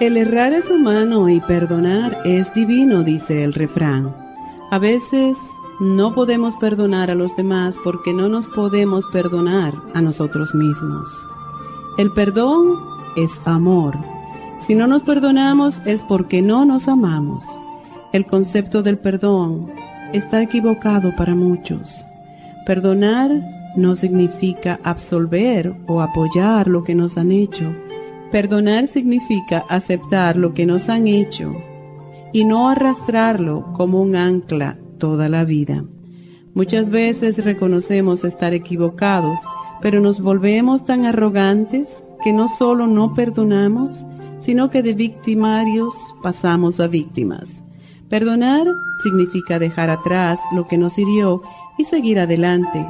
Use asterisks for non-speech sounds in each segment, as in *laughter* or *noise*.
El errar es humano y perdonar es divino, dice el refrán. A veces no podemos perdonar a los demás porque no nos podemos perdonar a nosotros mismos. El perdón es amor. Si no nos perdonamos es porque no nos amamos. El concepto del perdón está equivocado para muchos. Perdonar no significa absolver o apoyar lo que nos han hecho Perdonar significa aceptar lo que nos han hecho y no arrastrarlo como un ancla toda la vida. Muchas veces reconocemos estar equivocados, pero nos volvemos tan arrogantes que no solo no perdonamos, sino que de victimarios pasamos a víctimas. Perdonar significa dejar atrás lo que nos hirió y seguir adelante.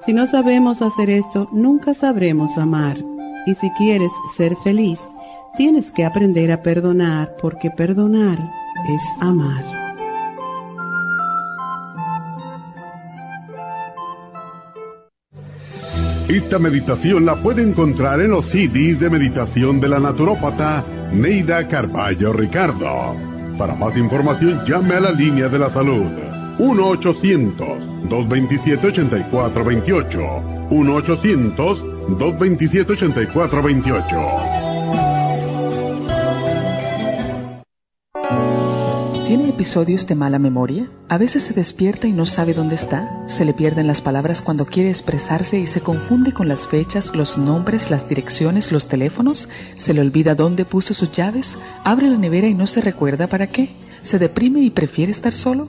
Si no sabemos hacer esto, nunca sabremos amar. Y si quieres ser feliz, tienes que aprender a perdonar porque perdonar es amar. Esta meditación la puede encontrar en los CDs de meditación de la naturópata Neida Carballo Ricardo. Para más información llame a la línea de la salud 1-800-227-8428. 1-800 227-8428. ¿Tiene episodios de mala memoria? A veces se despierta y no sabe dónde está, se le pierden las palabras cuando quiere expresarse y se confunde con las fechas, los nombres, las direcciones, los teléfonos, se le olvida dónde puso sus llaves, abre la nevera y no se recuerda para qué, se deprime y prefiere estar solo.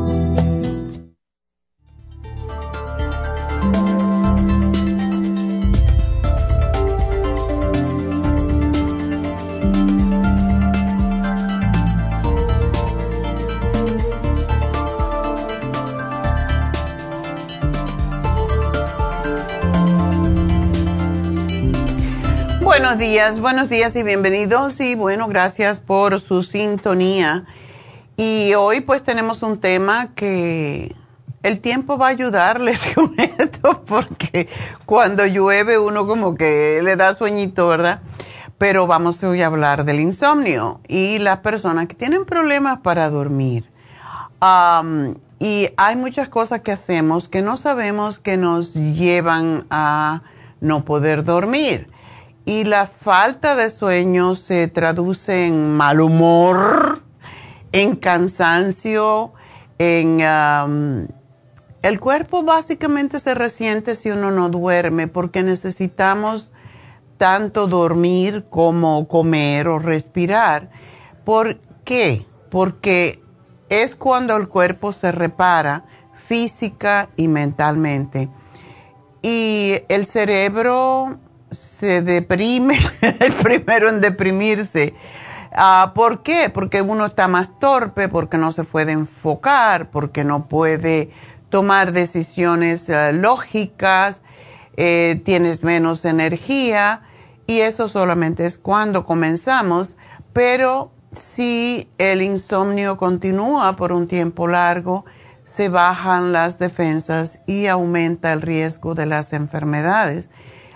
Buenos días, buenos días y bienvenidos y bueno, gracias por su sintonía. Y hoy pues tenemos un tema que el tiempo va a ayudarles *laughs* con esto porque cuando llueve uno como que le da sueñito, ¿verdad? Pero vamos hoy a hablar del insomnio y las personas que tienen problemas para dormir. y hay muchas cosas que hacemos que no sabemos que nos llevan a no poder dormir y la falta de sueño se traduce en mal humor, en cansancio, en... el cuerpo básicamente se resiente si uno no duerme porque necesitamos tanto dormir como comer o respirar. ¿Por qué? Porque es cuando el cuerpo se repara física y mentalmente. Y el cerebro se deprime, *laughs* el primero en deprimirse. Ah, ¿Por qué? Porque uno está más torpe, porque no se puede enfocar, porque no puede tomar decisiones ah, lógicas, eh, tienes menos energía y eso solamente es cuando comenzamos, pero si el insomnio continúa por un tiempo largo, se bajan las defensas y aumenta el riesgo de las enfermedades.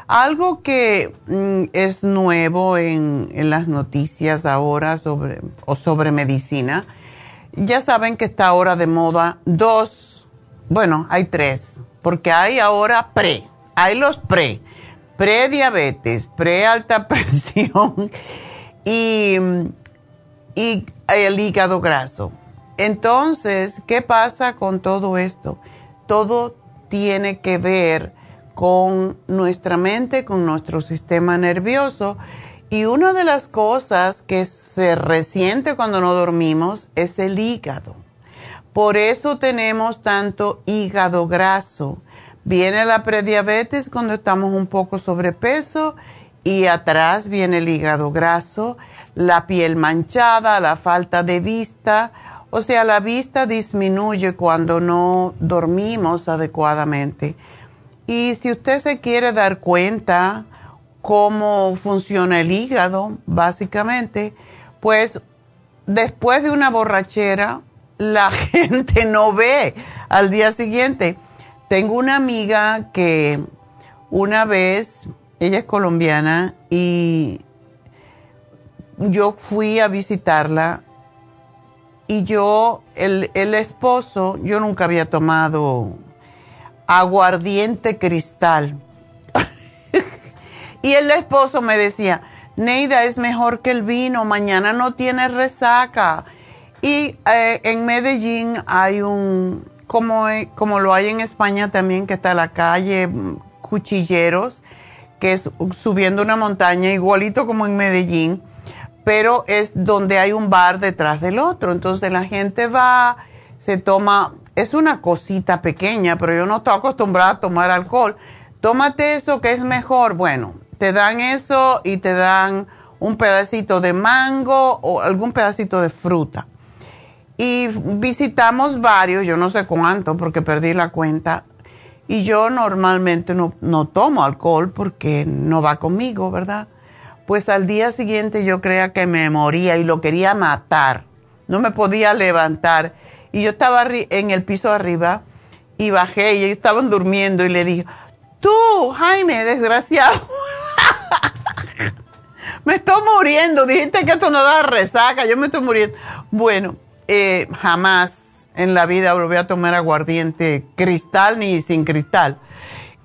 Algo que mm, es nuevo en, las noticias ahora sobre, o sobre medicina, ya saben que está ahora de moda dos, bueno, hay tres, porque hay ahora pre, hay los pre, prediabetes, pre-alta *laughs* presión y, y el hígado graso. Entonces, ¿qué pasa con todo esto? Todo tiene que ver con nuestra mente, con nuestro sistema nervioso. Y una de las cosas que se resiente cuando no dormimos es el hígado. Por eso tenemos tanto hígado graso. Viene la prediabetes cuando estamos un poco sobrepeso y atrás viene el hígado graso, la piel manchada, la falta de vista. O sea, la vista disminuye cuando no dormimos adecuadamente. Y si usted se quiere dar cuenta cómo funciona el hígado, básicamente, pues después de una borrachera, la *laughs* gente no ve al día siguiente. Tengo una amiga que una vez, ella es colombiana, y yo fui a visitarla y yo, el, el esposo, yo nunca había tomado aguardiente cristal. *laughs* y el esposo me decía, Neida, es mejor que el vino, mañana no tiene resaca. Y eh, en Medellín hay un, como, eh, como lo hay en España también, que está la calle mm, Cuchilleros, que es subiendo una montaña, igualito como en Medellín, pero es donde hay un bar detrás del otro. Entonces la gente va, se toma es una cosita pequeña, pero yo no estoy acostumbrada a tomar alcohol. Tómate eso que es mejor. Bueno, te dan eso y te dan un pedacito de mango o algún pedacito de fruta. Y visitamos varios, yo no sé cuánto porque perdí la cuenta. Y yo normalmente no, no tomo alcohol porque no va conmigo, ¿verdad? Pues al día siguiente yo creía que me moría y lo quería matar. No me podía levantar y yo estaba en el piso arriba y bajé y ellos estaban durmiendo y le dije, tú, Jaime, desgraciado, *laughs* me estoy muriendo, dijiste que esto no da resaca, yo me estoy muriendo. Bueno, eh, jamás en la vida volví a tomar aguardiente cristal ni sin cristal.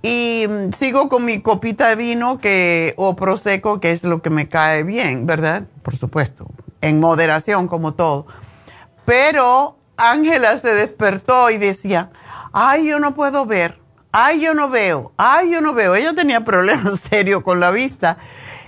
Y mm, sigo con mi copita de vino que, o prosecco, que es lo que me cae bien, ¿verdad? Por supuesto, en moderación como todo. Pero Ángela se despertó y decía, ay, yo no puedo ver, ay, yo no veo, ay, yo no veo. Ella tenía problemas *laughs* serios con la vista.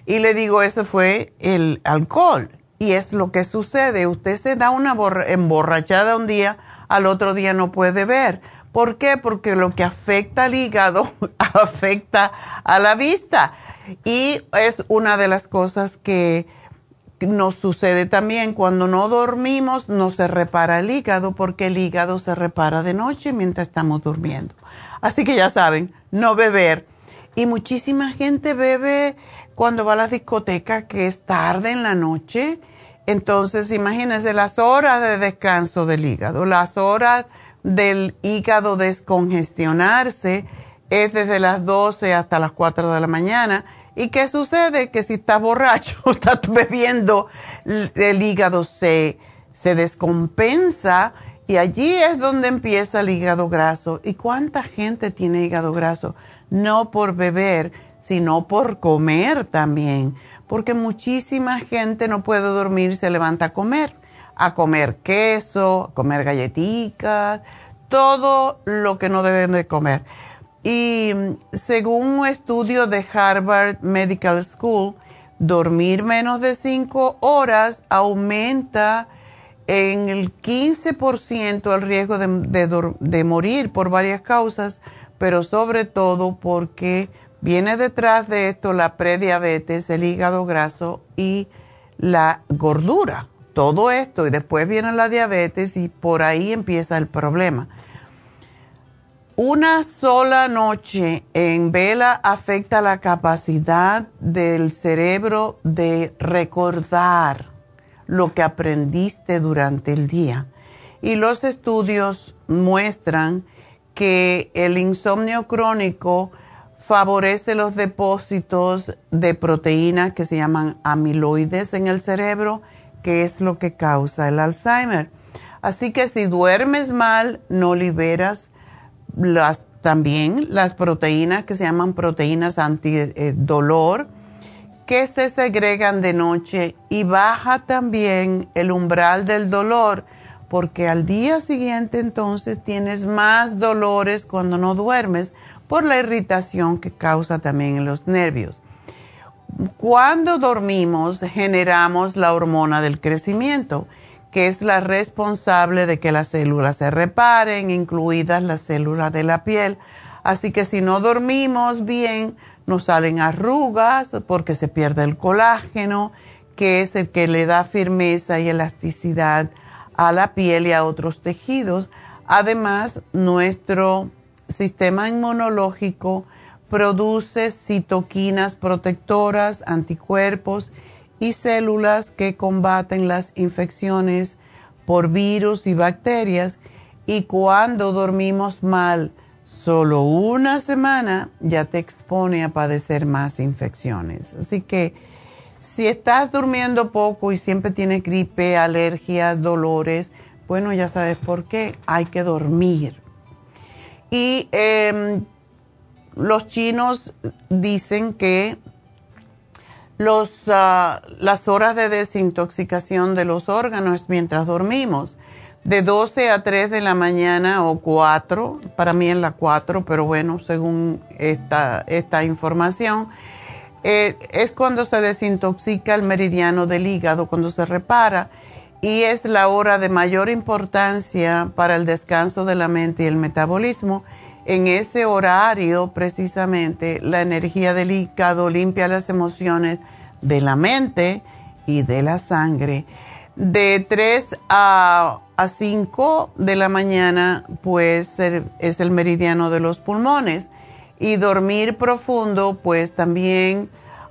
Y le digo, ese fue el alcohol. Y es lo que sucede. Usted se da una emborrachada un día, al otro día no puede ver. ¿Por qué? Porque lo que afecta al hígado *laughs* afecta a la vista. Y es una de las cosas que nos sucede también cuando no dormimos, no se repara el hígado porque el hígado se repara de noche mientras estamos durmiendo. Así que ya saben, no beber. Y muchísima gente bebe cuando va a la discoteca que es tarde en la noche. Entonces, imagínense las horas de descanso del hígado, las horas del hígado descongestionarse es desde las 12 hasta las 4 de la mañana ¿Y qué sucede? Que si estás borracho, *laughs* estás bebiendo, el hígado se, se descompensa y allí es donde empieza el hígado graso. ¿Y cuánta gente tiene hígado graso? No por beber, sino por comer también. Porque muchísima gente no puede dormir, se levanta a comer. A comer queso, a comer galletitas, todo lo que no deben de comer. Y según un estudio de Harvard Medical School, dormir menos de 5 horas aumenta en el 15% el riesgo de, de, morir por varias causas, pero sobre todo porque viene detrás de esto la prediabetes, el hígado graso y la gordura. Todo esto y después viene la diabetes y por ahí empieza el problema. Una sola noche en vela afecta la capacidad del cerebro de recordar lo que aprendiste durante el día. Y los estudios muestran que el insomnio crónico favorece los depósitos de proteínas que se llaman amiloides en el cerebro, que es lo que causa el Alzheimer. Así que si duermes mal, no liberas las, también las proteínas que se llaman proteínas antidolor, que se segregan de noche y baja también el umbral del dolor, porque al día siguiente entonces tienes más dolores cuando no duermes por la irritación que causa también en los nervios. Cuando dormimos generamos la hormona del crecimiento, que es la responsable de que las células se reparen, incluidas las células de la piel. Así que si no dormimos bien, nos salen arrugas porque se pierde el colágeno, que es el que le da firmeza y elasticidad a la piel y a otros tejidos. Además, nuestro sistema inmunológico produce citoquinas protectoras, anticuerpos y células que combaten las infecciones por virus y bacterias y cuando dormimos mal solo una semana ya te expone a padecer más infecciones. Así que si estás durmiendo poco y siempre tienes gripe, alergias, dolores, bueno, ya sabes por qué, hay que dormir. Y em, los chinos dicen que ah, las horas de desintoxicación de los órganos mientras dormimos, de 12 a 3 de la mañana o 4, para mí es la 4, pero bueno, según esta, esta información, eh, es cuando se desintoxica el meridiano del hígado, cuando se repara y es la hora de mayor importancia para el descanso de la mente y el metabolismo. En ese horario, precisamente, la energía del hígado limpia las emociones de la mente y de la sangre. De 3 a, 5 de la mañana, pues es el meridiano de los pulmones. Y dormir profundo, pues también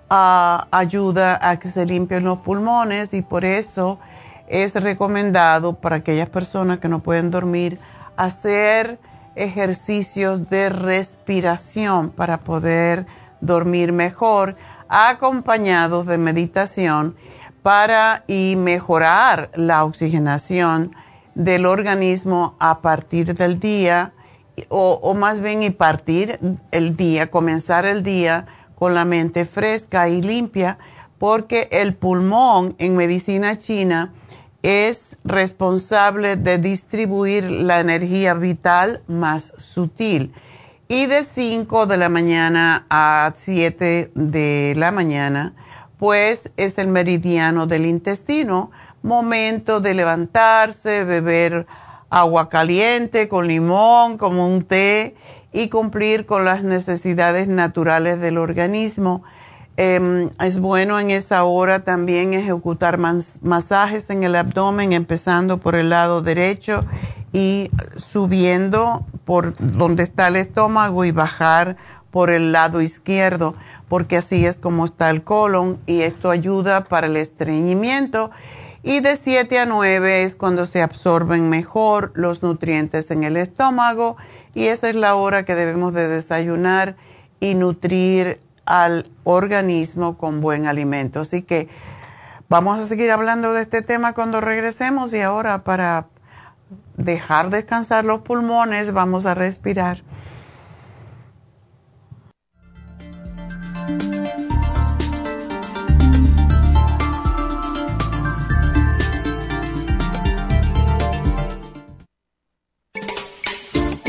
ah, ayuda a que se limpien los pulmones y por eso es recomendado para aquellas personas que no pueden dormir hacer ejercicios de respiración para poder dormir mejor, acompañados de meditación para y mejorar la oxigenación del organismo a partir del día, o, o, más bien y partir el día, comenzar el día con la mente fresca y limpia, porque el pulmón en medicina china es responsable de distribuir la energía vital más sutil. Y de 5 de la mañana a 7 de la mañana, pues es el meridiano del intestino, momento de levantarse, beber agua caliente con limón, como un té, y cumplir con las necesidades naturales del organismo Em, es bueno en esa hora también ejecutar masajes en el abdomen, empezando por el lado derecho y subiendo por donde está el estómago y bajar por el lado izquierdo, porque así es como está el colon y esto ayuda para el estreñimiento. Y de 7 a 9 es cuando se absorben mejor los nutrientes en el estómago y esa es la hora que debemos de desayunar y nutrir al organismo con buen alimento. Así que vamos a seguir hablando de este tema cuando regresemos y ahora para dejar descansar los pulmones vamos a respirar.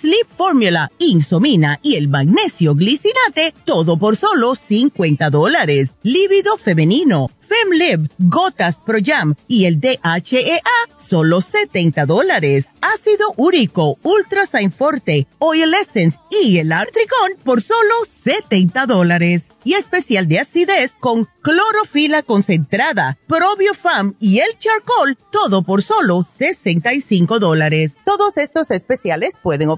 Sleep Formula, Insomina y el magnesio glicinate, todo por solo 50 dólares. Líbido femenino FemLib, Gotas Pro Jam y el DHEA, solo 70 dólares. Ácido úrico, Ultra Forte, Oil Essence y el Artricón por solo 70 dólares. Y especial de acidez con clorofila concentrada, Probiofam y el Charcoal, todo por solo 65 dólares. Todos estos especiales pueden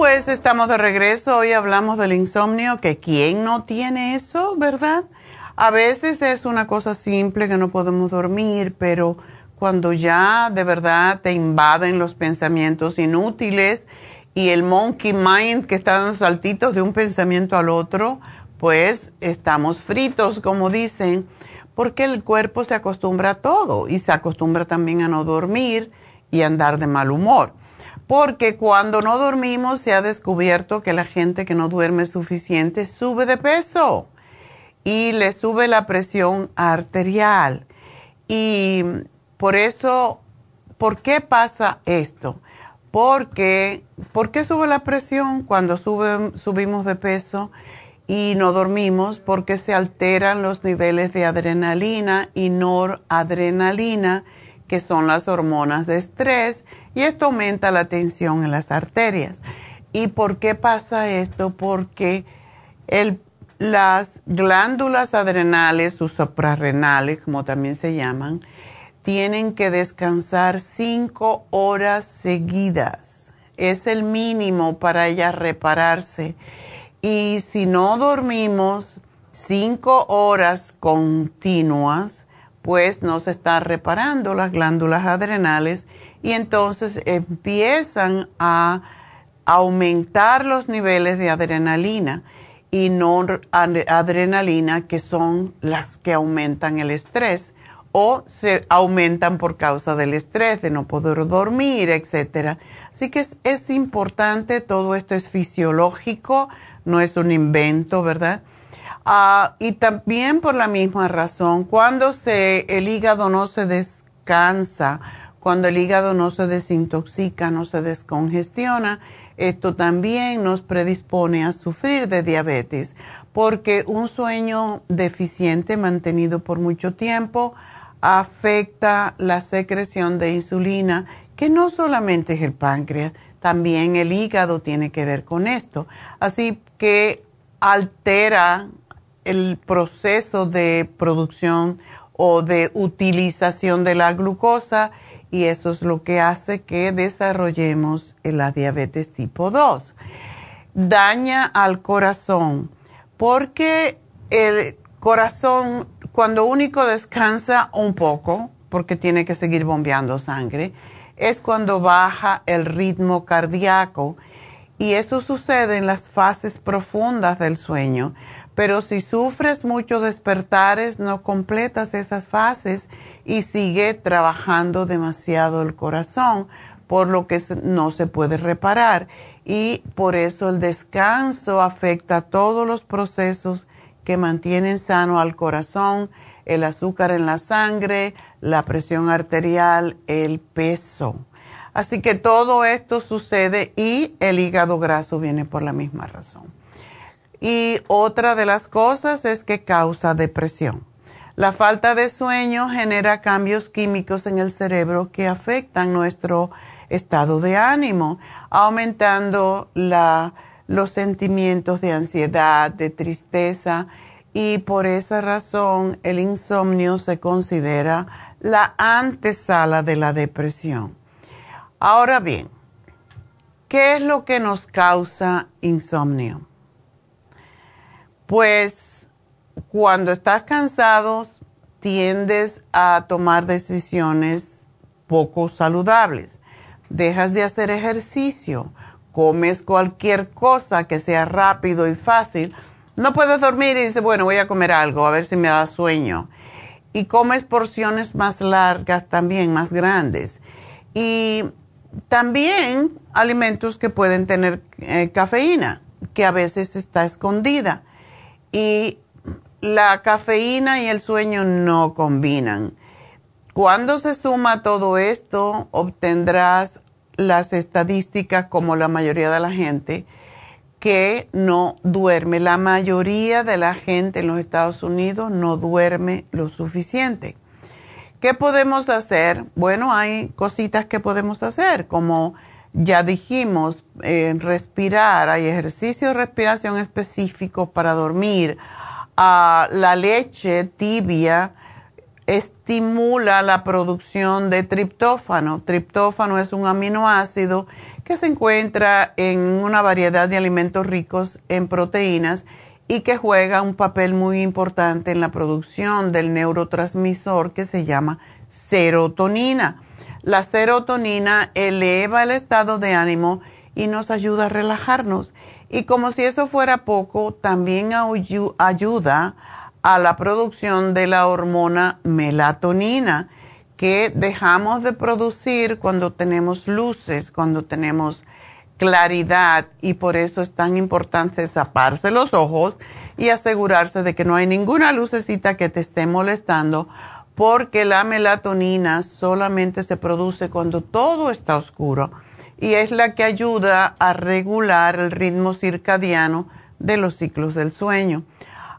Pues estamos de regreso. Hoy hablamos del insomnio, que quién no tiene eso, ¿verdad? A veces es una cosa simple que no podemos dormir, pero cuando ya de verdad te invaden los pensamientos inútiles y el monkey mind que está dando saltitos de un pensamiento al otro, pues estamos fritos, como dicen, porque el cuerpo se acostumbra a todo y se acostumbra también a no dormir y a andar de mal humor porque cuando no dormimos se ha descubierto que la gente que no duerme suficiente sube de peso y le sube la presión arterial. Y por eso, ¿por qué pasa esto? Porque, ¿Por qué sube la presión cuando subimos de peso y no dormimos? Porque se alteran los niveles de adrenalina y noradrenalina, que son las hormonas de estrés y esto aumenta la tensión en las arterias. ¿Y por qué pasa esto? Porque las glándulas adrenales o suprarrenales, como también se llaman, tienen que descansar cinco horas seguidas. Es el mínimo para ellas repararse. Y si no dormimos cinco horas continuas, pues no se están reparando las glándulas adrenales y entonces empiezan a aumentar los niveles de adrenalina y no adrenalina, que son las que aumentan el estrés o se aumentan por causa del estrés, de no poder dormir, etc. Así que es, importante, todo esto es fisiológico, no es un invento, ¿verdad? Ah, y también por la misma razón, cuando se, el hígado no se descansa, cuando el hígado no se desintoxica, no se descongestiona, esto también nos predispone a sufrir de diabetes, porque un sueño deficiente mantenido por mucho tiempo afecta la secreción de insulina, que no solamente es el páncreas, también el hígado tiene que ver con esto. Así que altera el proceso de producción o de utilización de la glucosa y eso es lo que hace que desarrollemos la diabetes tipo 2. Daña al corazón porque el corazón cuando único descansa un poco, porque tiene que seguir bombeando sangre, es cuando baja el ritmo cardíaco y eso sucede en las fases profundas del sueño. Pero si sufres muchos despertares, no completas esas fases y sigue trabajando demasiado el corazón, por lo que no se puede reparar. Y por eso el descanso afecta a todos los procesos que mantienen sano al corazón, el azúcar en la sangre, la presión arterial, el peso. Así que todo esto sucede y el hígado graso viene por la misma razón. Y otra de las cosas es que causa depresión. La falta de sueño genera cambios químicos en el cerebro que afectan nuestro estado de ánimo, aumentando los sentimientos de ansiedad, de tristeza y por esa razón el insomnio se considera la antesala de la depresión. Ahora bien, ¿qué es lo que nos causa insomnio? Pues cuando estás cansado tiendes a tomar decisiones poco saludables. Dejas de hacer ejercicio, comes cualquier cosa que sea rápido y fácil. No puedes dormir y dices, bueno, voy a comer algo, a ver si me da sueño. Y comes porciones más largas también, más grandes. Y también alimentos que pueden tener eh, cafeína, que a veces está escondida. Y la cafeína y el sueño no combinan. Cuando se suma todo esto, obtendrás las estadísticas como la mayoría de la gente que no duerme. La mayoría de la gente en los Estados Unidos no duerme lo suficiente. ¿Qué podemos hacer? Bueno, hay cositas que podemos hacer, como ya dijimos, eh, respirar, hay ejercicios de respiración específicos para dormir. Ah, la leche tibia estimula la producción de triptófano. Triptófano es un aminoácido que se encuentra en una variedad de alimentos ricos en proteínas y que juega un papel muy importante en la producción del neurotransmisor que se llama serotonina. La serotonina eleva el estado de ánimo y nos ayuda a relajarnos. Y como si eso fuera poco, también ayuda a la producción de la hormona melatonina que dejamos de producir cuando tenemos luces, cuando tenemos claridad y por eso es tan importante taparse los ojos y asegurarse de que no hay ninguna lucecita que te esté molestando porque la melatonina solamente se produce cuando todo está oscuro y es la que ayuda a regular el ritmo circadiano de los ciclos del sueño.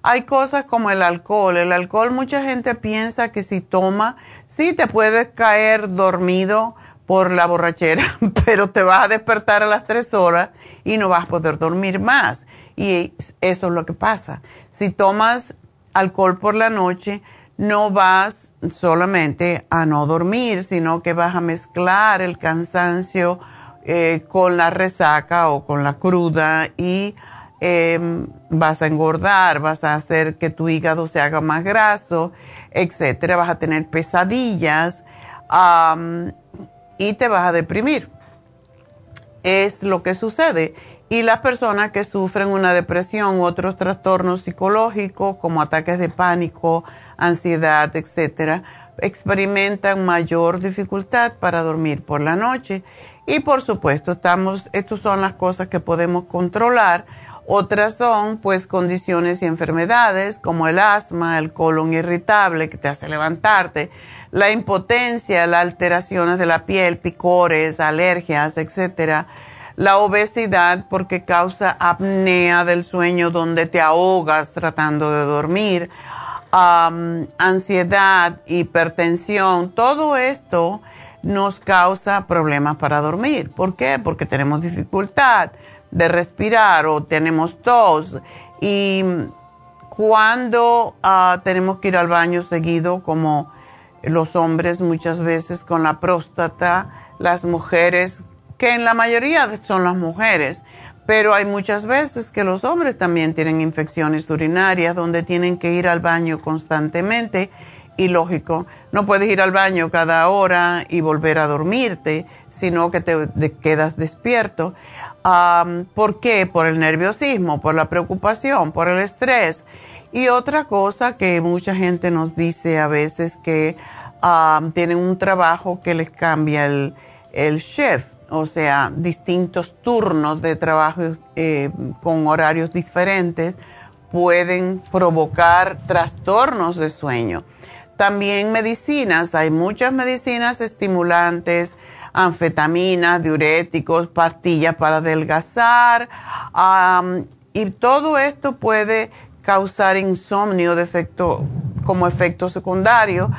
Hay cosas como el alcohol. El alcohol mucha gente piensa que si toma, sí te puedes caer dormido por la borrachera, *laughs* pero te vas a despertar a las tres horas y no vas a poder dormir más. Y eso es lo que pasa. Si tomas alcohol por la noche, no vas solamente a no dormir, sino que vas a mezclar el cansancio eh, con la resaca o con la cruda y em, vas a engordar, vas a hacer que tu hígado se haga más graso, etcétera. Vas a tener pesadillas y te vas a deprimir. Es lo que sucede. Y las personas que sufren una depresión otros trastornos psicológicos como ataques de pánico, ansiedad, etcétera, experimentan mayor dificultad para dormir por la noche. Y por supuesto, estamos, estas son las cosas que podemos controlar. Otras son pues condiciones y enfermedades como el asma, el colon irritable que te hace levantarte, la impotencia, las alteraciones de la piel, picores, alergias, etcétera. La obesidad porque causa apnea del sueño donde te ahogas tratando de dormir. ansiedad, hipertensión, todo esto nos causa problemas para dormir. ¿Por qué? Porque tenemos dificultad de respirar o tenemos tos. Y cuando ah, tenemos que ir al baño seguido, como los hombres muchas veces con la próstata, las mujeres, que en la mayoría son las mujeres, pero hay muchas veces que los hombres también tienen infecciones urinarias donde tienen que ir al baño constantemente y lógico, no puedes ir al baño cada hora y volver a dormirte, sino que te, quedas despierto. ¿Por qué? Por el nerviosismo, por la preocupación, por el estrés. Y otra cosa que mucha gente nos dice a veces que tienen un trabajo que les cambia el, el shift, o sea, distintos turnos de trabajo eh, con horarios diferentes pueden provocar trastornos de sueño. También medicinas, hay muchas medicinas estimulantes, anfetaminas, diuréticos, pastillas para adelgazar, y todo esto puede causar insomnio como efecto secundario.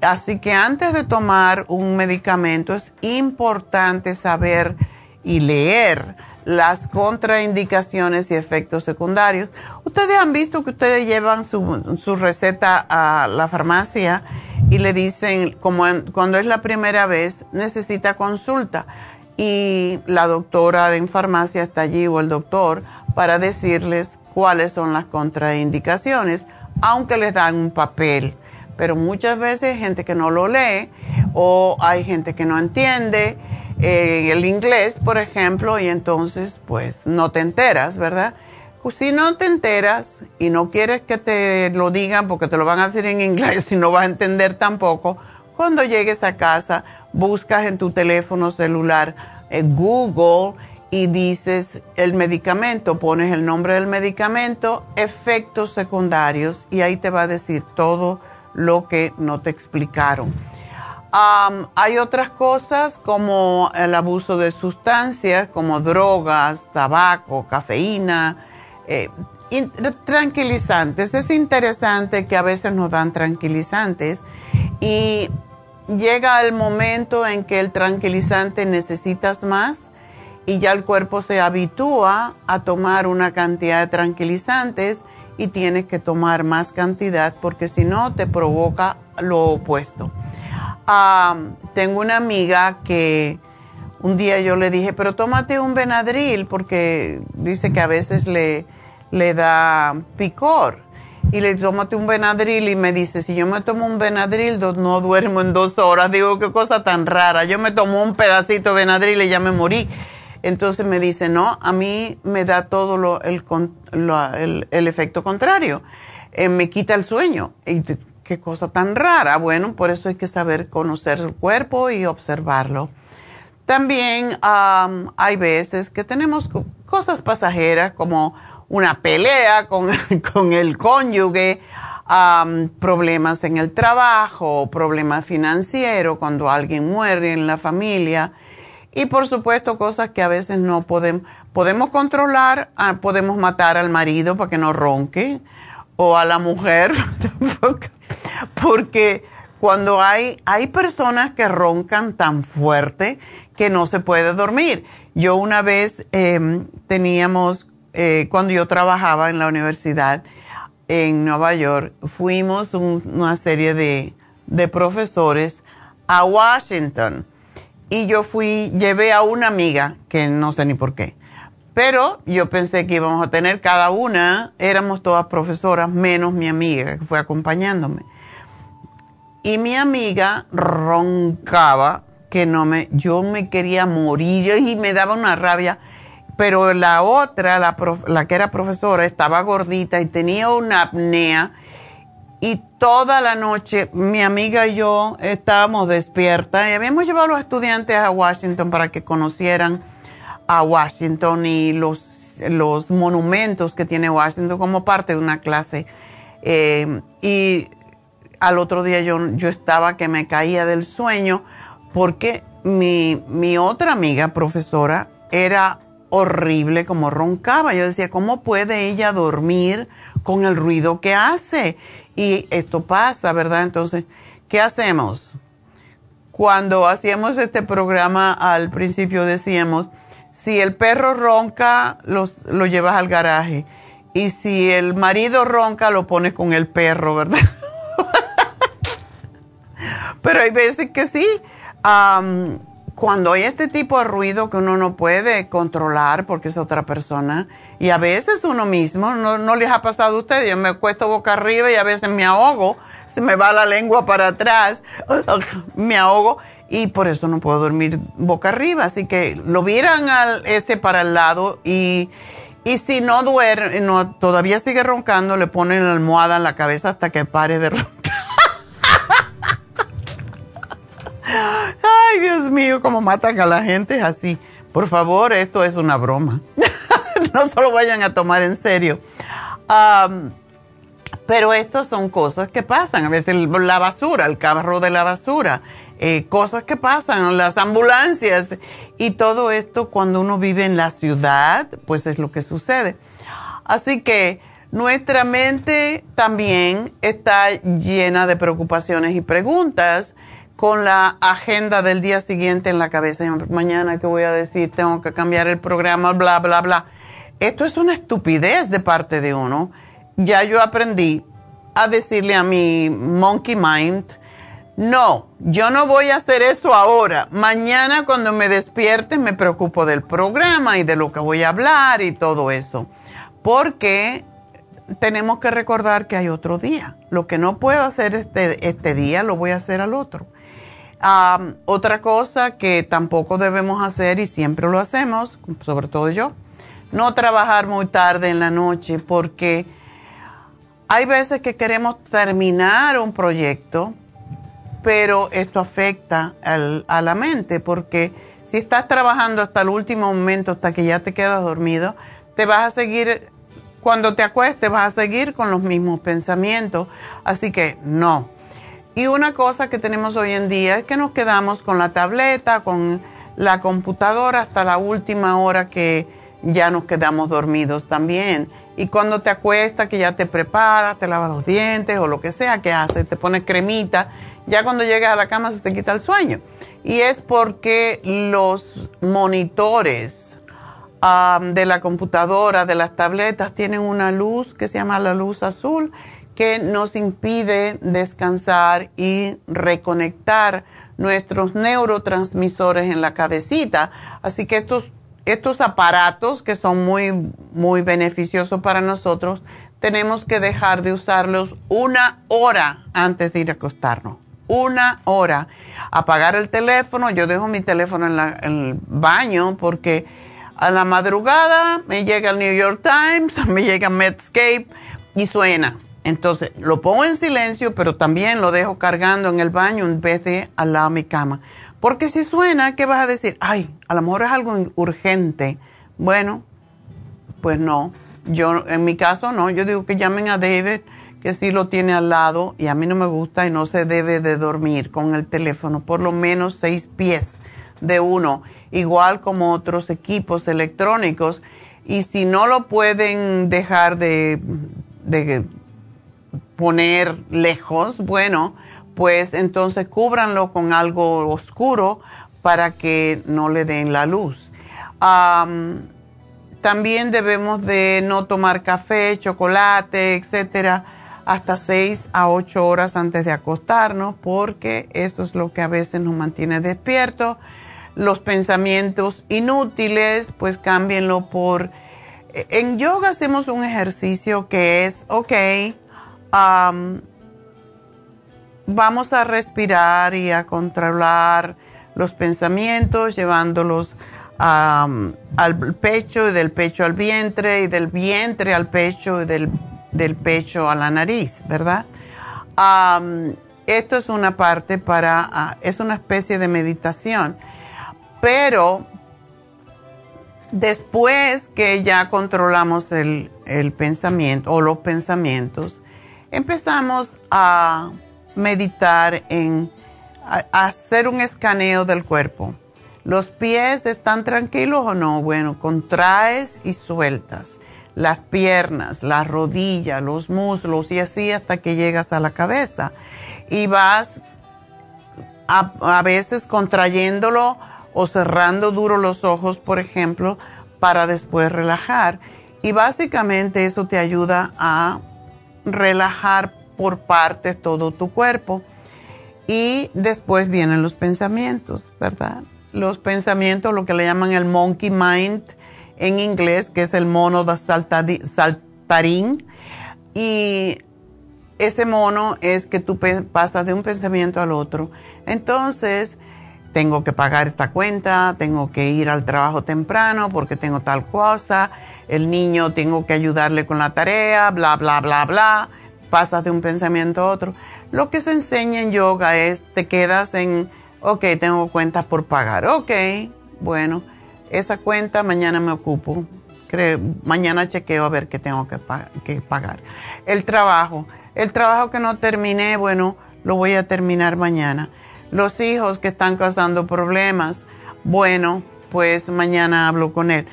Así que antes de tomar un medicamento es importante saber y leer las contraindicaciones y efectos secundarios. Ustedes han visto que ustedes llevan su, receta a la farmacia y le dicen, como cuando es la primera vez, necesita consulta. Y la doctora en farmacia está allí o el doctor para decirles cuáles son las contraindicaciones, aunque les dan un papel. Pero muchas veces hay gente que no lo lee o hay gente que no entiende eh, el inglés, por ejemplo, y entonces pues no te enteras, ¿verdad? Pues, si no te enteras y no quieres que te lo digan porque te lo van a decir en inglés y no vas a entender tampoco, cuando llegues a casa buscas en tu teléfono celular eh, Google y dices el medicamento, pones el nombre del medicamento, efectos secundarios y ahí te va a decir todo lo que no te explicaron hay otras cosas como el abuso de sustancias como drogas, tabaco, cafeína, eh, tranquilizantes. Es interesante que a veces nos dan tranquilizantes y llega el momento en que el tranquilizante necesitas más y ya el cuerpo se habitúa a tomar una cantidad de tranquilizantes y tienes que tomar más cantidad porque si no te provoca lo opuesto tengo una amiga que un día yo le dije, pero tómate un Benadryl porque dice que a veces le, le da picor. Y le tómate un Benadryl y me dice, si yo me tomo un Benadryl no duermo en dos horas. Digo, qué cosa tan rara. Yo me tomo un pedacito de Benadryl y ya me morí. Entonces me dice, no, a mí me da todo lo, el, el, efecto contrario. Eh, me quita el sueño. Y qué cosa tan rara. Bueno, por eso hay que saber conocer el cuerpo y observarlo. También hay veces que tenemos cosas pasajeras como una pelea con, *laughs* con el cónyuge, problemas en el trabajo, problemas financieros, cuando alguien muere en la familia y por supuesto cosas que a veces no podemos, podemos controlar, ah, podemos matar al marido para que no ronque o a la mujer *laughs* porque cuando hay, hay personas que roncan tan fuerte que no se puede dormir. Yo una vez em, teníamos, eh, cuando yo trabajaba en la universidad en Nueva York, fuimos una serie de, de profesores a Washington y yo fui, llevé a una amiga, que no sé ni por qué, pero yo pensé que íbamos a tener cada una, éramos todas profesoras, menos mi amiga que fue acompañándome y mi amiga roncaba que no me, yo me quería morir y me daba una rabia. Pero la otra, la, la que era profesora, estaba gordita y tenía una apnea. Y toda la noche mi amiga y yo estábamos despiertas y habíamos llevado a los estudiantes a Washington para que conocieran a Washington y los, los monumentos que tiene Washington como parte de una clase. Eh, y al otro día yo, yo estaba que me caía del sueño porque mi, mi otra amiga profesora era horrible como roncaba. Yo decía, ¿cómo puede ella dormir con el ruido que hace? Y esto pasa, ¿verdad? Entonces, ¿qué hacemos? Cuando hacíamos este programa al principio decíamos, si el perro ronca, los, lo llevas al garaje. Y si el marido ronca, lo pones con el perro, ¿verdad? *laughs* Pero hay veces que sí. Cuando hay este tipo de ruido que uno no puede controlar porque es otra persona, y a veces uno mismo, no, no les ha pasado a ustedes, yo me acuesto boca arriba y a veces me ahogo, se me va la lengua para atrás, *laughs* me ahogo y por eso no puedo dormir boca arriba. Así que lo vieran al, ese para el lado y, y si no duerme, no, todavía sigue roncando, le ponen la almohada en la cabeza hasta que pare de roncar. *laughs* Ay, Dios mío, cómo matan a la gente así. Por favor, esto es una broma. *laughs* no se lo vayan a tomar en serio. pero estas son cosas que pasan. A veces la basura, el carro de la basura, eh, cosas que pasan, las ambulancias y todo esto cuando uno vive en la ciudad, pues es lo que sucede. Así que nuestra mente también está llena de preocupaciones y preguntas con la agenda del día siguiente en la cabeza. Mañana, ¿qué voy a decir? Tengo que cambiar el programa, bla, bla, bla. Esto es una estupidez de parte de uno. Ya yo aprendí a decirle a mi monkey mind, no, yo no voy a hacer eso ahora. Mañana cuando me despierte me preocupo del programa y de lo que voy a hablar y todo eso. Porque tenemos que recordar que hay otro día. Lo que no puedo hacer este, este día lo voy a hacer al otro otra cosa que tampoco debemos hacer y siempre lo hacemos, sobre todo yo, no trabajar muy tarde en la noche porque hay veces que queremos terminar un proyecto, pero esto afecta a la mente porque si estás trabajando hasta el último momento, hasta que ya te quedas dormido, te vas a seguir, cuando te acuestes vas a seguir con los mismos pensamientos. Así que no y una cosa que tenemos hoy en día es que nos quedamos con la tableta, con la computadora hasta la última hora que ya nos quedamos dormidos también. Y cuando te acuestas, que ya te preparas, te lavas los dientes o lo que sea que haces, te pones cremita, ya cuando llegas a la cama se te quita el sueño. Y es porque los monitores de la computadora, de las tabletas, tienen una luz que se llama la luz azul que nos impide descansar y reconectar nuestros neurotransmisores en la cabecita. Así que estos, estos aparatos que son muy, muy beneficiosos para nosotros, tenemos que dejar de usarlos una hora antes de ir a acostarnos. Una hora. Apagar el teléfono. Yo dejo mi teléfono en, en el baño porque a la madrugada me llega el New York Times, *laughs* me llega Medscape y suena entonces lo pongo en silencio, pero también lo dejo cargando en el baño en vez de al lado de mi cama. Porque si suena, ¿qué vas a decir? Ay, a lo mejor es algo urgente. Bueno, pues no. Yo, en mi caso, no. Yo digo que llamen a David, que sí lo tiene al lado, y a mí no me gusta y no se debe de dormir con el teléfono, por lo menos seis pies de uno, igual como otros equipos electrónicos. Y si no lo pueden dejar de, de poner lejos, bueno, pues entonces cúbranlo con algo oscuro para que no le den la luz. también debemos de no tomar café, chocolate, etcétera, hasta 6 a 8 horas antes de acostarnos, porque eso es lo que a veces nos mantiene despiertos. Los pensamientos inútiles, pues cámbienlo por... En yoga hacemos un ejercicio que es, ok, vamos a respirar y a controlar los pensamientos, llevándolos al pecho y del pecho al vientre y del vientre al pecho y del, pecho a la nariz, ¿verdad? esto es una parte para, ah, es una especie de meditación, pero después que ya controlamos el pensamiento o los pensamientos, empezamos a meditar en hacer un escaneo del cuerpo. ¿Los pies están tranquilos o no? Bueno, contraes y sueltas. Las piernas, las rodillas, los muslos y así hasta que llegas a la cabeza. Y vas a, a veces contrayéndolo o cerrando duro los ojos, por ejemplo, para después relajar. Y básicamente eso te ayuda a relajar por partes todo tu cuerpo. Y después vienen los pensamientos, ¿verdad? los pensamientos, lo que le llaman el monkey mind en inglés, que es el mono de saltarín. Y ese mono es que tú pasas de un pensamiento al otro. Entonces, tengo que pagar esta cuenta, tengo que ir al trabajo temprano porque tengo tal cosa, el niño tengo que ayudarle con la tarea, bla, bla, bla, bla. Pasas de un pensamiento a otro. Lo que se enseña en yoga es, te quedas en, ok, tengo cuentas por pagar, ok, bueno, esa cuenta mañana me ocupo, mañana chequeo a ver qué tengo que, que pagar. El trabajo, el trabajo que no terminé, bueno, lo voy a terminar mañana los hijos que están causando problemas, bueno, pues mañana hablo con él.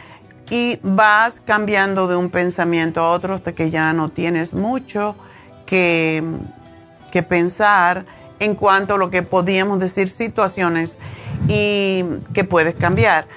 Y vas cambiando de un pensamiento a otro hasta que ya no tienes mucho que, que pensar en cuanto a lo que podíamos decir situaciones y que puedes cambiar.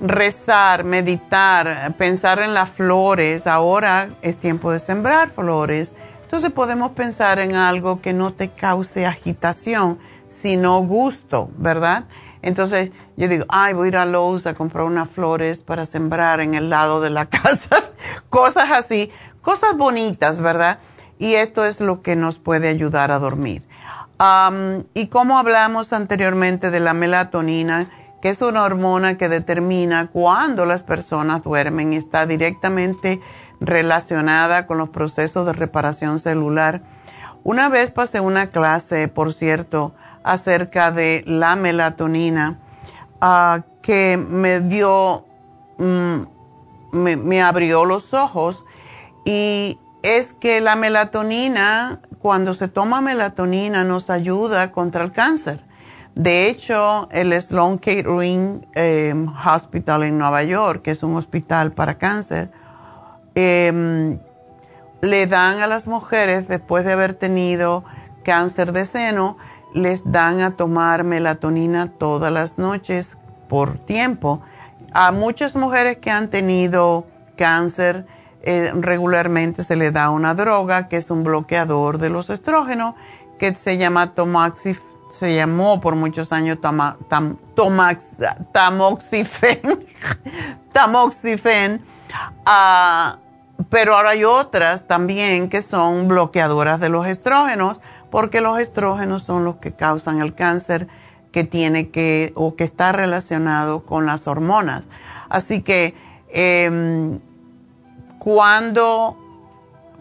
Rezar, meditar, pensar en las flores. Ahora es tiempo de sembrar flores. Entonces podemos pensar en algo que no te cause agitación sino gusto, ¿verdad? Entonces yo digo, ay, voy a ir a Lowe's a comprar unas flores para sembrar en el lado de la *laughs* casa, cosas así, cosas bonitas, ¿verdad? Y esto es lo que nos puede ayudar a dormir. y como hablamos anteriormente de la melatonina, que es una hormona que determina cuándo las personas duermen, está directamente relacionada con los procesos de reparación celular. Una vez pasé una clase, por cierto, acerca de la melatonina ah, que me dio, mm, me, abrió los ojos y es que la melatonina, cuando se toma melatonina, nos ayuda contra el cáncer. De hecho, el Sloan Kettering em, Hospital en Nueva York, que es un hospital para cáncer, em, le dan a las mujeres, después de haber tenido cáncer de seno, les dan a tomar melatonina todas las noches por tiempo. A muchas mujeres que han tenido cáncer, eh, regularmente se les da una droga que es un bloqueador de los estrógenos que se llama tomoxif se llamó por muchos años tamoxifen, *laughs* tamoxifen, ah, pero ahora hay otras también que son bloqueadoras de los estrógenos porque los estrógenos son los que causan el cáncer que tiene que o que está relacionado con las hormonas. Así que em, cuando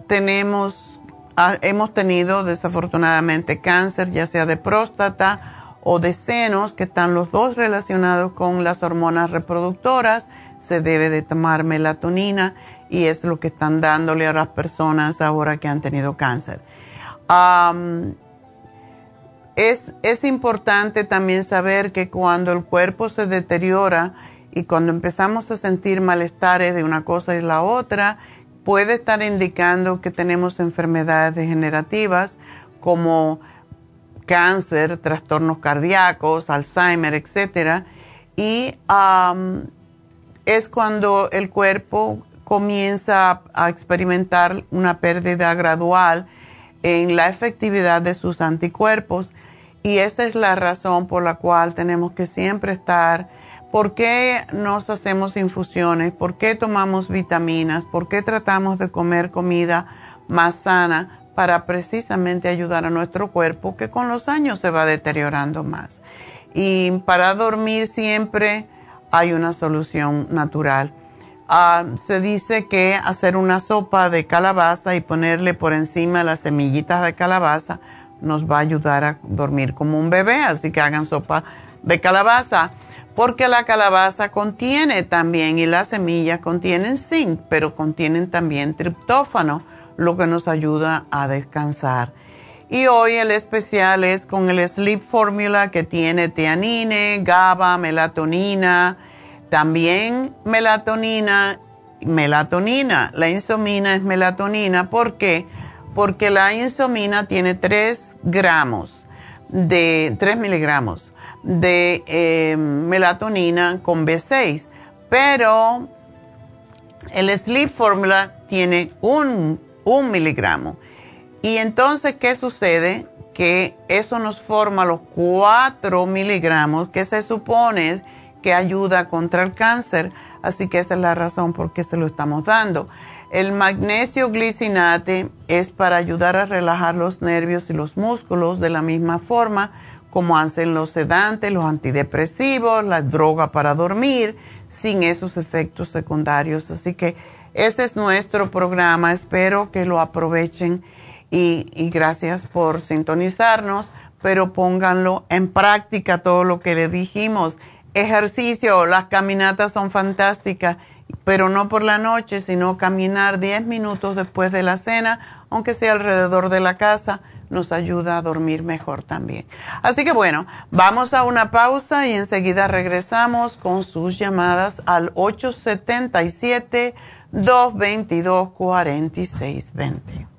tenemos, ah, hemos tenido desafortunadamente cáncer, ya sea de próstata o de senos, que están los dos relacionados con las hormonas reproductoras, se debe de tomar melatonina y es lo que están dándole a las personas ahora que han tenido cáncer es, importante también saber que cuando el cuerpo se deteriora y cuando empezamos a sentir malestares de una cosa y la otra, puede estar indicando que tenemos enfermedades degenerativas como cáncer, trastornos cardíacos, Alzheimer, etc. Y es cuando el cuerpo comienza a experimentar una pérdida gradual en la efectividad de sus anticuerpos y esa es la razón por la cual tenemos que siempre estar, ¿por qué nos hacemos infusiones? ¿Por qué tomamos vitaminas? ¿Por qué tratamos de comer comida más sana? Para precisamente ayudar a nuestro cuerpo que con los años se va deteriorando más. Y para dormir siempre hay una solución natural. Ah, se dice que hacer una sopa de calabaza y ponerle por encima las semillitas de calabaza nos va a ayudar a dormir como un bebé, así que hagan sopa de calabaza, porque la calabaza contiene también y las semillas contienen zinc, pero contienen también triptófano, lo que nos ayuda a descansar. Y hoy el especial es con el Sleep Formula que tiene teanine, GABA, melatonina, también melatonina, melatonina, la insomina es melatonina, ¿por qué? Porque la insomina tiene 3 gramos de 3 miligramos de eh, melatonina con B6, pero el Sleep Formula tiene un, un miligramo. Y entonces, ¿qué sucede? Que eso nos forma los 4 miligramos que se supone que ayuda contra el cáncer. Así que esa es la razón por qué se lo estamos dando. El magnesio glicinate es para ayudar a relajar los nervios y los músculos de la misma forma como hacen los sedantes, los antidepresivos, la droga para dormir, sin esos efectos secundarios. Así que ese es nuestro programa. Espero que lo aprovechen y, y gracias por sintonizarnos, pero pónganlo en práctica todo lo que le dijimos ejercicio, las caminatas son fantásticas, pero no por la noche, sino caminar 10 minutos después de la cena, aunque sea alrededor de la casa, nos ayuda a dormir mejor también. Así que bueno, vamos a una pausa y enseguida regresamos con sus llamadas al 877 222 4620.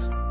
podcast.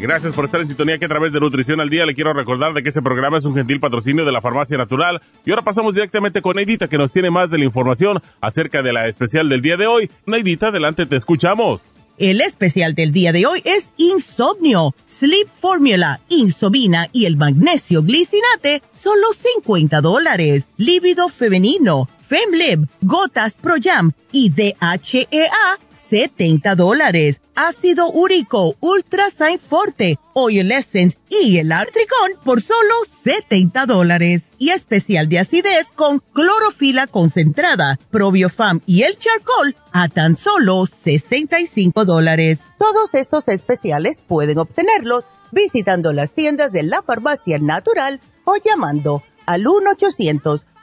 Gracias por estar en sintonía que a través de Nutrición al Día le quiero recordar de que este programa es un gentil patrocinio de la Farmacia Natural. Y ahora pasamos directamente con Neidita que nos tiene más de la información acerca de la especial del día de hoy. Neidita, adelante, te escuchamos. El especial del día de hoy es Insomnio, Sleep Formula, Insomina y el magnesio glicinate, solo 50 dólares. Líbido femenino, FemLib, Gotas Pro Jam y DHEA 70 dólares. Ácido úrico, Ultra Sign Forte, Oil Essence y el Artricón por solo 70 dólares. Y especial de acidez con clorofila concentrada, Probiofam y el Charcoal a tan solo 65 dólares. Todos estos especiales pueden obtenerlos visitando las tiendas de la farmacia natural o llamando al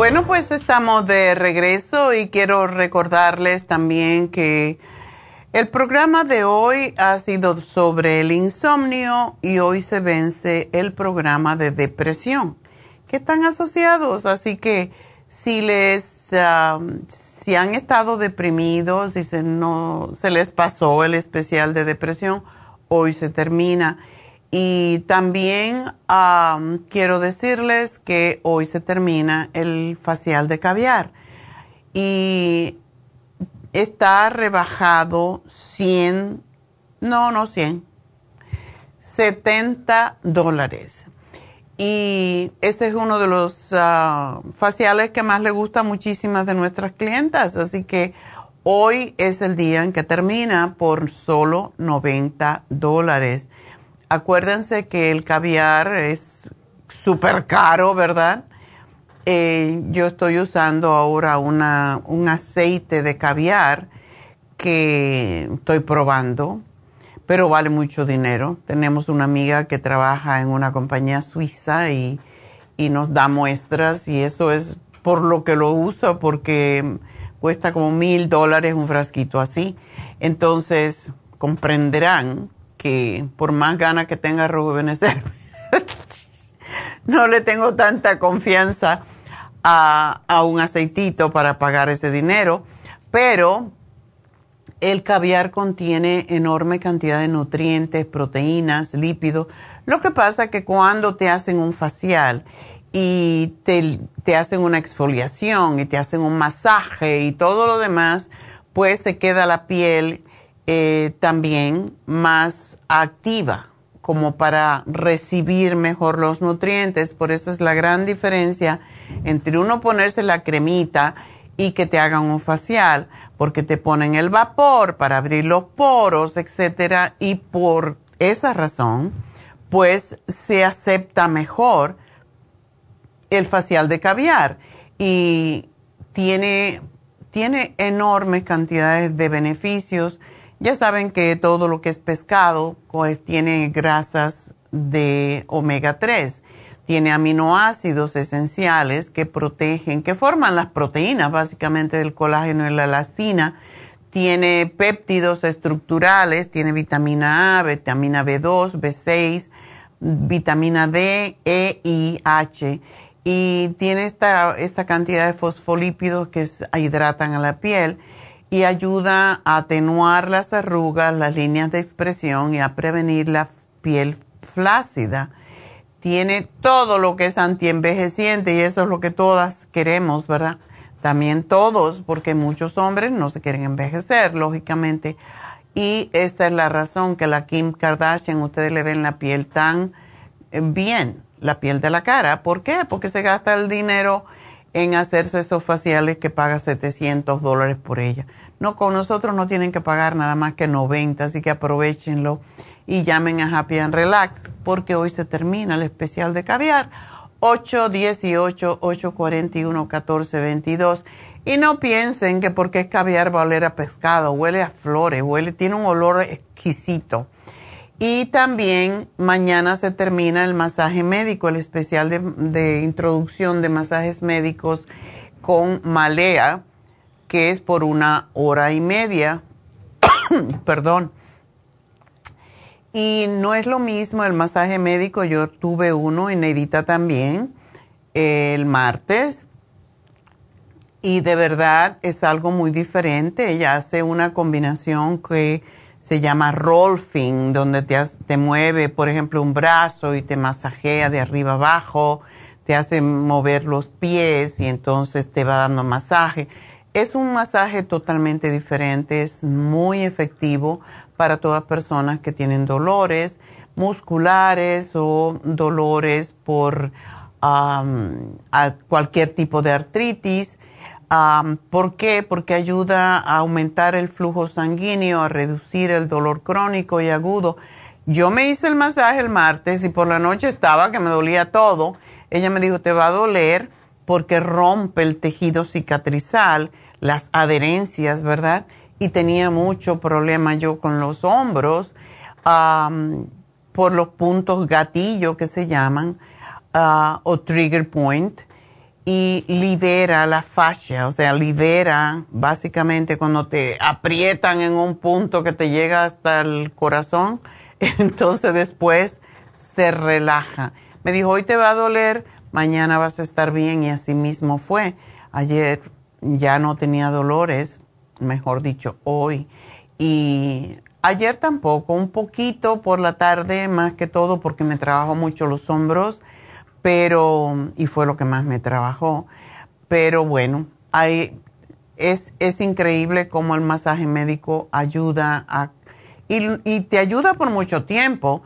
Bueno, pues estamos de regreso y quiero recordarles también que el programa de hoy ha sido sobre el insomnio y hoy se vence el programa de depresión, que están asociados. Así que si les, si han estado deprimidos, y se, no, se les pasó el especial de depresión, hoy se termina. Y también quiero decirles que hoy se termina el facial de caviar y está rebajado 100, no, no 100, 70 dólares. Y ese es uno de los ah, faciales que más le gusta a muchísimas de nuestras clientas. Así que hoy es el día en que termina por solo 90 dólares. Acuérdense que el caviar es súper caro, ¿verdad? Eh, yo estoy usando ahora una, un aceite de caviar que estoy probando pero vale mucho dinero. Tenemos una amiga que trabaja en una compañía suiza y, nos da muestras y eso es por lo que lo uso, porque cuesta como mil dólares un frasquito así. Entonces comprenderán que por más ganas que tenga rejuvenecer, *laughs* no le tengo tanta confianza a, a un aceitito para pagar ese dinero, pero el caviar contiene enorme cantidad de nutrientes, proteínas, lípidos. Lo que pasa que cuando te hacen un facial y te, hacen una exfoliación y te hacen un masaje y todo lo demás, pues se queda la piel eh, también más activa como para recibir mejor los nutrientes. Por eso es la gran diferencia entre uno ponerse la cremita y que te hagan un facial porque te ponen el vapor para abrir los poros, etcétera, y por esa razón, pues se acepta mejor el facial de caviar y tiene, tiene enormes cantidades de beneficios. Ya saben que todo lo que es pescado pues, tiene grasas de omega 3 tiene aminoácidos esenciales que protegen, que forman las proteínas básicamente del colágeno y la elastina. Tiene péptidos estructurales, tiene vitamina A, vitamina B2, B6, vitamina D, E y H. Y tiene esta, esta cantidad de fosfolípidos que hidratan a la piel y ayuda a atenuar las arrugas, las líneas de expresión y a prevenir la piel flácida tiene todo lo que es antienvejeciente y eso es lo que todas queremos, ¿verdad? También todos, porque muchos hombres no se quieren envejecer, lógicamente. Y esta es la razón que la Kim Kardashian, ustedes le ven la piel tan eh, bien, la piel de la cara. ¿Por qué? Porque se gasta el dinero en hacerse esos faciales que paga 700 dólares por ella. No, con nosotros no tienen que pagar nada más que 90, así que aprovechenlo y llamen a Happy and Relax porque hoy se termina el especial de caviar. 818-841-1422. Y no piensen que porque es caviar va a oler a pescado, huele a flores, huele, tiene un olor exquisito. Y también mañana se termina el masaje médico, el especial de, introducción de masajes médicos con malea, que es por una hora y media. *coughs* Perdón y no es lo mismo el masaje médico, yo tuve uno en Edita también el martes y de verdad es algo muy diferente. Ella hace una combinación que se llama rolfing, donde te, te mueve, por ejemplo, un brazo y te masajea de arriba abajo, te hace mover los pies y entonces te va dando masaje. Es un masaje totalmente diferente, es muy efectivo para todas personas que tienen dolores musculares o dolores por cualquier tipo de artritis. ¿Por qué? Porque ayuda a aumentar el flujo sanguíneo, a reducir el dolor crónico y agudo. Yo me hice el masaje el martes y por la noche estaba que me dolía todo. Ella me dijo, te va a doler porque rompe el tejido cicatrizal, las adherencias, ¿verdad? y tenía mucho problema yo con los hombros por los puntos gatillo que se llaman ah, o trigger point y libera la fascia, o sea, libera básicamente cuando te aprietan en un punto que te llega hasta el corazón, *laughs* entonces después se relaja. Me dijo, hoy te va a doler, mañana vas a estar bien y así mismo fue. Ayer ya no tenía dolores, mejor dicho, hoy. Y ayer tampoco, un poquito por la tarde, más que todo porque me trabajó mucho los hombros, pero, y fue lo que más me trabajó. Pero bueno, hay, es, es increíble cómo el masaje médico ayuda a, y, y te ayuda por mucho tiempo.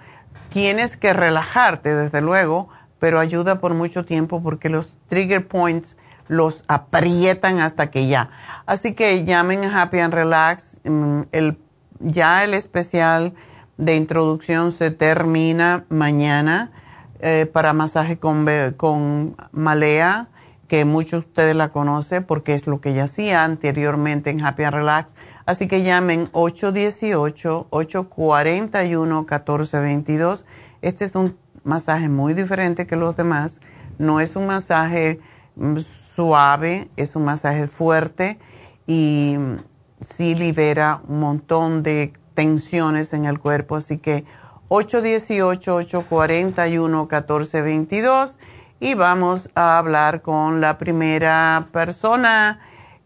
tienes que relajarte, desde luego, pero ayuda por mucho tiempo porque los trigger points los aprietan hasta que ya. Así que llamen a Happy and Relax. Mm, el, ya el especial de introducción se termina mañana eh, para masaje con, con Malea, que muchos de ustedes la conocen porque es lo que ella hacía anteriormente en Happy and Relax. Así que llamen 818-841-1422. Este es un masaje muy diferente que los demás. No es un masaje mm, suave, es un masaje fuerte y mm, sí libera un montón de tensiones en el cuerpo. Así que 818-841-1422 y vamos a hablar con la primera persona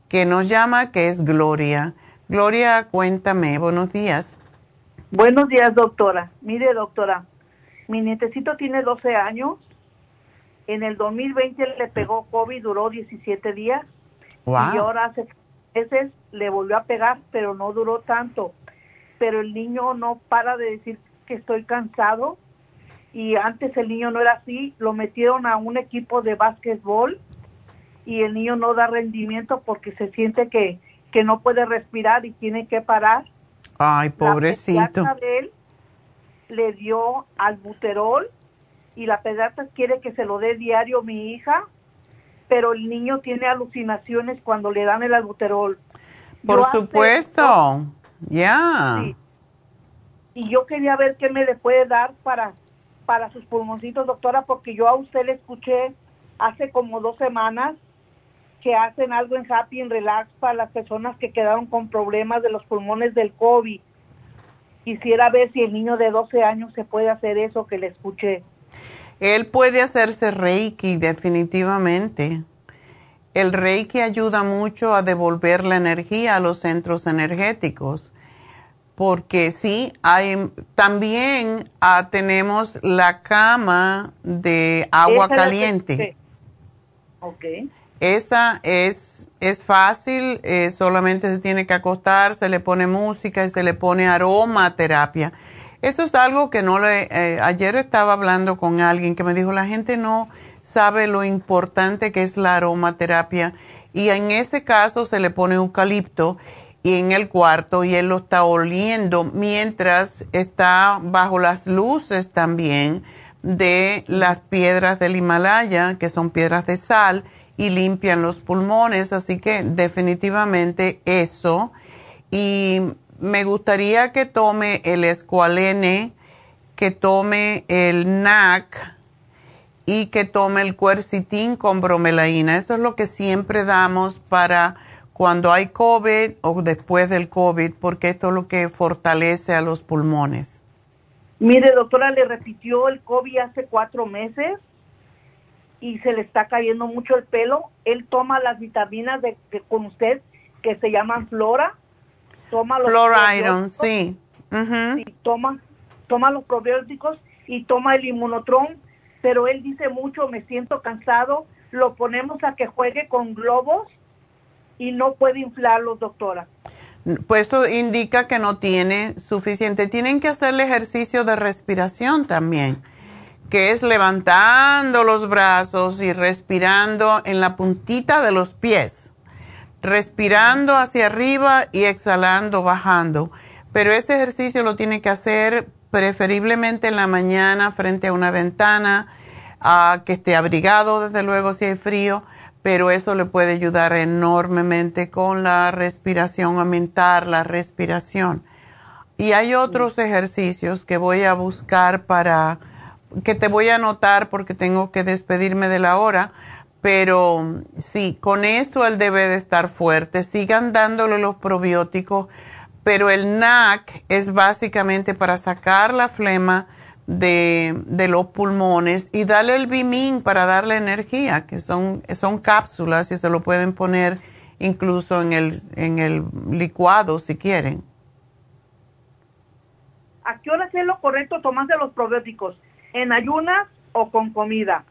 que nos llama, que es Gloria. Gloria, cuéntame, buenos días. Buenos días, doctora. Mire, doctora, mi nietecito tiene 12 años. En el 2020 le pegó COVID, duró 17 días. Y ahora hace meses le volvió a pegar, pero no duró tanto. Pero el niño no para de decir que estoy cansado. Y antes el niño no era así. Lo metieron a un equipo de básquetbol y el niño no da rendimiento porque se siente que, que no puede respirar y tiene que parar. Ay, pobrecito. La de él le dio albuterol y la pediatra quiere que se lo dé diario mi hija, pero el niño tiene alucinaciones cuando le dan el albuterol. Por supuesto, ya. Y yo quería ver qué me le puede dar para, para sus pulmoncitos, doctora, porque yo a usted le escuché hace como dos semanas que hacen algo en Happy and Relax para las personas que quedaron con problemas de los pulmones del COVID. Quisiera ver si el niño de 12 años se puede hacer eso que le escuché. Él puede hacerse Reiki, definitivamente. El Reiki ayuda mucho a devolver la energía a los centros energéticos, porque sí, hay, también ah, tenemos la cama de agua caliente. Okay. Esa es, es fácil, eh, solamente se tiene que acostar, se le pone música y se le pone aromaterapia. Eso es algo que no le... Eh, ayer estaba hablando con alguien que me dijo, la gente no sabe lo importante que es la aromaterapia y en ese caso se le pone eucalipto y en el cuarto y él lo está oliendo mientras está bajo las luces también de las piedras del Himalaya, que son piedras de sal y limpian los pulmones, así que definitivamente eso. Y me gustaría que tome el escualene, que tome el NAC y que tome el cuercitín con bromelaína. Eso es lo que siempre damos para cuando hay COVID o después del COVID, porque esto es lo que fortalece a los pulmones. Mire, doctora, le repitió el COVID hace cuatro meses y se le está cayendo mucho el pelo, él toma las vitaminas de, con usted que se llaman Flora, toma los Flora Iron, sí. toma, toma los probióticos y toma el inmunotron, pero él dice mucho, me siento cansado, lo ponemos a que juegue con globos y no puede inflarlos, doctora. Pues eso indica que no tiene suficiente. Tienen que hacerle ejercicio de respiración también que es levantando los brazos y respirando en la puntita de los pies, respirando hacia arriba y exhalando, bajando. Pero ese ejercicio lo tiene que hacer preferiblemente en la mañana frente a una ventana, a que esté abrigado, desde luego si hay frío, pero eso le puede ayudar enormemente con la respiración, aumentar la respiración. Y hay otros ejercicios que voy a buscar para que te voy a anotar porque tengo que despedirme de la hora, pero sí, con eso él debe de estar fuerte. Sigan dándole los probióticos, pero el NAC es básicamente para sacar la flema de, de los pulmones y darle el Bimin para darle energía, que son, son cápsulas y se lo pueden poner incluso en el, en el licuado si quieren. ¿A qué hora es lo correcto tomarse los probióticos? en ayunas o con comida?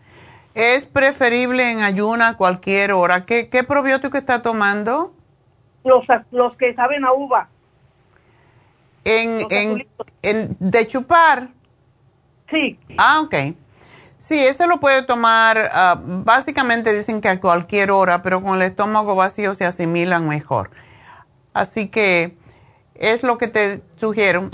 Es preferible en ayuna a cualquier hora. ¿Qué, qué probiótico está tomando? Los, los que saben a uva. En, en, en, de chupar. Sí. Ah, ok. Sí, ese lo puede tomar, ah, básicamente dicen que a cualquier hora, pero con el estómago vacío se asimilan mejor. Así que es lo que te sugiero.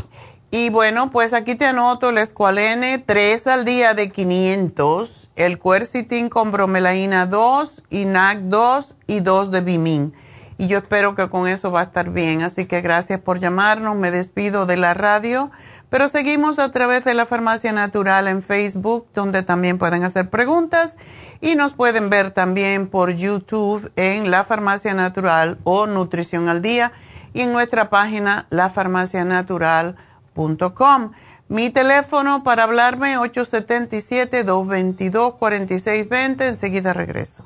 Y bueno, pues aquí te anoto el escualene 3 al día de 500, el cuercitín con bromelaína 2, y NAC 2 y 2 de Bimin. Y yo espero que con eso va a estar bien. Así que gracias por llamarnos. Me despido de la radio. Pero seguimos a través de la Farmacia Natural en Facebook, donde también pueden hacer preguntas. Y nos pueden ver también por YouTube en La Farmacia Natural o Nutrición al Día. Y en nuestra página lafarmacianatural.com. Mi teléfono para hablarme 877-222-4620. Enseguida regreso.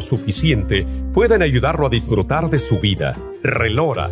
suficiente pueden ayudarlo a disfrutar de su vida. Relora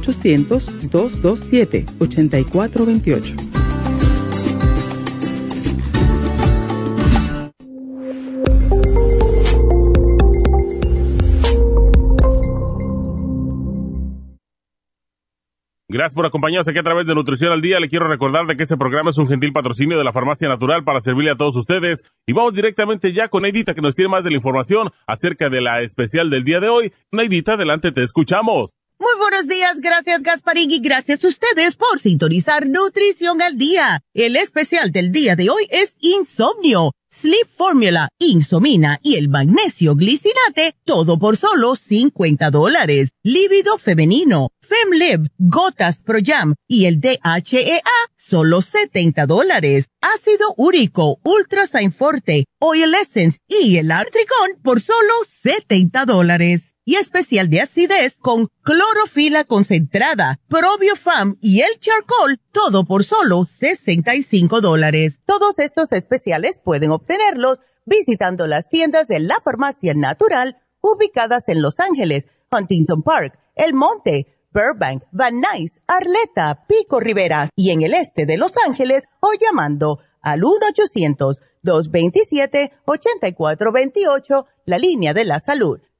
1-800-227-8428. Gracias por acompañarnos aquí a través de Nutrición al Día. Le quiero recordar de que este programa es un gentil patrocinio de la Farmacia Natural para servirle a todos ustedes. Y vamos directamente ya con Neidita que nos tiene más de la información acerca de la especial del día de hoy. Neidita, adelante, te escuchamos. Muy buenos días, gracias Gasparín y gracias a ustedes por sintonizar Nutrición al Día. El especial del día de hoy es Insomnio Sleep Formula, Insomina y el magnesio glicinate, todo por solo 50 dólares. Lívido femenino, FemLib, Gotas Pro Jam y el DHEA, solo 70 dólares. Ácido úrico, Ultra Forte, Oil Essence y el Artricón por solo 70 dólares. Y especial de acidez con clorofila concentrada, probiofam y el charcoal, todo por solo 65 dólares. Todos estos especiales pueden obtenerlos visitando las tiendas de la farmacia natural ubicadas en Los Ángeles, Huntington Park, El Monte, Burbank, Van Nuys, Arleta, Pico Rivera y en el este de Los Ángeles o llamando al 1-800-227-8428, la línea de la salud.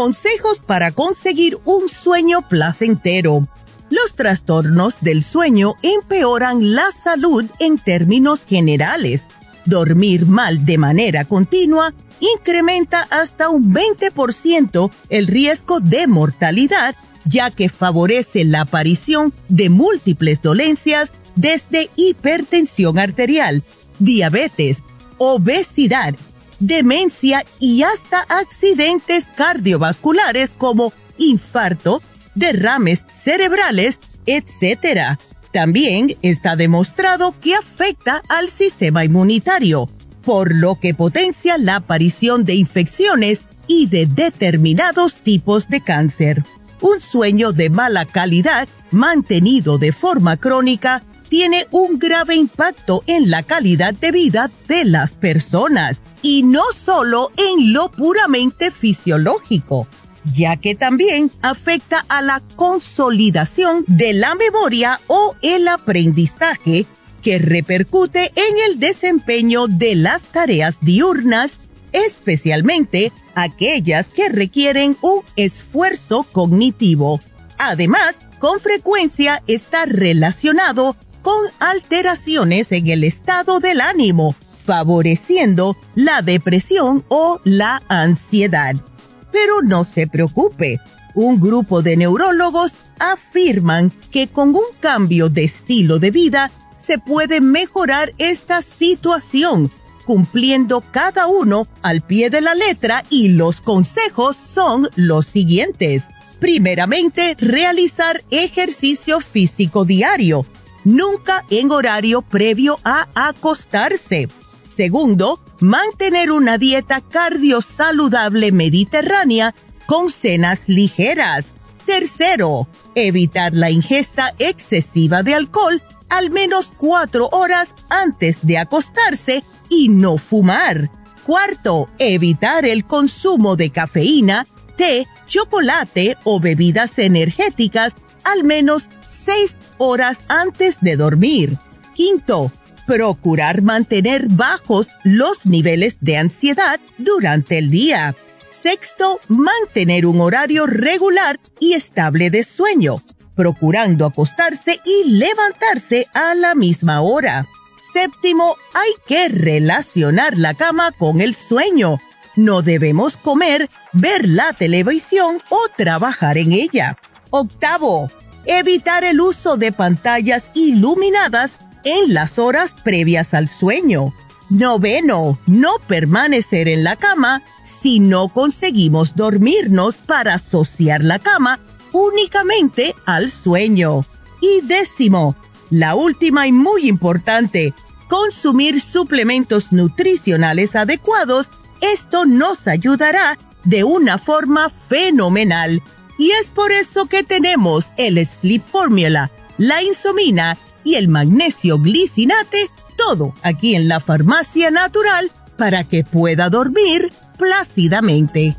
Consejos para conseguir un sueño placentero. Los trastornos del sueño empeoran la salud en términos generales Dormir mal de manera continua incrementa hasta un 20% el riesgo de mortalidad, ya que favorece la aparición de múltiples dolencias desde hipertensión arterial, diabetes, obesidad, demencia y hasta accidentes cardiovasculares como infarto, derrames cerebrales, etc. También está demostrado que afecta al sistema inmunitario, por lo que potencia la aparición de infecciones y de determinados tipos de cáncer. Un sueño de mala calidad mantenido de forma crónica tiene un grave impacto en la calidad de vida de las personas y no solo en lo puramente fisiológico ya que también afecta a la consolidación de la memoria o el aprendizaje que repercute en el desempeño de las tareas diurnas, especialmente aquellas que requieren un esfuerzo cognitivo. Además, con frecuencia está relacionado con alteraciones en el estado del ánimo, favoreciendo la depresión o la ansiedad. Pero no se preocupe, un grupo de neurólogos afirman que con un cambio de estilo de vida se puede mejorar esta situación, cumpliendo cada uno al pie de la letra y los consejos son los siguientes. Primeramente, realizar ejercicio físico diario, nunca en horario previo a acostarse. Segundo, mantener una dieta cardiosaludable mediterránea con cenas ligeras. Tercero, evitar la ingesta excesiva de alcohol al menos cuatro horas antes de acostarse y no fumar. Cuarto, evitar el consumo de cafeína, té, chocolate o bebidas energéticas al menos seis horas antes de dormir. Quinto, procurar mantener bajos los niveles de ansiedad durante el día. Sexto, mantener un horario regular y estable de sueño, procurando acostarse y levantarse a la misma hora. Séptimo, hay que relacionar la cama con el sueño. No debemos comer, ver la televisión o trabajar en ella. Octavo, evitar el uso de pantallas iluminadas en las horas previas al sueño. Noveno, no permanecer en la cama si no conseguimos dormirnos para asociar la cama únicamente al sueño. Y décimo, la última y muy importante, consumir suplementos nutricionales adecuados. Esto nos ayudará de una forma fenomenal. Y es por eso que tenemos el Sleep Formula, la insomina y el magnesio glicinate, todo aquí en la farmacia natural para que pueda dormir plácidamente.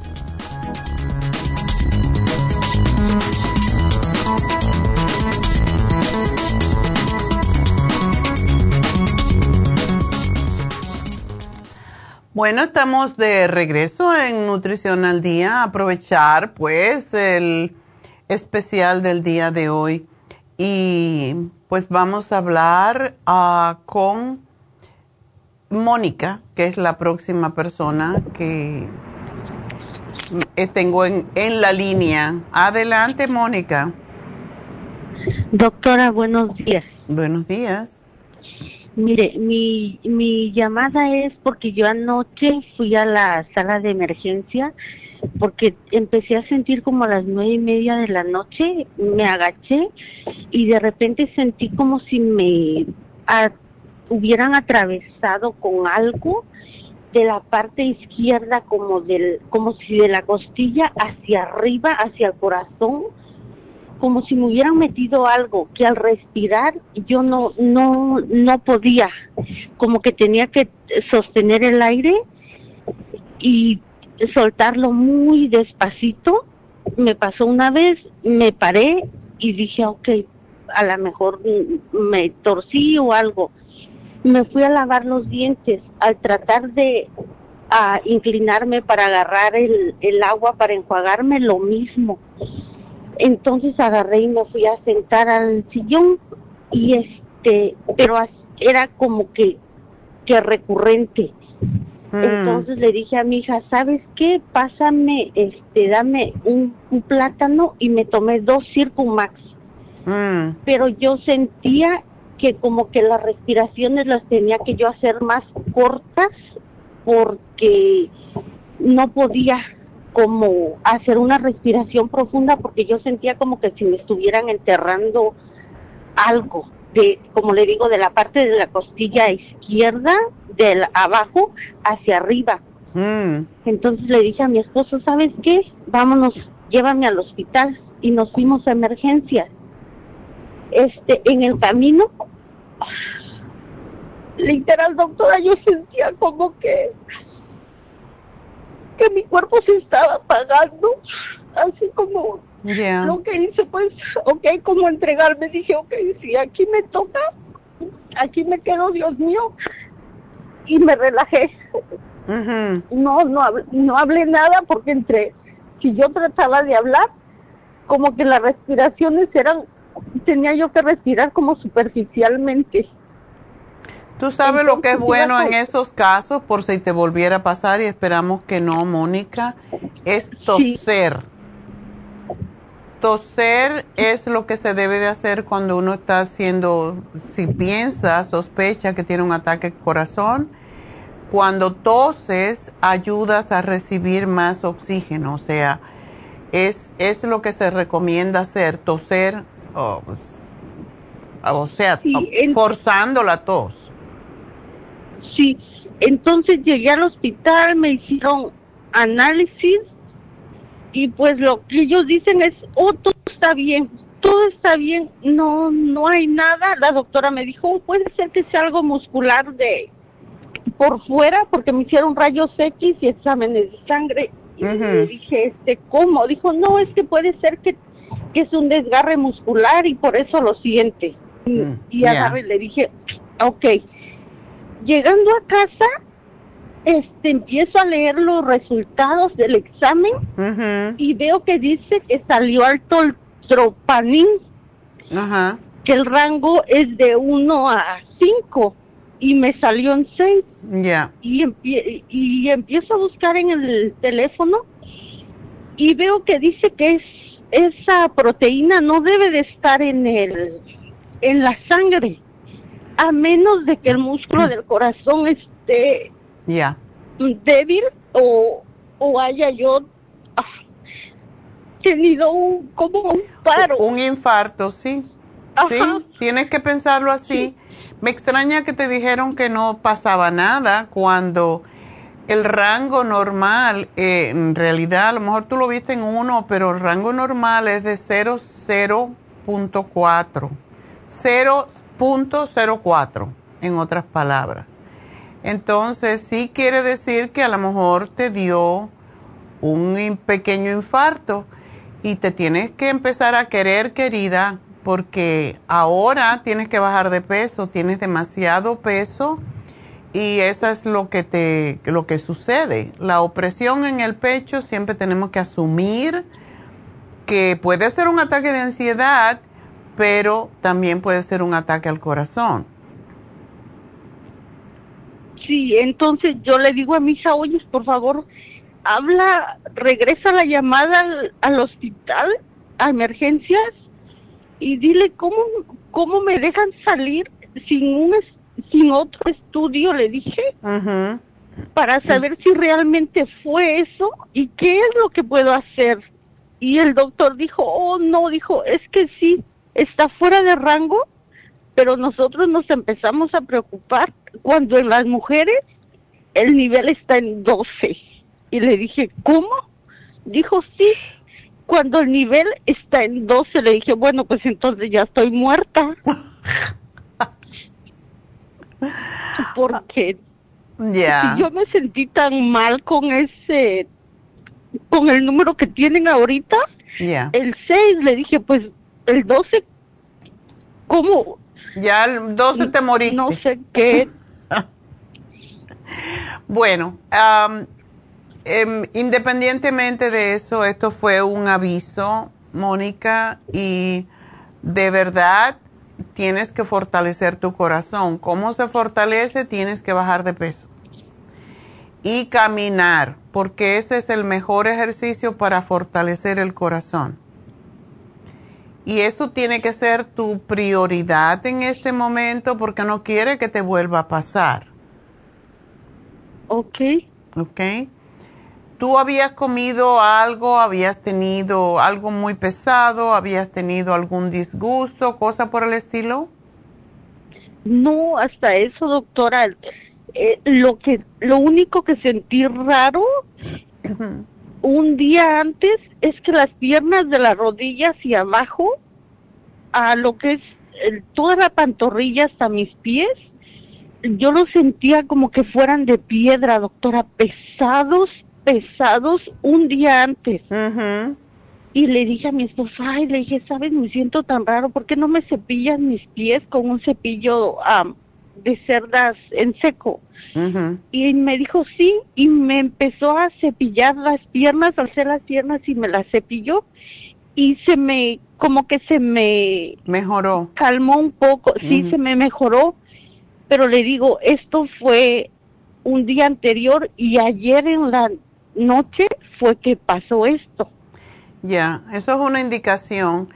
Bueno, estamos de regreso en Nutrición al Día. Aprovechar pues el especial del día de hoy. Y pues vamos a hablar ah, con Mónica, que es la próxima persona que eh, tengo en, en la línea. Adelante, Mónica. Doctora, buenos días. Buenos días. Mire, mi, mi llamada es porque yo anoche fui a la sala de emergencia porque empecé a sentir como a las nueve y media de la noche, me agaché y de repente sentí como si me hubieran atravesado con algo de la parte izquierda como del como si de la costilla hacia arriba hacia el corazón como si me hubieran metido algo que al respirar yo no no no podía. Como que tenía que sostener el aire y soltarlo muy despacito. Me pasó una vez me paré y dije ok a lo mejor me torcí o algo. Me fui a lavar los dientes. Al tratar de inclinarme para agarrar el, el agua para enjuagarme lo mismo. Entonces agarré y me fui a sentar al sillón y este, pero era como que, que recurrente. Mm. Entonces le dije a mi hija, ¿sabes qué? Pásame, este, dame un, un plátano y me tomé dos Circumax. Mm. Pero yo sentía que como que las respiraciones las tenía que yo hacer más cortas porque no podía como hacer una respiración profunda porque yo sentía como que si me estuvieran enterrando algo de como le digo de la parte de la costilla izquierda del abajo hacia arriba. Mm. entonces le dije a mi esposo sabes qué vámonos llévame al hospital. Y nos fuimos a emergencias este en el camino literal, doctora, yo sentía como que que mi cuerpo se estaba apagando, así como lo que hice, pues, ok, como entregarme, dije, ok, si aquí me toca, aquí me quedo, Dios mío, y me relajé. No, no, no hablé nada porque entre, si yo trataba de hablar, como que las respiraciones eran tenía yo que respirar como superficialmente. Tú sabes lo que es bueno en esos casos, por si te volviera a pasar, y esperamos que no, Mónica, es toser. Toser es lo que se debe de hacer cuando uno está haciendo, si piensa, sospecha que tiene un ataque corazón. Cuando toses, ayudas a recibir más oxígeno, o sea, es, es lo que se recomienda hacer, toser o sea, forzando la tos. Sí, entonces llegué al hospital, me hicieron análisis y pues lo que ellos dicen es, oh, todo está bien, todo está bien, no, no hay nada. La doctora me dijo, oh, puede ser que sea algo muscular de por fuera, porque me hicieron rayos X y exámenes de sangre. Y dije, este, ¿cómo? Dijo, no, es que puede ser que que es un desgarre muscular y por eso lo siente. y, mm, le dije, ok, llegando a casa, este, empiezo a leer los resultados del examen y veo que dice que salió alto el tropanín, que el rango es de 1 a 5 y me salió en 6. Y, y empiezo a buscar en el teléfono y veo que dice que es esa proteína no debe de estar en el en la sangre a menos de que el músculo del corazón esté débil o, o haya yo ah, tenido un como un paro. Un infarto sí. Sí tienes que pensarlo así. Me extraña que te dijeron que no pasaba nada cuando el rango normal, eh, en realidad a lo mejor tú lo viste en uno, pero el rango normal es de 0.04. 0.04, en otras palabras. Entonces, sí quiere decir que a lo mejor te dio un pequeño infarto y te tienes que empezar a querer, querida, porque ahora tienes que bajar de peso, tienes demasiado peso y eso es lo que te lo que sucede. La opresión en el pecho siempre tenemos que asumir que puede ser un ataque de ansiedad, pero también puede ser un ataque al corazón. Sí, entonces yo le digo a mi hija, oye, por favor, habla, regresa la llamada al, hospital, a emergencias, y dile cómo, cómo me dejan salir sin un sin otro estudio, le dije, para saber si realmente fue eso y qué es lo que puedo hacer. Y el doctor dijo, oh no, dijo, es que sí, está fuera de rango, pero nosotros nos empezamos a preocupar cuando en las mujeres el nivel está en 12. Y le dije, ¿cómo? Dijo, sí, cuando el nivel está en 12, le dije, bueno, pues entonces ya estoy muerta. *laughs* Porque si yo me sentí tan mal con ese, con el número que tienen ahorita, el 6, le dije, pues el 12, ¿cómo? Ya el 12 te moriste. No sé qué. *laughs* bueno, em, independientemente de eso, esto fue un aviso, Mónica, y de verdad tienes que fortalecer tu corazón. ¿Cómo se fortalece? Tienes que bajar de peso. Y caminar, porque ese es el mejor ejercicio para fortalecer el corazón. Y eso tiene que ser tu prioridad en este momento porque no quiere que te vuelva a pasar. Ok. Ok. ¿Tú habías comido algo, habías tenido algo muy pesado, habías tenido algún disgusto, cosa por el estilo? No, hasta eso, doctora. Eh, lo que, lo único que sentí raro un día antes es que las piernas de la rodilla hacia abajo, a lo que es toda la pantorrilla hasta mis pies, yo lo sentía como que fueran de piedra, doctora, pesados, pesados un día antes. Y le dije a mi esposa, ay, le dije, ¿sabes? Me siento tan raro, ¿por qué no me cepillan mis pies con un cepillo de cerdas en seco? Y me dijo, sí, y me empezó a cepillar las piernas, alcé las piernas y me las cepilló. Y se me, como que se me... Mejoró. Calmó un poco, sí, se me mejoró. Pero le digo, esto fue un día anterior y ayer en la noche fue que pasó esto. Ya, eso es una indicación.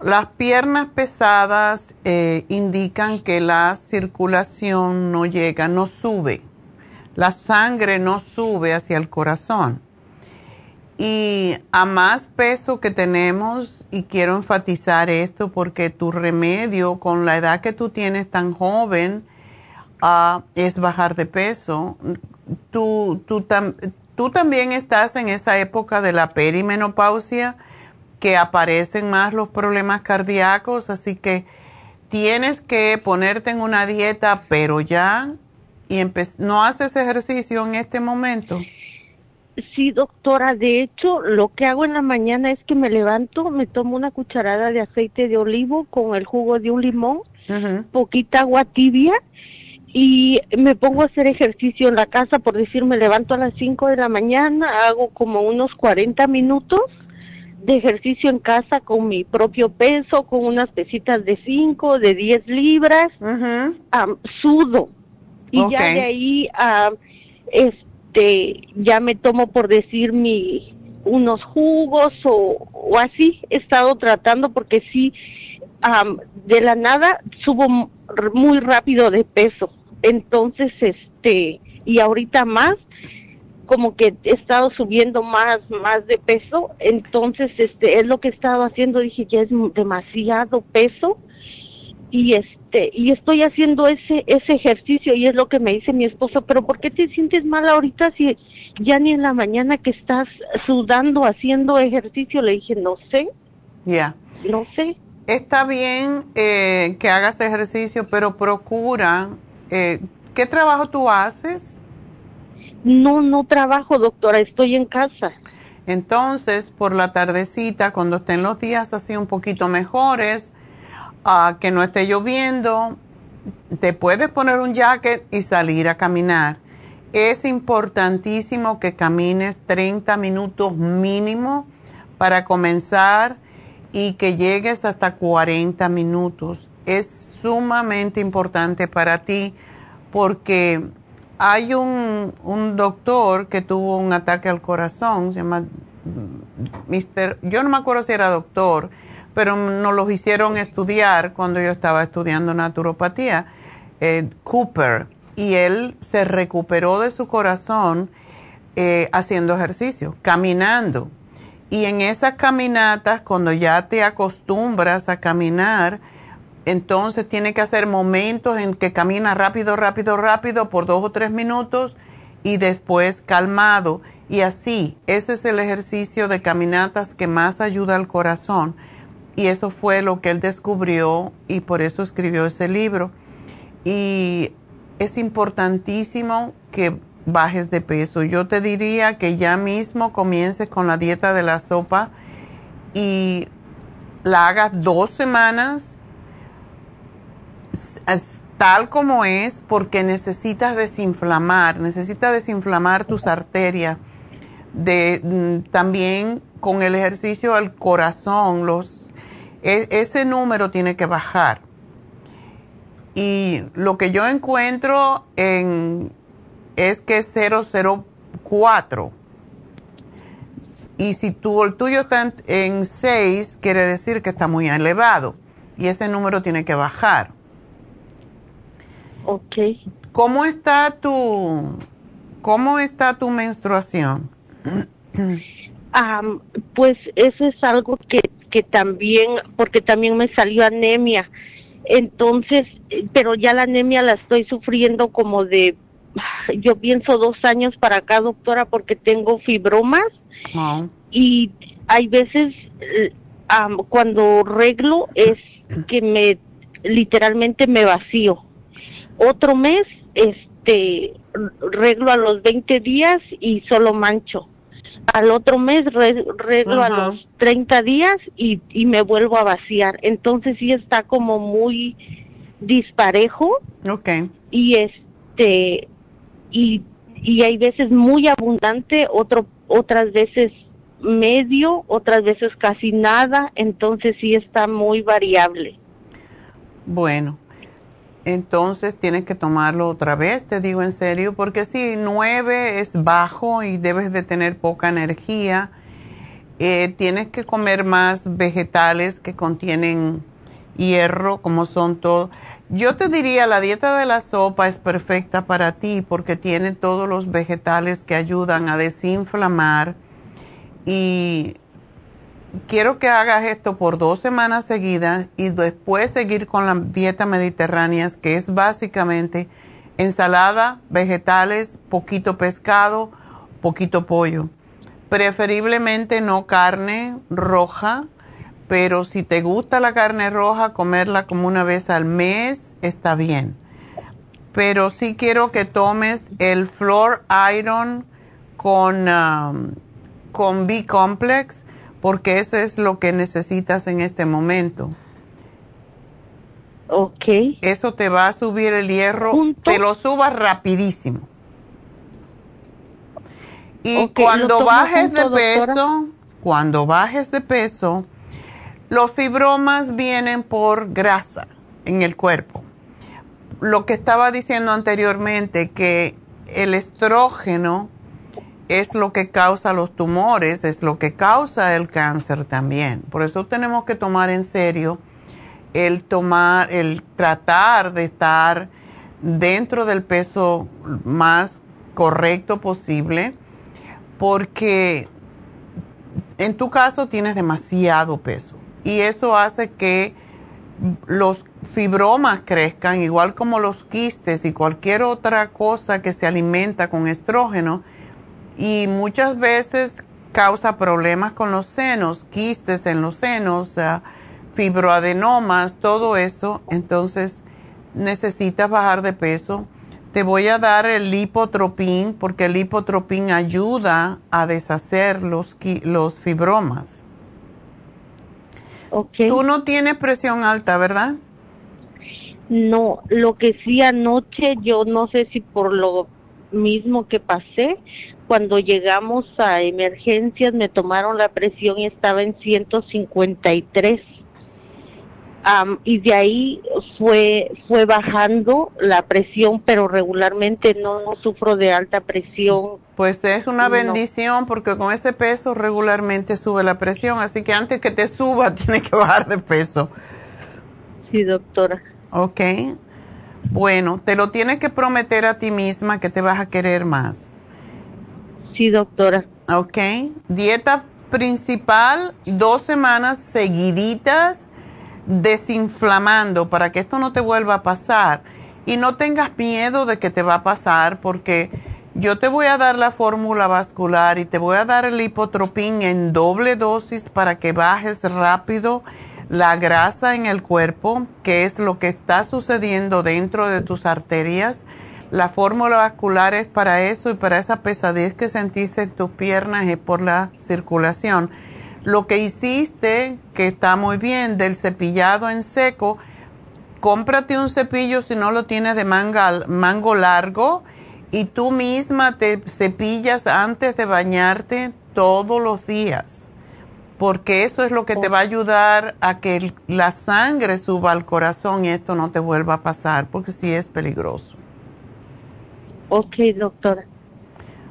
Las piernas pesadas eh, indican que la circulación no llega, no sube. La sangre no sube hacia el corazón. Y a más peso que tenemos, y quiero enfatizar esto porque tu remedio con la edad que tú tienes tan joven ah, es bajar de peso. Tú, tú, Tú también estás en esa época de la perimenopausia que aparecen más los problemas cardíacos, así que tienes que ponerte en una dieta, pero ya, y no haces ejercicio en este momento. Sí, doctora, de hecho, lo que hago en la mañana es que me levanto, me tomo una cucharada de aceite de olivo con el jugo de un limón, poquita agua tibia y me pongo a hacer ejercicio en la casa, por decir, me levanto a las 5 de la mañana, hago como unos 40 minutos de ejercicio en casa con mi propio peso, con unas pesitas de 5, de 10 libras, sudo. Y ya de ahí, este, ya me tomo, por decir, mi unos jugos o, o así, he estado tratando porque sí, de la nada subo muy rápido de peso. Entonces, este, y ahorita más, como que he estado subiendo más, más de peso, entonces, este, es lo que he estado haciendo, dije, ya es demasiado peso, y este, y estoy haciendo ese, ese ejercicio, y es lo que me dice mi esposo, pero ¿por qué te sientes mal ahorita si ya ni en la mañana que estás sudando, haciendo ejercicio? Le dije, no sé. Ya. No sé. Está bien eh, que hagas ejercicio, pero procura eh, ¿Qué trabajo tú haces? No, no trabajo, doctora, estoy en casa. Entonces, por la tardecita, cuando estén los días así un poquito mejores, ah, que no esté lloviendo, te puedes poner un jacket y salir a caminar. Es importantísimo que camines 30 minutos mínimo para comenzar y que llegues hasta 40 minutos es sumamente importante para ti porque hay un, un, doctor que tuvo un ataque al corazón, se llama Mister, yo no me acuerdo si era doctor, pero nos los hicieron estudiar cuando yo estaba estudiando naturopatía, eh, Cooper, y él se recuperó de su corazón eh, haciendo ejercicio, caminando. Y en esas caminatas, cuando ya te acostumbras a caminar, entonces tiene que hacer momentos en que camina rápido, rápido, rápido por dos o tres minutos y después calmado. Y así, ese es el ejercicio de caminatas que más ayuda al corazón. Y eso fue lo que él descubrió y por eso escribió ese libro. Y es importantísimo que bajes de peso. Yo te diría que ya mismo comiences con la dieta de la sopa y la hagas dos semanas tal como es porque necesitas desinflamar, necesitas desinflamar tus arterias. Mm, también con el ejercicio al corazón, los, e, ese número tiene que bajar. Y lo que yo encuentro en, es que es 004. Y si tu, el tuyo está en 6, quiere decir que está muy elevado. Y ese número tiene que bajar. Ok. ¿Cómo está tu, cómo está tu menstruación? pues eso es algo que, que también, porque también me salió anemia. Entonces, pero ya la anemia la estoy sufriendo como de, yo pienso dos años para acá, doctora, porque tengo fibromas. Y hay veces cuando reglo es que me literalmente me vacío. Otro mes, este, reglo a los 20 días y solo mancho. Al otro mes reglo a los 30 días y, y me vuelvo a vaciar. Entonces sí está como muy disparejo. Ok. Y este, y, y hay veces muy abundante, otro, otras veces medio, otras veces casi nada, entonces sí está muy variable. Bueno, entonces tienes que tomarlo otra vez, te digo en serio, porque si nueve es bajo y debes de tener poca energía, eh, tienes que comer más vegetales que contienen hierro, como son todos. Yo te diría, la dieta de la sopa es perfecta para ti porque tiene todos los vegetales que ayudan a desinflamar y quiero que hagas esto por dos semanas seguidas y después seguir con la dieta mediterránea, que es básicamente ensalada, vegetales, poquito pescado, poquito pollo. Preferiblemente no carne roja, pero si te gusta la carne roja, comerla como una vez al mes está bien. Pero sí quiero que tomes el Flor Iron con, um, con B-Complex porque eso es lo que necesitas en este momento. Ok. Eso te va a subir el hierro, te lo subas rapidísimo. Y cuando bajes de peso, cuando bajes de peso, los fibromas vienen por grasa en el cuerpo. Lo que estaba diciendo anteriormente, que el estrógeno es lo que causa los tumores, es lo que causa el cáncer también. Por eso tenemos que tomar en serio el tomar, el tratar de estar dentro del peso más correcto posible, porque en tu caso tienes demasiado peso y eso hace que los fibromas crezcan, igual como los quistes y cualquier otra cosa que se alimenta con estrógeno y muchas veces causa problemas con los senos, quistes en los senos, fibroadenomas, todo eso. Entonces necesitas bajar de peso. Te voy a dar el lipotropín porque el lipotropín ayuda a deshacer los, los fibromas. Okay. Tú no tienes presión alta, ¿verdad? No, lo que sí anoche, yo no sé si por lo mismo que pasé, cuando llegamos a emergencias me tomaron la presión y estaba en 153. y de ahí fue fue bajando la presión, pero regularmente no, sufro de alta presión. Pues es una bendición porque con ese peso regularmente sube la presión, así que antes que te suba *laughs* tiene que bajar de peso. Sí, doctora. Ok. Bueno, te lo tienes que prometer a ti misma que te vas a querer más. Sí, doctora. Ok. Dieta principal, dos semanas seguiditas desinflamando para que esto no te vuelva a pasar. Y no tengas miedo de que te va a pasar porque yo te voy a dar la fórmula vascular y te voy a dar el hipotropín en doble dosis para que bajes rápido la grasa en el cuerpo, que es lo que está sucediendo dentro de tus arterias. La fórmula vascular es para eso y para esa pesadez que sentiste en tus piernas es por la circulación. Lo que hiciste, que está muy bien, del cepillado en seco, cómprate un cepillo si no lo tienes de manga, mango largo y tú misma te cepillas antes de bañarte todos los días, porque eso es lo que te va a ayudar a que la sangre suba al corazón y esto no te vuelva a pasar, porque sí es peligroso. Ok, doctora.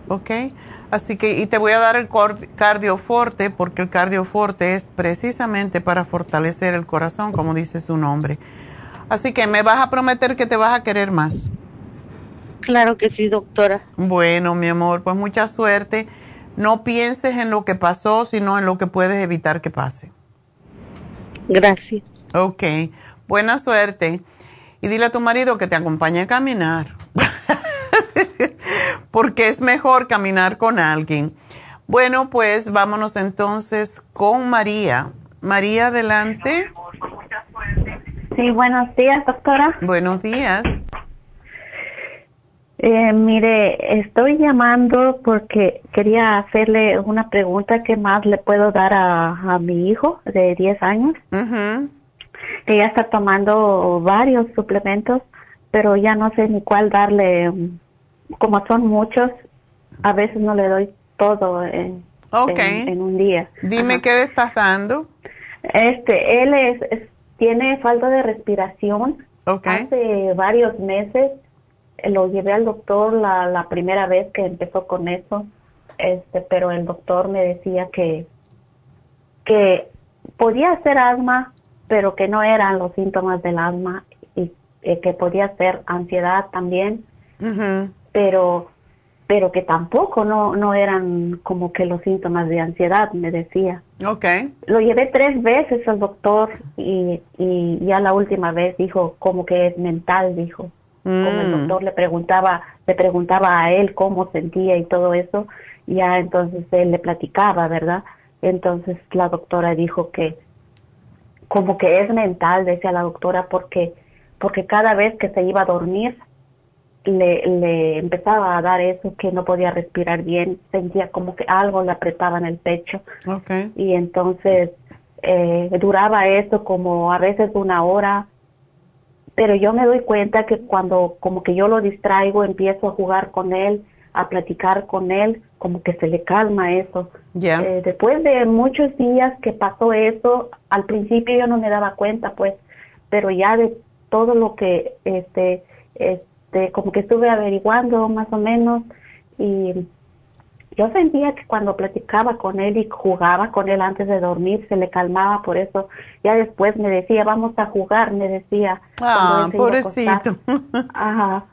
Ok. Así que, y te voy a dar el cardioforte, porque el cardioforte es precisamente para fortalecer el corazón, como dice su nombre. Así que me vas a prometer que te vas a querer más. Claro que sí, doctora. Bueno, mi amor, pues mucha suerte. No pienses en lo que pasó, sino en lo que puedes evitar que pase. Gracias. Ok, buena suerte. Y dile a tu marido que te acompañe a caminar. *laughs* porque es mejor caminar con alguien. Bueno, pues vámonos entonces con María. María, adelante. Sí, buenos días, doctora. Buenos días. Eh, mire, estoy llamando porque quería hacerle una pregunta que más le puedo dar a, mi hijo de 10 años. Ella está tomando varios suplementos, pero ya no sé ni cuál darle como son muchos, a veces no le doy todo en, en, un día. Dime qué le estás dando. Este, él es, tiene falta de respiración. Hace varios meses lo llevé al doctor la, la primera vez que empezó con eso, este, pero el doctor me decía que que podía ser asma, pero que no eran los síntomas del asma y, eh, que podía ser ansiedad también pero pero que tampoco no no eran como que los síntomas de ansiedad me decía. Okay lo llevé tres veces al doctor y, y ya la última vez dijo como que es mental dijo como el mm. doctor le preguntaba le preguntaba a él cómo sentía y todo eso ya entonces él le platicaba verdad entonces la doctora dijo que como que es mental decía la doctora porque porque cada vez que se iba a dormir le, le empezaba a dar eso que no podía respirar bien, sentía como que algo le apretaba en el pecho. Y entonces eh, duraba eso como a veces una hora, pero yo me doy cuenta que cuando como que yo lo distraigo, empiezo a jugar con él, a platicar con él, como que se le calma eso. Eh, después de muchos días que pasó eso, al principio yo no me daba cuenta, pues, pero ya de todo lo que este este, como que estuve averiguando más o menos y yo sentía que cuando platicaba con él y jugaba con él antes de dormir se le calmaba, por eso ya después me decía, vamos a jugar, me decía. Ah, pobrecito. Ajá.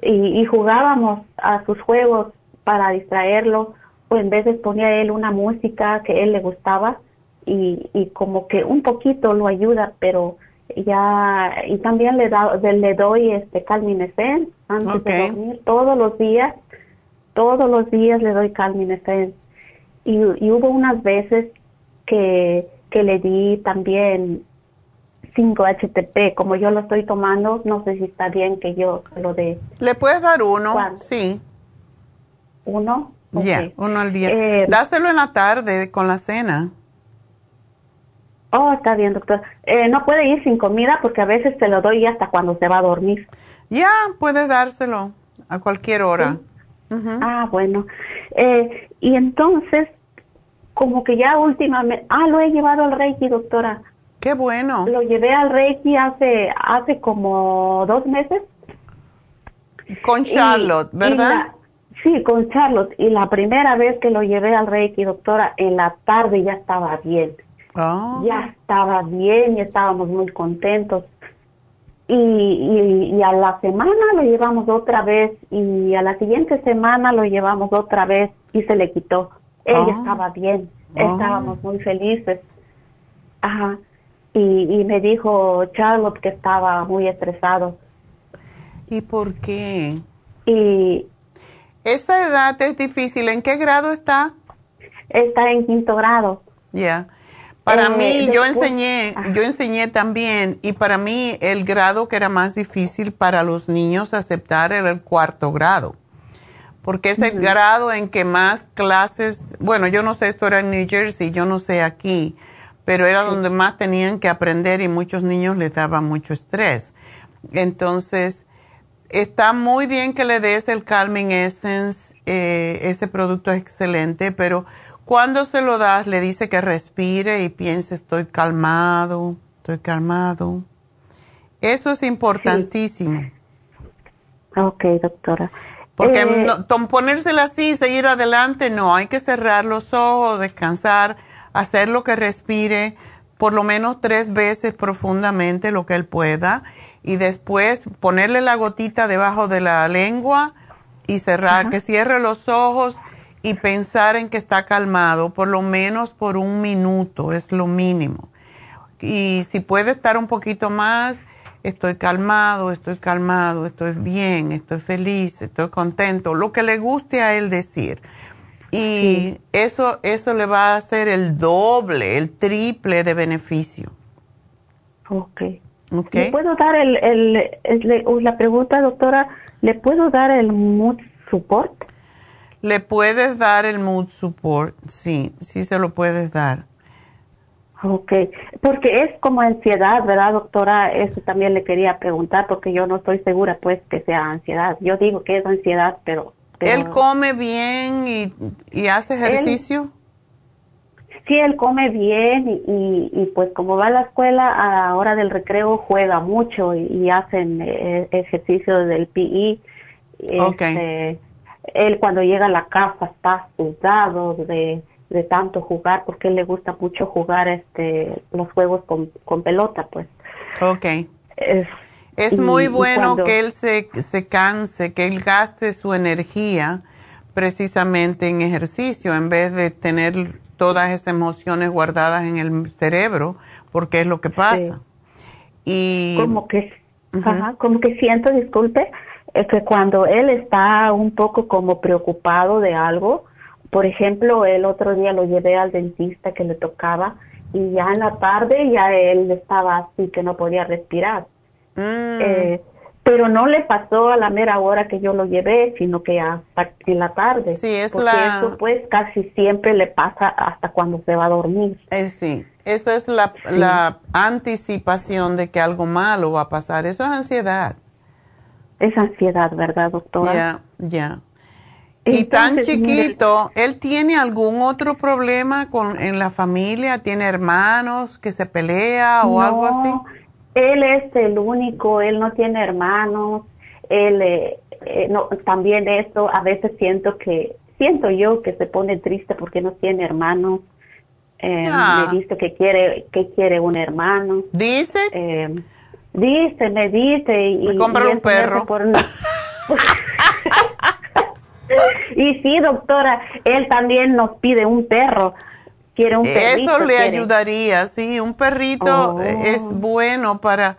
Y, y, jugábamos a sus juegos para distraerlo, o en veces ponía él una música que él le gustaba y, y como que un poquito lo ayuda, pero ya y también le da, le doy este calminesen antes de dormir todos los días todos los días le doy calminesen y, y hubo unas veces que, que le di también 5-HTP, como yo lo estoy tomando, no sé si está bien que yo lo dé. ¿Le puedes dar uno? Sí. ¿Uno? Ya, uno al día. Eh, Dáselo en la tarde con la cena. Oh, está bien, doctor. Eh, no puede ir sin comida porque a veces te lo doy hasta cuando se va a dormir. Ya, puede dárselo a cualquier hora. Ah, bueno. Eh, y entonces, como que ya últimamente, ah, lo he llevado al Reiki, doctora. Qué bueno. Lo llevé al Reiki hace, hace como dos meses. Con Charlotte, ¿verdad? sí, con Charlotte. Y la primera vez que lo llevé al Reiki, doctora, en la tarde ya estaba bien. Ah. Ya estaba bien y estábamos muy contentos. Y, y, a la semana lo llevamos otra vez y a la siguiente semana lo llevamos otra vez y se le quitó. Ella ah. estaba bien, estábamos muy felices. Ajá. Y, y me dijo Charlotte que estaba muy estresado. ¿Y por qué? Y esa edad es difícil. ¿En qué grado está? Está en quinto grado. Ya. Para eh, mí, yo enseñé, yo enseñé también, y para mí el grado que era más difícil para los niños aceptar era el cuarto grado, porque es el grado en que más clases, bueno, yo no sé, esto era en New Jersey, yo no sé aquí, pero era donde más tenían que aprender y muchos niños les daba mucho estrés. Entonces, está muy bien que le des el Calming Essence, eh, ese producto es excelente, pero cuando se lo das, le dice que respire y piense, estoy calmado, estoy calmado. Eso es importantísimo. Ok, doctora. Porque eh, ponérsela así, seguir adelante, no, hay que cerrar los ojos, descansar, hacer lo que respire por lo menos tres veces profundamente lo que él pueda y después ponerle la gotita debajo de la lengua y cerrar, que cierre los ojos y pensar en que está calmado, por lo menos por un minuto, es lo mínimo. Y si puede estar un poquito más, estoy calmado, estoy calmado, estoy bien, estoy feliz, estoy contento, lo que le guste a él decir. Y eso, eso le va a hacer el doble, el triple de beneficio. Ok. okay. ¿Le puedo dar el, el, la pregunta, doctora, ¿le puedo dar el mood support? Le puedes dar el mood support, sí, sí se lo puedes dar. Ok, porque es como ansiedad, ¿verdad, doctora? Eso también le quería preguntar porque yo no estoy segura, pues, que sea ansiedad. Yo digo que es ansiedad, pero... ¿Él come bien y, y hace ejercicio? sí, él come bien y, y, pues como va a la escuela, a la hora del recreo juega mucho y, hacen eh, ejercicio del PE. Okay. Él cuando llega a la casa está sudado de, de tanto jugar porque él le gusta mucho jugar este los juegos con, con pelota pues. Ok. Es, muy bueno que él se, se canse que él gaste su energía precisamente en ejercicio en vez de tener todas esas emociones guardadas en el cerebro porque es lo que pasa. Y como que como que siento disculpe es que cuando él está un poco como preocupado de algo, por ejemplo, el otro día lo llevé al dentista que le tocaba y ya en la tarde ya él estaba así que no podía respirar. Mm. Eh, pero no le pasó a la mera hora que yo lo llevé, sino que hasta en la tarde. Sí, es porque eso pues casi siempre le pasa hasta cuando se va a dormir. Eh, sí, eso es la, la anticipación de que algo malo va a pasar. Eso es ansiedad es ansiedad, ¿verdad, doctora? Ya, ya. Y tan chiquito, ¿él tiene algún otro problema con, en la familia? ¿Tiene hermanos que se pelea o algo así? Él es el único, él no tiene hermanos. Él, eh, eh, no, también esto, a veces siento que, siento yo que se pone triste porque no tiene hermanos. Eh, Me dice que quiere, que quiere un hermano. ¿Dice? Eh, Dice, me dice. Y, compra un perro. *laughs* y sí, doctora, él también nos pide un perro. Quiere un perrito. Eso le ayudaría, sí. Un perrito oh. es bueno para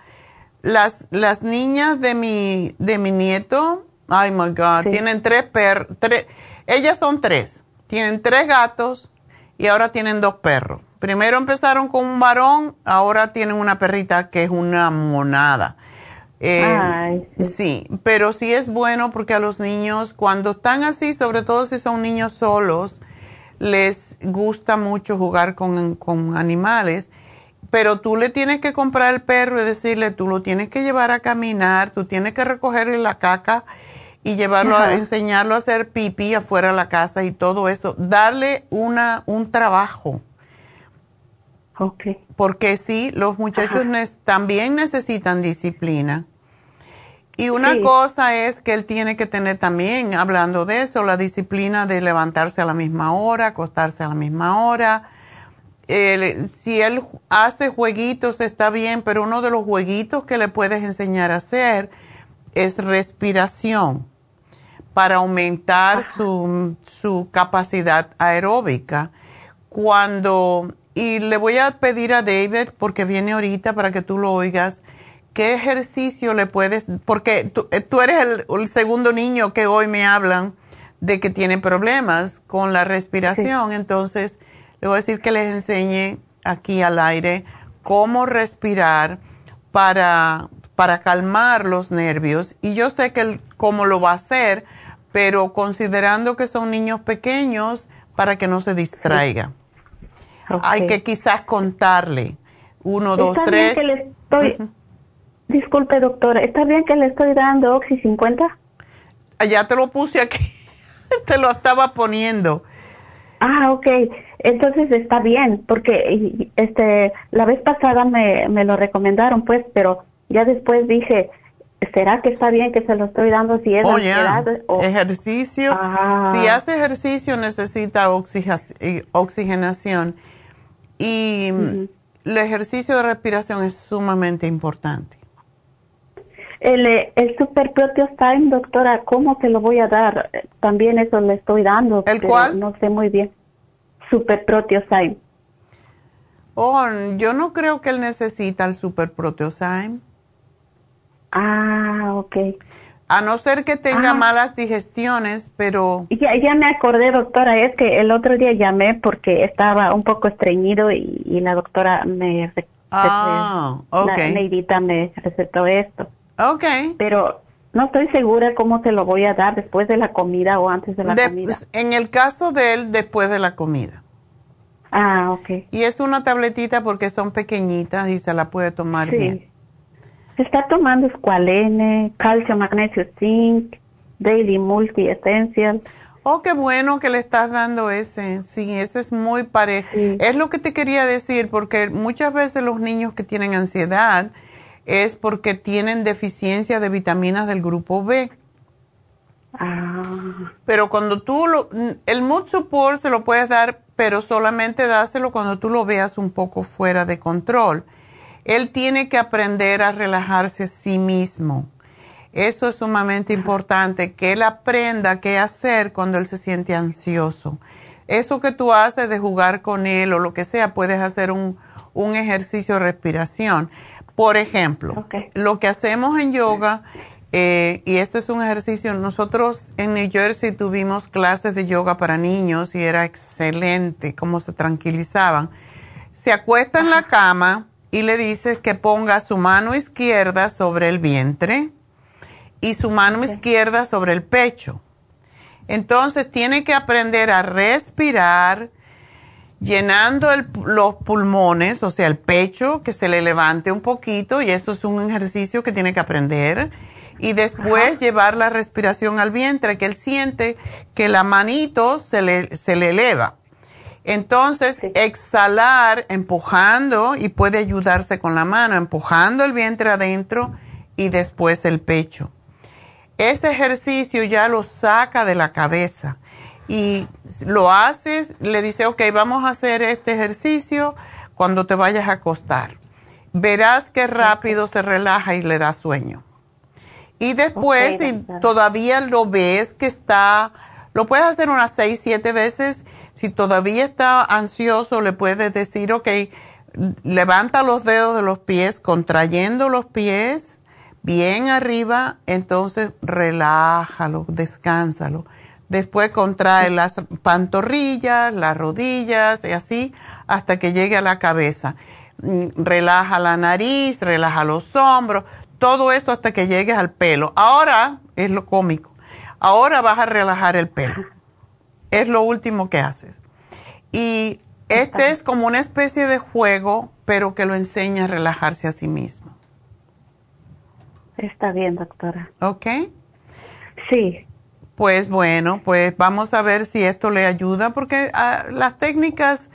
las, las niñas de mi, de mi nieto. Ay, my God. Tienen tres perros. ellas son tres. Tienen tres gatos y ahora tienen dos perros. Primero empezaron con un varón, ahora tienen una perrita que es una monada. Eh, sí. pero sí es bueno porque a los niños, cuando están así, sobre todo si son niños solos, les gusta mucho jugar con, animales. Pero tú le tienes que comprar el perro y decirle, tú lo tienes que llevar a caminar, tú tienes que recogerle la caca y llevarlo a enseñarlo a hacer pipí afuera de la casa y todo eso. Darle una, un trabajo Okay. Porque sí, los muchachos también necesitan disciplina. Y una cosa es que él tiene que tener también, hablando de eso, la disciplina de levantarse a la misma hora, acostarse a la misma hora. si él hace jueguitos está bien, pero uno de los jueguitos que le puedes enseñar a hacer es respiración para aumentar su, su, capacidad aeróbica. Cuando, y le voy a pedir a David, porque viene ahorita para que tú lo oigas, ¿qué ejercicio le puedes, porque tú, eh, eres el, segundo niño que hoy me hablan de que tiene problemas con la respiración, entonces le voy a decir que les enseñe aquí al aire cómo respirar para, para calmar los nervios. Y yo sé que cómo lo va a hacer, pero considerando que son niños pequeños, para que no se distraiga. Hay que quizás contarle. Uno, dos, tres. Disculpe, doctora, ¿está bien que le estoy dando Oxy 50? Ah, ya te lo puse aquí, *laughs* te lo estaba poniendo. Ah, ok. Entonces está bien, porque este la vez pasada me, me lo recomendaron, pues, pero ya después dije, ¿será que está bien que se lo estoy dando si es oh, ejercicio? Ah. Si hace ejercicio necesita oxigenación y el ejercicio de respiración es sumamente importante. El, el Super Time, doctora, ¿cómo se lo voy a dar? También eso le estoy dando. ¿El cuál? No sé muy bien. Super Time. Oh, yo no creo que él necesita el Super Proteosyme. Ah, ok. A no ser que tenga malas digestiones, pero... Ya, ya me acordé, doctora, es que el otro día llamé porque estaba un poco estreñido y, la doctora me... Ah, ok. La me recetó esto. Ok. Pero no estoy segura cómo se lo voy a dar después de la comida o antes de la comida. Pues, en el caso de él, después de la comida. Ah, ok. Y es una tabletita porque son pequeñitas y se la puede tomar bien. Está tomando escualene, calcio, magnesio, zinc, daily multi essential. Oh, qué bueno que le estás dando ese. Sí, ese es muy parejo. Es lo que te quería decir, porque muchas veces los niños que tienen ansiedad, es porque tienen deficiencia de vitaminas del grupo B. Ah. Pero cuando tú lo, el mood support se lo puedes dar, pero solamente dáselo cuando tú lo veas un poco fuera de control. Él tiene que aprender a relajarse a sí mismo. Eso es sumamente importante, que él aprenda qué hacer cuando él se siente ansioso. Eso que tú haces de jugar con él o lo que sea, puedes hacer un, un ejercicio de respiración. Por ejemplo, lo que hacemos en yoga, eh, y este es un ejercicio, nosotros en New Jersey tuvimos clases de yoga para niños y era excelente cómo se tranquilizaban. Se acuesta en la cama y le dices que ponga su mano izquierda sobre el vientre y su mano izquierda sobre el pecho. Entonces tiene que aprender a respirar llenando los pulmones, o sea, el pecho, que se le levante un poquito, y eso es un ejercicio que tiene que aprender. Y después llevar la respiración al vientre, que él siente que la manito se le, se le eleva. Entonces, exhalar empujando, y puede ayudarse con la mano, empujando el vientre adentro y después el pecho. Ese ejercicio ya lo saca de la cabeza y lo haces, le dice, ok, vamos a hacer este ejercicio cuando te vayas a acostar. Verás que rápido se relaja y le da sueño. Y después, si todavía lo ves que está, lo puedes hacer unas seis, siete veces. Si todavía está ansioso, le puedes decir, ok, levanta los dedos de los pies, contrayendo los pies bien arriba, entonces relájalo, descánsalo Después contrae las pantorrillas, las rodillas y así hasta que llegue a la cabeza. Mm, relaja la nariz, relaja los hombros, todo esto hasta que llegues al pelo. Ahora es lo cómico. Ahora vas a relajar el pelo. Es lo último que haces. Y este es como una especie de juego, pero que lo enseña a relajarse a sí mismo. Está bien, doctora. ¿Ok? Sí, pues bueno, pues vamos a ver si esto le ayuda, porque ah, las técnicas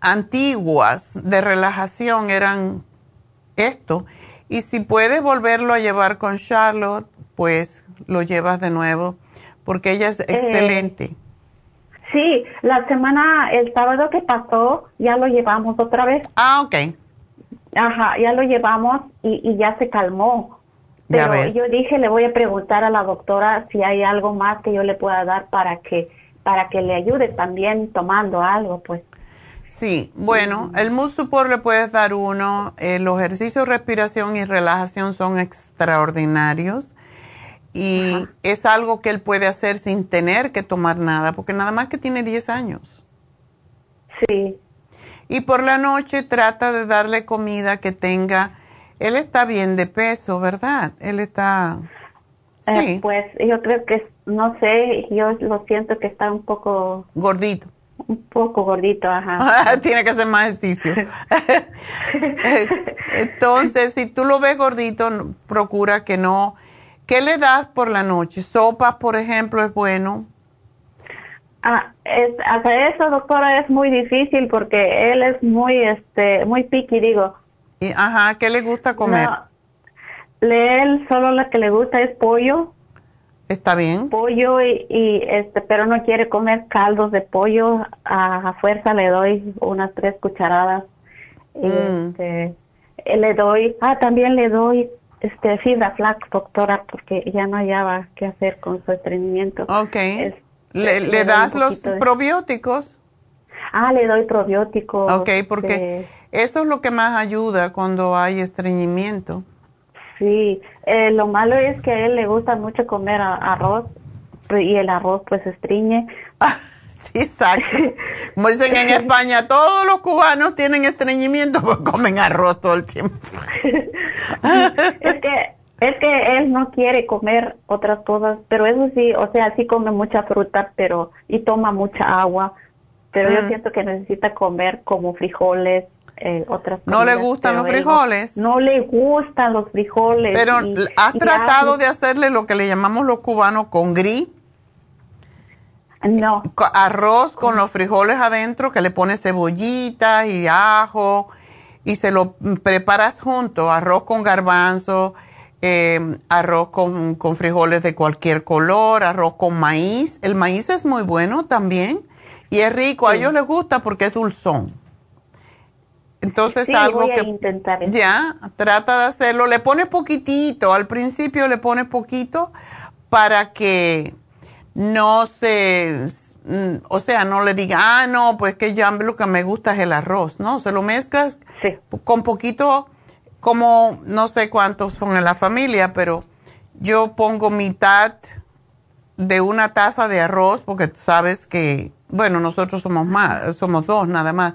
antiguas de relajación eran esto. Y si puedes volverlo a llevar con Charlotte, pues lo llevas de nuevo, porque ella es eh, excelente. sí, la semana, el sábado que pasó, ya lo llevamos otra vez. Ah, ok. Ajá, ya lo llevamos y, ya se calmó. Pero yo dije, le voy a preguntar a la doctora si hay algo más que yo le pueda dar para que para que le ayude también tomando algo, pues. Sí, bueno, el mood support le puedes dar uno. Eh, los ejercicios de respiración y relajación son extraordinarios y es algo que él puede hacer sin tener que tomar nada, porque nada más que tiene 10 años. Sí. Y por la noche trata de darle comida que tenga. Él está bien de peso, ¿verdad? Él está. Eh, sí. pues yo creo que, no sé, yo lo siento que está un poco. Gordito. Un poco gordito, ajá. *laughs* Tiene que hacer más ejercicio. *laughs* *laughs* Entonces, si tú lo ves gordito, procura que no. ¿Qué le das por la noche? ¿Sopas, por ejemplo, es bueno? Ah, es, hasta eso, doctora, es muy difícil porque él es muy, este, muy piqui, digo. Y, ajá, ¿qué le gusta comer? No, él solo lo que le gusta es pollo Está bien. Pollo y, este, pero no quiere comer caldos de pollo. A, fuerza le doy unas tres cucharadas. Y mm. este, le doy, ah, también le doy este fibra flax, doctora, porque ya no hallaba qué hacer con su estreñimiento. Ok. ¿Le, das los probióticos? Ah, le doy probióticos. Ok, porque eso es lo que más ayuda cuando hay estreñimiento. Sí, eh, lo malo es que a él le gusta mucho comer arroz y el arroz pues estriñe. *laughs* Sí, exacto. Como dicen en España, todos los cubanos tienen estreñimiento porque comen arroz todo el tiempo. es que es que él no quiere comer otras cosas, pero eso sí, o sea, sí come mucha fruta, pero y toma mucha agua, pero yo mm. siento que necesita comer como frijoles, eh, otras ¿No le gustan los frijoles? No, le gustan los frijoles. Pero ¿has tratado de hacerle lo que le llamamos los cubanos con gris? No. Arroz con los frijoles adentro, que le pones cebollita y ajo y se lo preparas junto, arroz con garbanzo, eh, arroz con, con, frijoles de cualquier color, arroz con maíz. El maíz es muy bueno también y es rico, a ellos les gusta porque es dulzón. Entonces algo que intentar ya trata de hacerlo, le pones poquitito, al principio le pones poquito para que no se, mm, o sea, no le diga, ah, no, pues que ya lo que me gusta es el arroz, ¿no? Se lo mezclas con poquito, como no sé cuántos son en la familia, pero yo pongo mitad de una taza de arroz, porque sabes que, bueno, nosotros somos más, somos dos nada más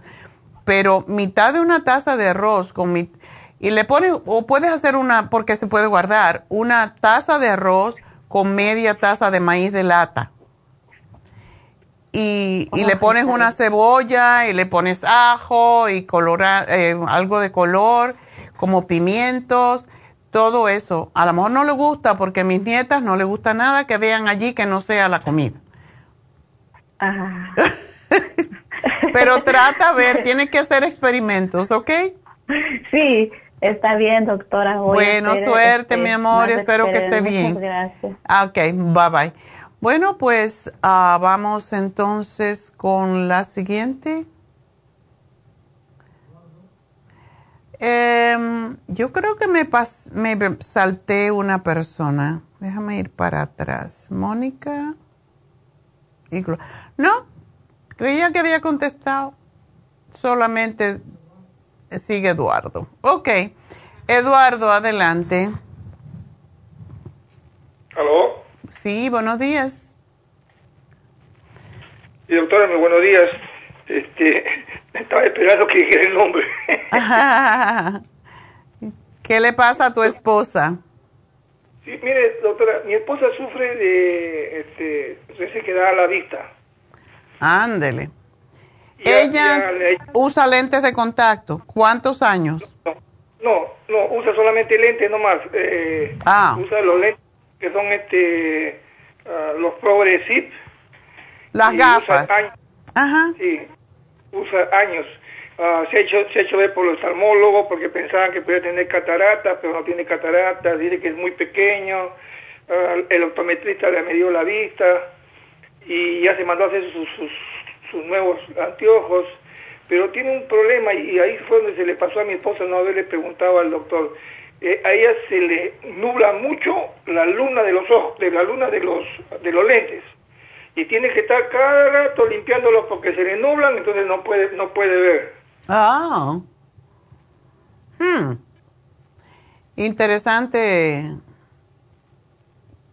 pero mitad de una taza de arroz con mi, y le pones, o puedes hacer una, porque se puede guardar, una taza de arroz con media taza de maíz de lata. Y, y le pones una cebolla y le pones ajo y colora, eh, algo de color, como pimientos, todo eso. A lo mejor no le gusta porque a mis nietas no le gusta nada que vean allí que no sea la comida. Ajá. *laughs* Pero trata, a ver, *laughs* tiene que hacer experimentos, ¿ok? Sí, está bien, doctora. bueno, suerte, mi amor, espero que esté bien. gracias. Ah, ok, bye bye. Bueno, pues ah, vamos entonces con la siguiente. Em, yo creo que me, me salté una persona. Déjame ir para atrás. Mónica. No, Creía que había contestado. Solamente sigue Eduardo. Ok. Eduardo, adelante. ¿Aló? Sí, buenos días. Sí, doctora, muy buenos días. Este, *laughs* estaba esperando que dijera el nombre. *laughs* ¿Qué le pasa a tu esposa? Sí, mire, doctora, mi esposa sufre de este, que da a la vista. Ándele. Ella usa lentes de contacto. ¿Cuántos años? No, no, usa solamente lentes nomás. Eh, ah. Usa los lentes que son este uh, los Progressive. Las gafas. Ajá. Sí. usa años. Ah, se, ha hecho, se ha hecho ver por los oftalmólogos porque pensaban que podía tener catarata, pero no tiene catarata, dice que es muy pequeño. Ah, el optometrista le medido la vista y ya se mandó a hacer sus, sus, sus nuevos anteojos, pero tiene un problema y ahí fue donde se le pasó a mi esposa no haberle preguntado al doctor. Eh, a ella se le nubla mucho la luna de los ojos, de la luna de los de los lentes y tiene que estar cada rato limpiándolos porque se le nublan, entonces no puede no puede ver. Ah. Hmm. Interesante.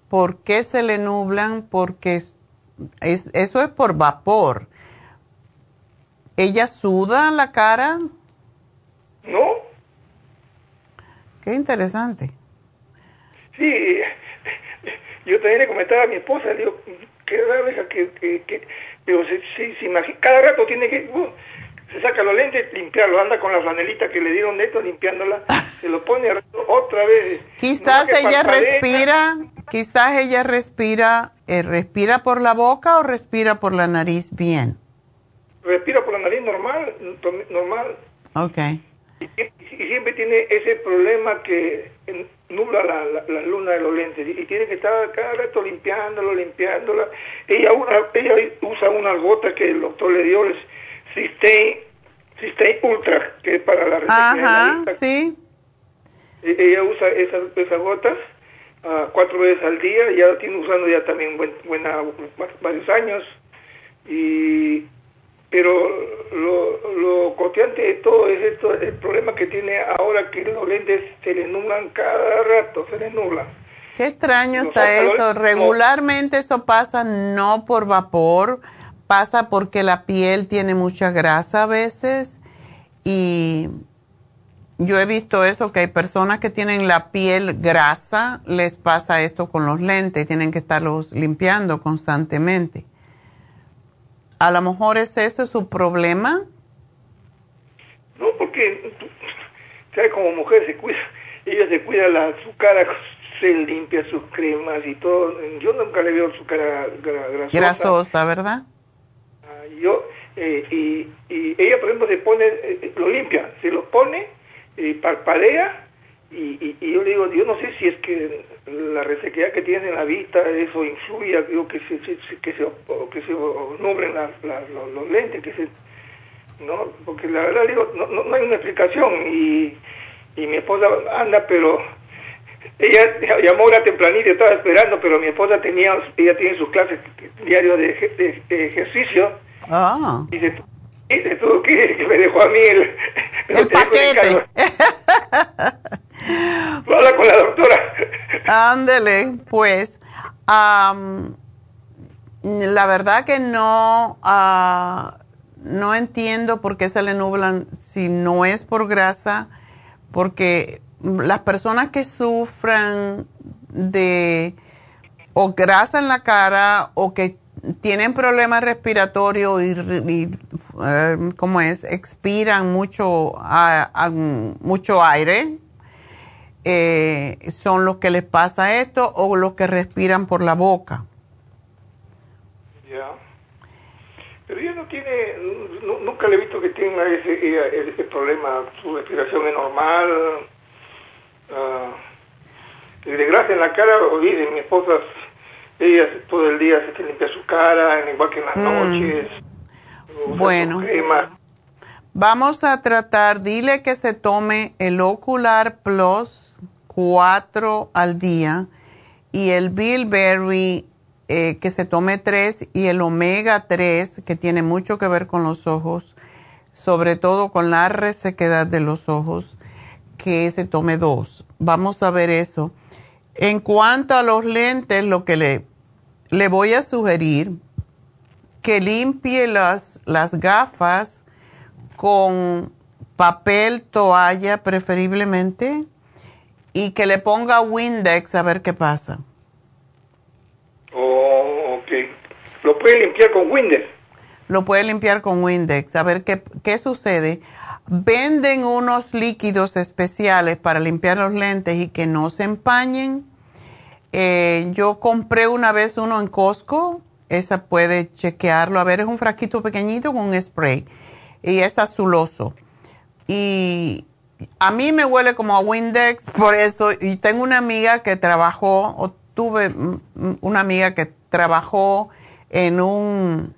¿Por qué se le nublan? Porque es, eso es por vapor. ¿Ella suda la cara? No. Qué interesante. Sí, yo también le comentaba a mi esposa, digo, qué raro que, que, que, imagina, cada rato tiene que, uh, se saca los lentes, limpiarlo, anda con la flanelita que le dieron neto limpiándola, se lo pone otra vez. Quizás ella respira, quizás ella respira, eh, respira por la boca o respira por la nariz bien. Respira por la nariz normal, normal. Okay. Y, siempre tiene ese problema que nubla la, la, luna de los lentes y, tiene que estar cada rato limpiándolo, limpiándola. Ella, ella usa una gota que el doctor le dio, es Systane, Ultra, que es para la Ajá, sí. E, ella usa esas, esas gotas uh, cuatro veces al día, ya la tiene usando ya también buen, buena, varios años. Y pero lo, lo de todo es esto, el problema que tiene ahora que los lentes se le nublan cada rato, se les nublan. Qué extraño está eso. Regularmente eso pasa no por vapor, pasa porque la piel tiene mucha grasa a veces y yo he visto eso, que hay personas que tienen la piel grasa, les pasa esto con los lentes, tienen que estarlos limpiando constantemente. A lo mejor es ese su problema. No, porque, ¿sabe? Como mujer se cuida, ella se cuida la, su cara, se limpia sus cremas y todo. Yo nunca le veo su cara grasosa. Grasosa, ¿verdad? Ah, yo, eh, y, y, ella, por ejemplo, se pone, eh, lo limpia, se lo pone, y parpadea y, y, yo le digo, yo no sé si es que la resequedad que tiene en la vista, eso influye, digo, que se, que se, que se nublen los, lentes, que se, ¿no? Porque la verdad, digo, no, no, hay una explicación y, y mi esposa anda, pero ella *laughs* llamó ahora tempranito, estaba esperando, pero mi esposa tenía, ella tiene sus clases diarios de, de, ejercicio. Ah. Y se, se tuvo que me dejó a mí el, el paquete. *laughs* Habla con la doctora. Ándele, pues. la verdad que no, ah, no entiendo por qué se le nublan si no es por grasa, porque las personas que sufran de o grasa en la cara o que tienen problemas respiratorios y, eh, ¿cómo es? Expiran mucho, mucho aire eh, son los que les pasa esto o los que respiran por la boca. Ya. Pero ella no tiene, nunca le he visto que tenga ese, problema, su respiración es normal. Uh, de grasa en la cara, oye, mi esposa, ella todo el día se limpia su cara, igual que en las mm. noches. Bueno. Vamos a tratar, dile que se tome el Ocular Plus 4 al día y el Bilberry eh, que se tome 3 y el Omega 3 que tiene mucho que ver con los ojos, sobre todo con la resequedad de los ojos, que se tome 2. Vamos a ver eso. En cuanto a los lentes, lo que le, le voy a sugerir, que limpie las, las gafas con papel, toalla preferiblemente, y que le ponga Windex a ver qué pasa. Oh, ok. ¿Lo puede limpiar con Windex? Lo puede limpiar con Windex, a ver qué, qué sucede. Venden unos líquidos especiales para limpiar los lentes y que no se empañen. Eh, yo compré una vez uno en Costco, esa puede chequearlo. A ver, es un frasquito pequeñito con un spray y es azuloso. Y a mí me huele como a Windex, por eso, y tengo una amiga que trabajó, o tuve una amiga que trabajó en un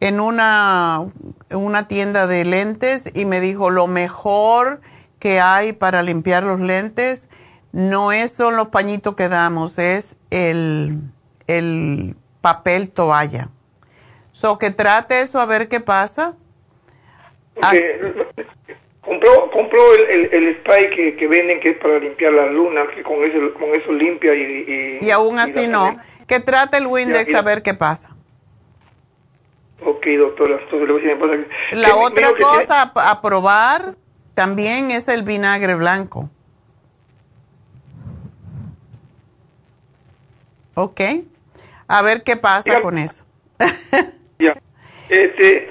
en una, una tienda de lentes y me dijo lo mejor que hay para limpiar los lentes no es son los pañitos que damos, es el, el papel toalla. So que trate eso a ver qué pasa. compró, compró el, el, spray que, que, venden que es para limpiar las lunas, que con eso, con eso limpia y... Y, aún así no. Que trate el Windex a ver qué pasa. Ok, doctora. Entonces le voy a decir, La otra cosa a probar también es el vinagre blanco. Ok. A ver qué pasa con eso. ya. Este,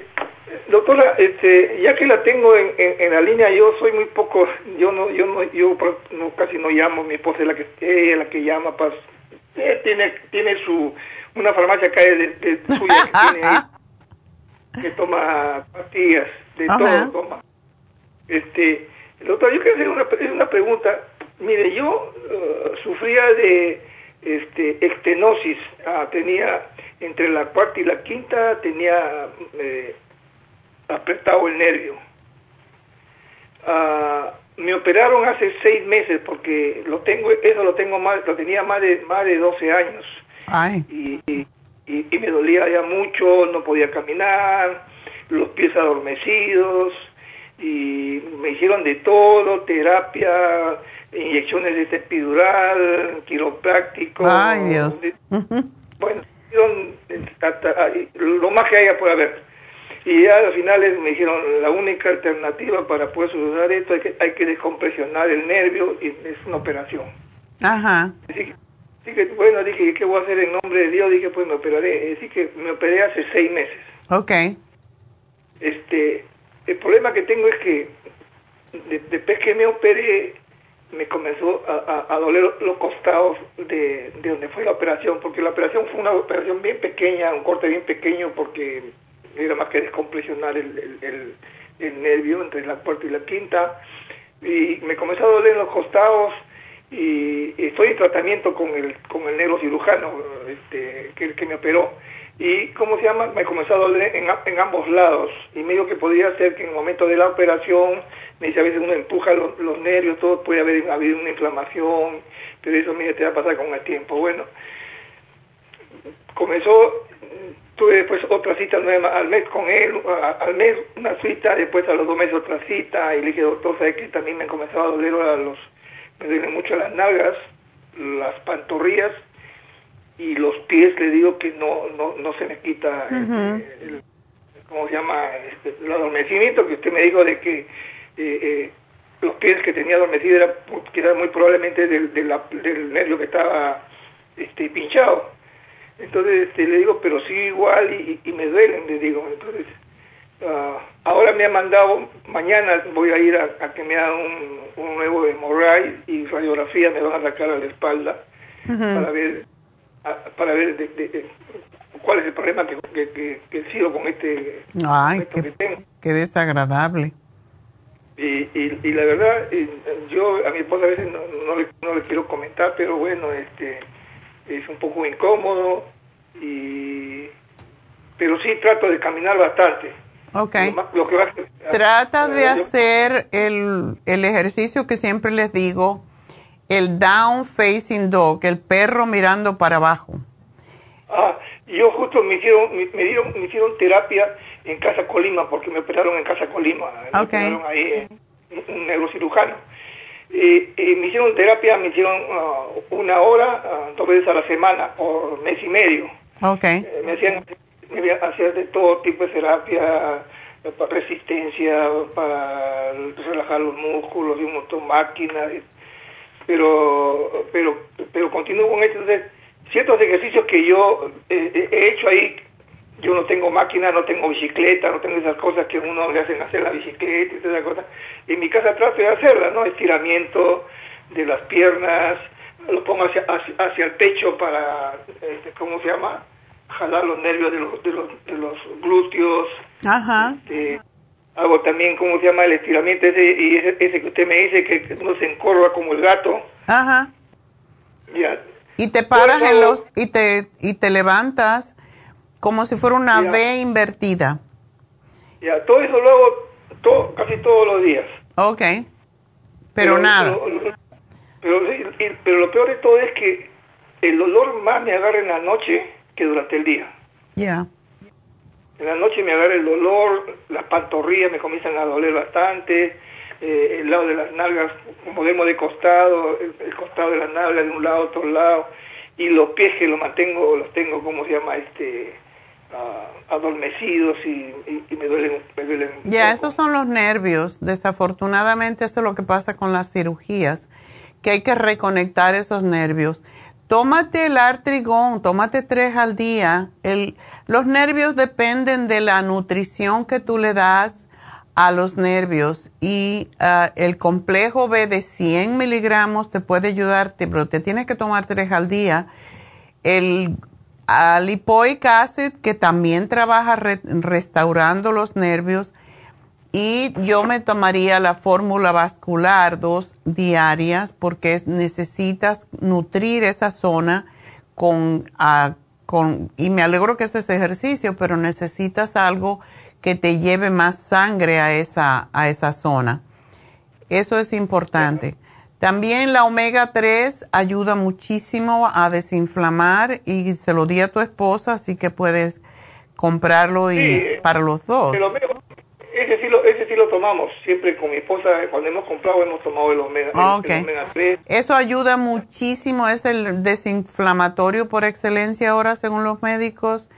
doctora, este, ya que la tengo en, en, la línea, yo soy muy poco, yo no, yo no, yo no, casi no llamo, mi esposa es la que, ella la que llama, pues, tiene, tiene su, una farmacia acá de, de suya que tiene que toma pastillas, de todo toma. Este, doctor, yo quiero hacer una, una pregunta. Mire, yo uh, sufría de este, extenosis, ah, tenía entre la cuarta y la quinta tenía eh, apretado el nervio. Ah, me operaron hace seis meses porque lo tengo, eso lo tengo más, lo tenía más de más de 12 años. y, y, me dolía ya mucho, no podía caminar, los pies adormecidos y me hicieron de todo, terapia, inyecciones de epidural, quiropráctico. Ay, Dios. bueno, lo más que haya por haber. Y ya al final me dijeron, la única alternativa para poder solucionar esto es que hay que descompresionar el nervio y es una operación. Ajá. Así que, bueno, dije, ¿qué voy a hacer en nombre de Dios? Dije, pues me operaré. Así que me operé hace seis meses. Ok. Este, el problema que tengo es que después que me operé, me comenzó a, doler los costados de, de, donde fue la operación, porque la operación fue una operación bien pequeña, un corte bien pequeño, porque era más que descompresionar el nervio entre la cuarta y la quinta, y me comenzó a doler los costados y estoy en tratamiento con el con el neurocirujano este, que, que me operó y cómo se llama me comenzó a doler en, en ambos lados. Y me dijo que podría ser que en el momento de la operación me dice a veces uno empuja los, los nervios todo puede haber habido una inflamación pero eso me te va a pasar con el tiempo. Bueno comenzó tuve después otra cita al mes con él al mes una cita después a los dos meses otra cita y le dije doctor sabe que también me comenzaba a doler los me duelen mucho las nalgas, las pantorrillas y los pies, le digo que no no, no se me quita este, el, ¿cómo se llama? Este, el adormecimiento que usted me dijo de que eh, eh, los pies que tenía adormecido era, que era muy probablemente del, del, nervio que estaba este, pinchado. Entonces este, le digo, pero sí igual y, y me duelen, le digo. Entonces Ah, ahora me ha mandado, mañana voy a ir a, que me hagan un, nuevo hemorragia y radiografía, me van a sacar a la espalda para ver, para ver de, cuál es el problema que, que, que, sigo con este Ay, qué, que tengo. Qué desagradable. Y, y, la verdad, yo a mi esposa a veces no, no, le, no le quiero comentar, pero bueno, este es un poco incómodo, y pero sí trato de caminar bastante Ok. Trata de hacer el, el, ejercicio que siempre les digo, el down facing dog, el perro mirando para abajo. Ah, yo justo me hicieron, me, dieron, me hicieron terapia en Casa Colima, porque me operaron en Casa Colima. Me operaron ahí, un neurocirujano. y me hicieron terapia, me hicieron ah, una hora, uh, dos veces a la semana, por mes y medio. Okay. Eh, me hacían me hacía de todo tipo de terapia, resistencia, para relajar los músculos y un montón de máquinas, pero, pero, pero continúo con esto. ciertos ejercicios que yo he hecho ahí, yo no tengo máquina, no tengo bicicleta, no tengo esas cosas que uno le hacen hacer la bicicleta y todas esas cosas. En mi casa trato de hacerlas, ¿no? Estiramiento de las piernas, lo pongo hacia, hacia, el pecho para, este, ¿cómo se llama? jalar los nervios de los, de los, de los glúteos. Ajá. Este, hago también, ¿cómo se llama? El estiramiento ese, y ese, ese que usted me dice que uno se encorva como el gato. Ajá. Ya. Y te paras en los, y te, y te levantas como si fuera una V invertida. Ya, todo eso lo hago todo, casi todos los días. Ok. Pero, nada. Pero, pero, lo peor de todo es que el dolor más me agarra en la noche que durante el día. Ya. En la noche me agarra el dolor, las pantorrillas me comienzan a doler bastante, eh, el lado de las nalgas, como vemos de costado, el, costado de las nalgas de un lado a otro lado, y los pies que los mantengo, los tengo, como se llama? este uh, adormecidos y, me duelen. Me duelen ya, esos son los nervios. Desafortunadamente eso es lo que pasa con las cirugías, que hay que reconectar esos nervios. Tómate el artrigón, tómate tres al día. Los nervios dependen de la nutrición que tú le das a los nervios y ah, el complejo B de 100 miligramos te puede ayudarte, pero te tienes que tomar tres al día. El lipoic acid que también trabaja restaurando los nervios y yo me tomaría la fórmula vascular dos diarias porque necesitas nutrir esa zona con, ah, con, y me alegro que haces ejercicio, pero necesitas algo que te lleve más sangre a esa, a esa zona. Eso es importante. También la omega 3 ayuda muchísimo a desinflamar y se lo di a tu esposa, así que puedes comprarlo y para los dos ese sí, lo, ese sí lo tomamos, siempre con mi esposa, cuando hemos comprado hemos tomado el omega, okay. Eso ayuda muchísimo, es el desinflamatorio por excelencia ahora según los médicos,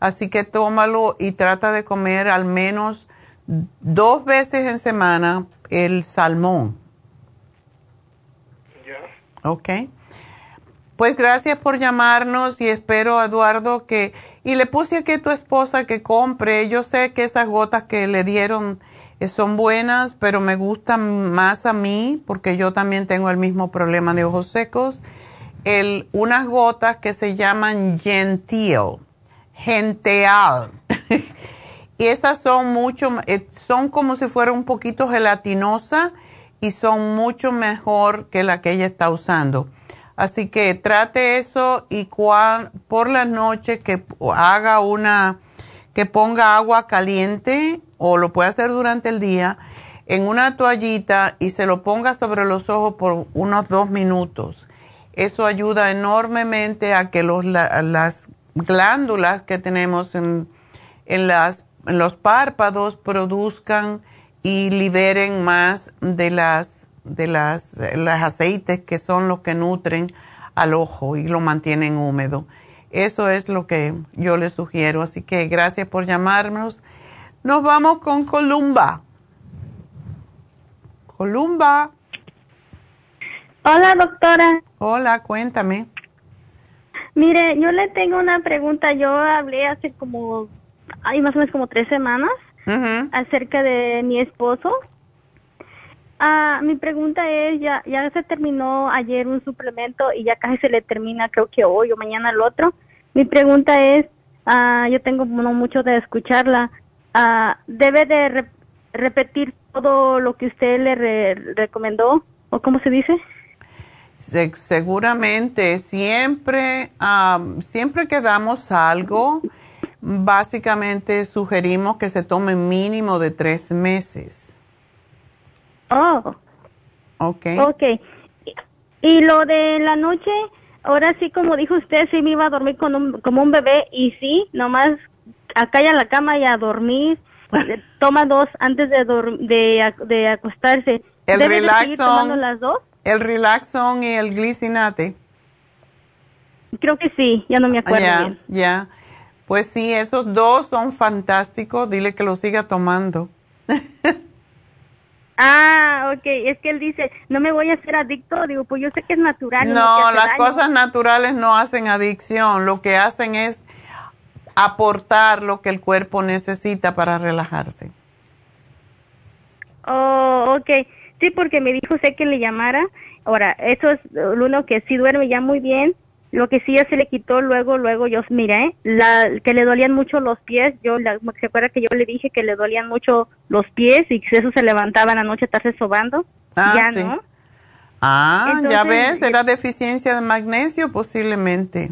así que tómalo y trata de comer al menos dos veces en semana el salmón. Ya. Ok. Pues gracias por llamarnos y espero, Eduardo, que... Y le puse aquí a tu esposa que compre. Yo sé que esas gotas que le dieron eh, son buenas, pero me gustan más a mí porque yo también tengo el mismo problema de ojos secos. El, unas gotas que se llaman Gentil, Genteal. *laughs* y esas son mucho, eh, son como si fuera un poquito gelatinosas y son mucho mejor que la que ella está usando. Así que trate eso y por la noche que haga una, que ponga agua caliente o lo puede hacer durante el día en una toallita y se lo ponga sobre los ojos por unos dos minutos. Eso ayuda enormemente a que los, las glándulas que tenemos en, en, las, en los párpados produzcan y liberen más de las de las, las aceites que son los que nutren al ojo y lo mantienen húmedo. Eso es lo que yo le sugiero. Así que gracias por llamarnos. Nos vamos con Columba. Columba. Hola, doctora. Hola, cuéntame. Mire, yo le tengo una pregunta. Yo hablé hace como, hay más o menos como tres semanas acerca de mi esposo Ah, mi pregunta es, ya, ya se terminó ayer un suplemento y ya casi se le termina, creo que hoy o mañana el otro. Mi pregunta es, ah, yo tengo mucho de escucharla, ah, ¿debe de repetir todo lo que usted le recomendó o cómo se dice? seguramente, siempre, siempre que damos algo, básicamente sugerimos que se tome mínimo de tres meses. Oh. Ok. Ok. Y lo de la noche, ahora sí, como dijo usted, sí me iba a dormir con un, como un bebé y sí, nomás acá la cama y a dormir. *laughs* Toma dos antes de, de, de acostarse. El Relaxon. las dos? El Relaxon y el Glicinate. Creo que sí, ya no me acuerdo Ya, ya. Pues sí, esos dos son fantásticos. Dile que lo siga tomando. *laughs* Ah, ok, es que él dice, no me voy a hacer adicto, digo, pues yo sé que es natural. No, las cosas naturales no hacen adicción, lo que hacen es aportar lo que el cuerpo necesita para relajarse. Oh, ok, sí, porque me dijo sé que le llamara, ahora, eso es uno que sí duerme ya muy bien, Lo que sí ya se le quitó luego, luego yo miré la, que le dolían mucho los pies. Yo, la, ¿se acuerda que yo le dije que le dolían mucho los pies y que eso se levantaba en la noche estarse sobando? Ah, ya sí. no. Ah, ya ves, era deficiencia de magnesio posiblemente.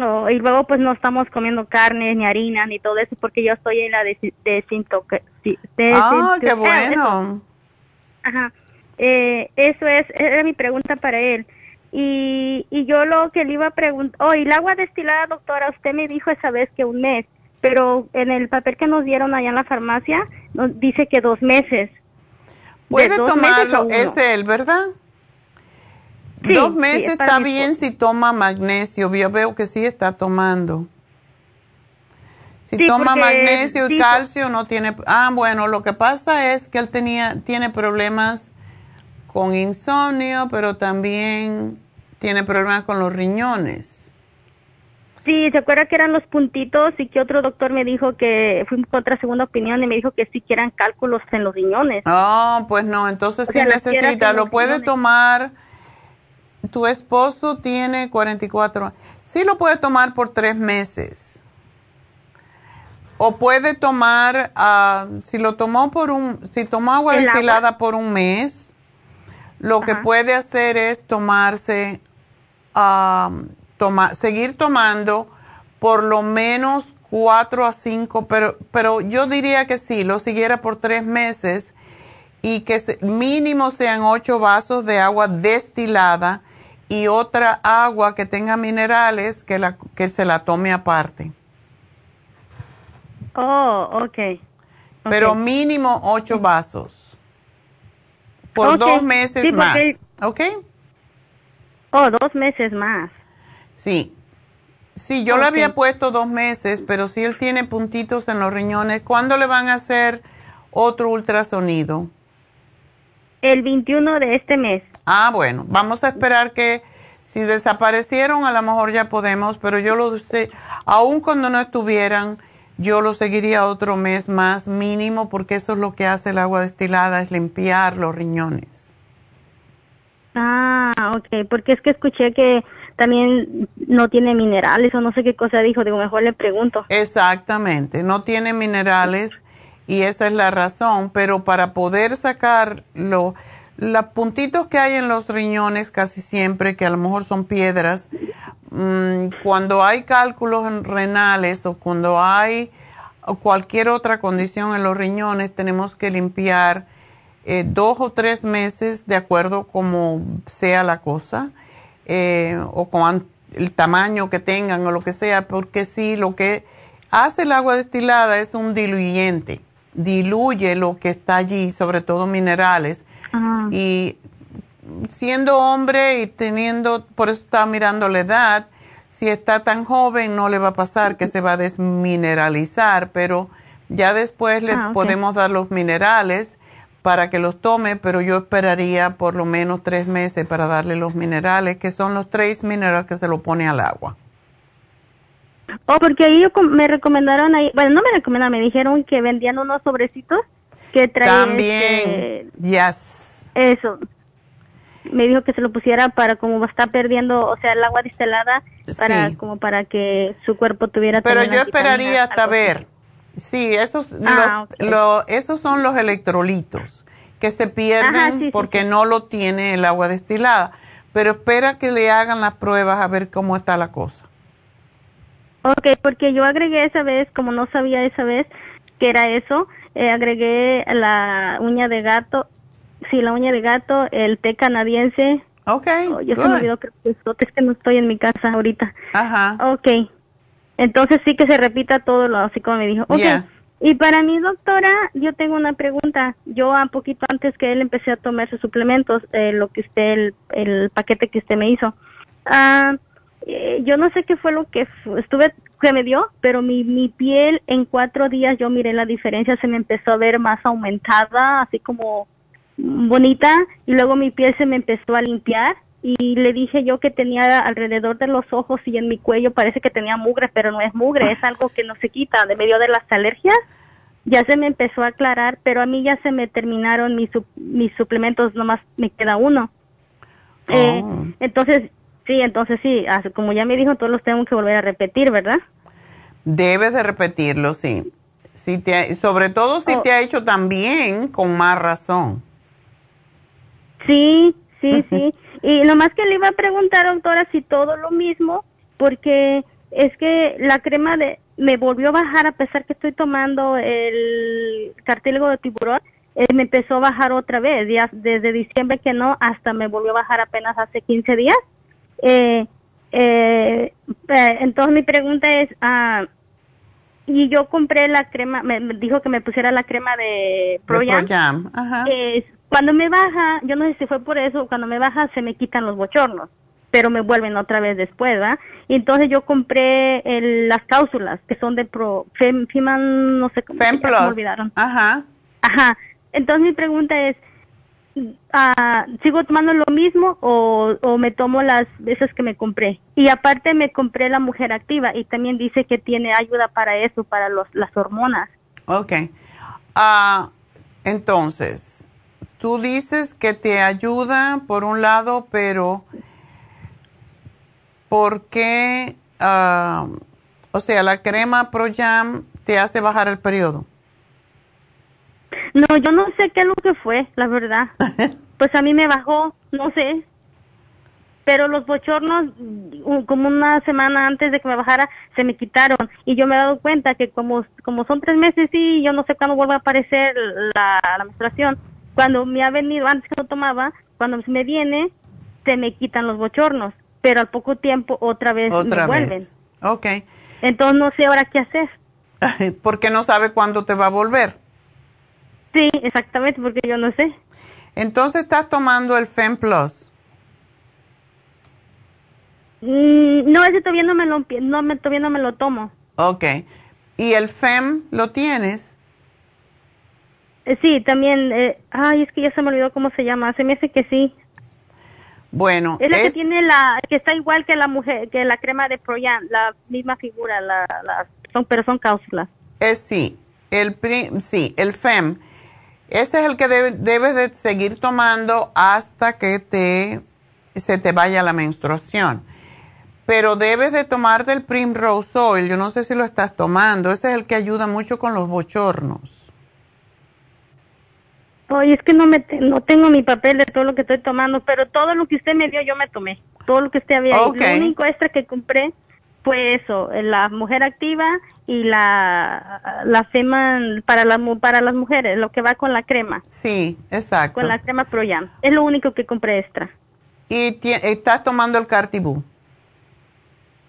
Oh, y luego pues no estamos comiendo carne ni harina ni todo eso porque yo estoy en la desi- desintox- sí, Ah, qué bueno. Ajá. Eh, eso es, era mi pregunta para él. Y, y yo lo que le iba a preguntar, oh, y el agua destilada, doctora, usted me dijo esa vez que un mes, pero en el papel que nos dieron allá en la farmacia nos dice que dos meses. ¿De Puede dos tomarlo, es él, ¿verdad? Sí, Dos sí, meses es está mi bien si toma magnesio. Yo veo que sí está tomando. Si Sí, toma magnesio y calcio no tiene. Ah, bueno, lo que pasa es que él tenía tiene problemas con insomnio, pero también tiene problemas con los riñones. Sí, ¿se acuerda que eran los puntitos y que otro doctor me dijo que fui con otra segunda opinión y me dijo que sí que eran cálculos en los riñones? Oh, pues no, entonces O sí sea, necesita, lo puede riñones. tomar. Tu esposo tiene 44. Sí lo puede tomar por tres meses. O puede tomar, ah, si lo tomó por un, si tomó agua ¿El agua? destilada por un mes, lo que puede hacer es tomarse, ah, toma, seguir tomando por lo menos cuatro a cinco, pero, pero yo diría que sí, lo siguiera por tres meses y que se- mínimo sean ocho vasos de agua destilada y otra agua que tenga minerales que, la, que se la tome aparte. Oh, okay. Pero mínimo ocho vasos. Por Ok, dos meses sí, más. ¿Ok? Oh, dos meses más. Sí. Sí, yo le había puesto dos meses, pero si él tiene puntitos en los riñones, ¿cuándo le van a hacer otro ultrasonido? El 21 de este mes. Ah, bueno, vamos a esperar que si desaparecieron, a lo mejor ya podemos, pero yo lo sé, aun cuando no estuvieran, yo lo seguiría otro mes más mínimo, porque eso es lo que hace el agua destilada, es limpiar los riñones. Ah, ok, porque es que escuché que también no tiene minerales o no sé qué cosa dijo, digo, mejor le pregunto. Exactamente, no tiene minerales y esa es la razón, pero para poder sacar lo- los puntitos que hay en los riñones casi siempre, que a lo mejor son piedras, mm, cuando hay cálculos en- renales o cuando hay cualquier otra condición en los riñones, tenemos que limpiar eh, dos o tres meses de acuerdo como sea la cosa eh, o con el tamaño que tengan o lo que sea, porque sí, lo que hace el agua destilada es un diluyente, diluye lo que está allí, sobre todo minerales, y siendo hombre y teniendo, por eso estaba mirando la edad, si está tan joven no le va a pasar que se va a desmineralizar, pero ya después le Ah, podemos dar los minerales para que los tome, pero yo esperaría por lo menos tres meses para darle los minerales, que son los tres minerales que se lo pone al agua. Oh, porque ahí me recomendaron ahí, bueno, no me recomendaron, me dijeron que vendían unos sobrecitos que traían También, yes. eso. Me dijo que se lo pusiera para como está perdiendo, o sea, el agua destilada para Sí. como para que su cuerpo tuviera Pero yo esperaría hasta así. Sí, esos, Ah, los- lo- esos son los electrolitos que se pierden Ajá, sí, sí, porque no lo tiene el agua destilada. Pero espera que le hagan las pruebas a ver cómo está la cosa. Ok, porque yo agregué esa vez, como no sabía esa vez que era eso, eh, agregué la uña de gato, sí, la uña de gato, el té canadiense. Ok, Oh, ya se me olvidó que es que no estoy en mi casa ahorita. Ajá. Ok, entonces sí que se repita todo lo así como me dijo. Ok, Yeah. y para mi doctora, yo tengo una pregunta. Yo un poquito antes que él empecé a tomar sus suplementos, eh, lo que usted, el, el paquete que usted me hizo. Ah, eh, yo no sé qué fue lo que estuve que me dio, pero mi, mi piel en cuatro días yo miré la diferencia, se me empezó a ver más aumentada, así como bonita, y luego mi piel se me empezó a limpiar y le dije yo que tenía alrededor de los ojos y en mi cuello parece que tenía mugre, pero no es mugre, es algo que no se quita de medio de las alergias. Ya se me empezó a aclarar, pero a mí ya se me terminaron mis, mis suplementos, nomás me queda uno. Eh, entonces, Sí, entonces sí, como ya me dijo, todos los tengo que volver a repetir, ¿verdad? Debes de repetirlo, sí. Si te, sobre todo si oh. te ha hecho también, con más razón. Sí, sí, sí. *laughs* Y lo más que le iba a preguntar, doctora, si todo lo mismo, porque es que la crema de me volvió a bajar a pesar que estoy tomando el cartílago de tiburón, eh, me empezó a bajar otra vez, ya desde diciembre que no, hasta me volvió a bajar apenas hace 15 días. Eh, eh, eh, entonces mi pregunta es, ah, y yo compré la crema, me, dijo que me pusiera la crema de ProYam. Cuando me baja, yo no sé si fue por eso, cuando me baja se me quitan los bochornos, pero me vuelven otra vez después, ¿va? Y entonces yo compré las cápsulas que son de Pro, Fem, no sé cómo, me olvidaron. Ajá. Ajá. Entonces mi pregunta es, Ah, sigo tomando lo mismo o, me tomo las veces que me compré. Y aparte me compré la mujer activa y también dice que tiene ayuda para eso, para los, las hormonas. Ok. Ah, entonces, tú dices que te ayuda por un lado, pero ¿por qué? Ah, o sea, la crema Pro Jam te hace bajar el periodo. No, yo no sé qué es lo que fue, la verdad. *laughs* pues a mí me bajó, no sé. Pero los bochornos, como una semana antes de que me bajara, se me quitaron. Y yo me he dado cuenta que como, como son tres meses y yo no sé cuándo vuelve a aparecer la, la menstruación. Cuando me ha venido, antes que no tomaba, cuando me viene, se me quitan los bochornos. Pero al poco tiempo otra vez me vuelven. Ok. Entonces no sé ahora qué hacer. *laughs* Porque no sabe cuándo te va a volver. Sí, exactamente, porque yo no sé. Entonces estás tomando el FEM Plus. Mm, no, ese todavía no me lo, no, todavía no me lo tomo. Ok. ¿Y el FEM lo tienes? Eh, sí, también. Eh, ay, es que ya se me olvidó cómo se llama. Se me hace que sí. Bueno, es la que tiene la que está igual que la mujer que la crema de Proyan, la misma figura, la, la son pero son cápsulas. Es sí, el sí, el FEM ese es el que debes de seguir tomando hasta que te, se te vaya la menstruación. Pero debes de tomar del Primrose Oil. Yo no sé si lo estás tomando. Ese es el que ayuda mucho con los bochornos. Oye, es que no me no tengo mi papel de todo lo que estoy tomando, pero todo lo que usted me dio yo me tomé. Todo lo que usted había. Lo único extra que compré fue eso, la mujer activa y la, la FEMA para, la, para las mujeres, lo que va con la crema. Sí, exacto. Con la crema Proyam. Es lo único que compré extra. ¿Y estás tomando el Cartibú?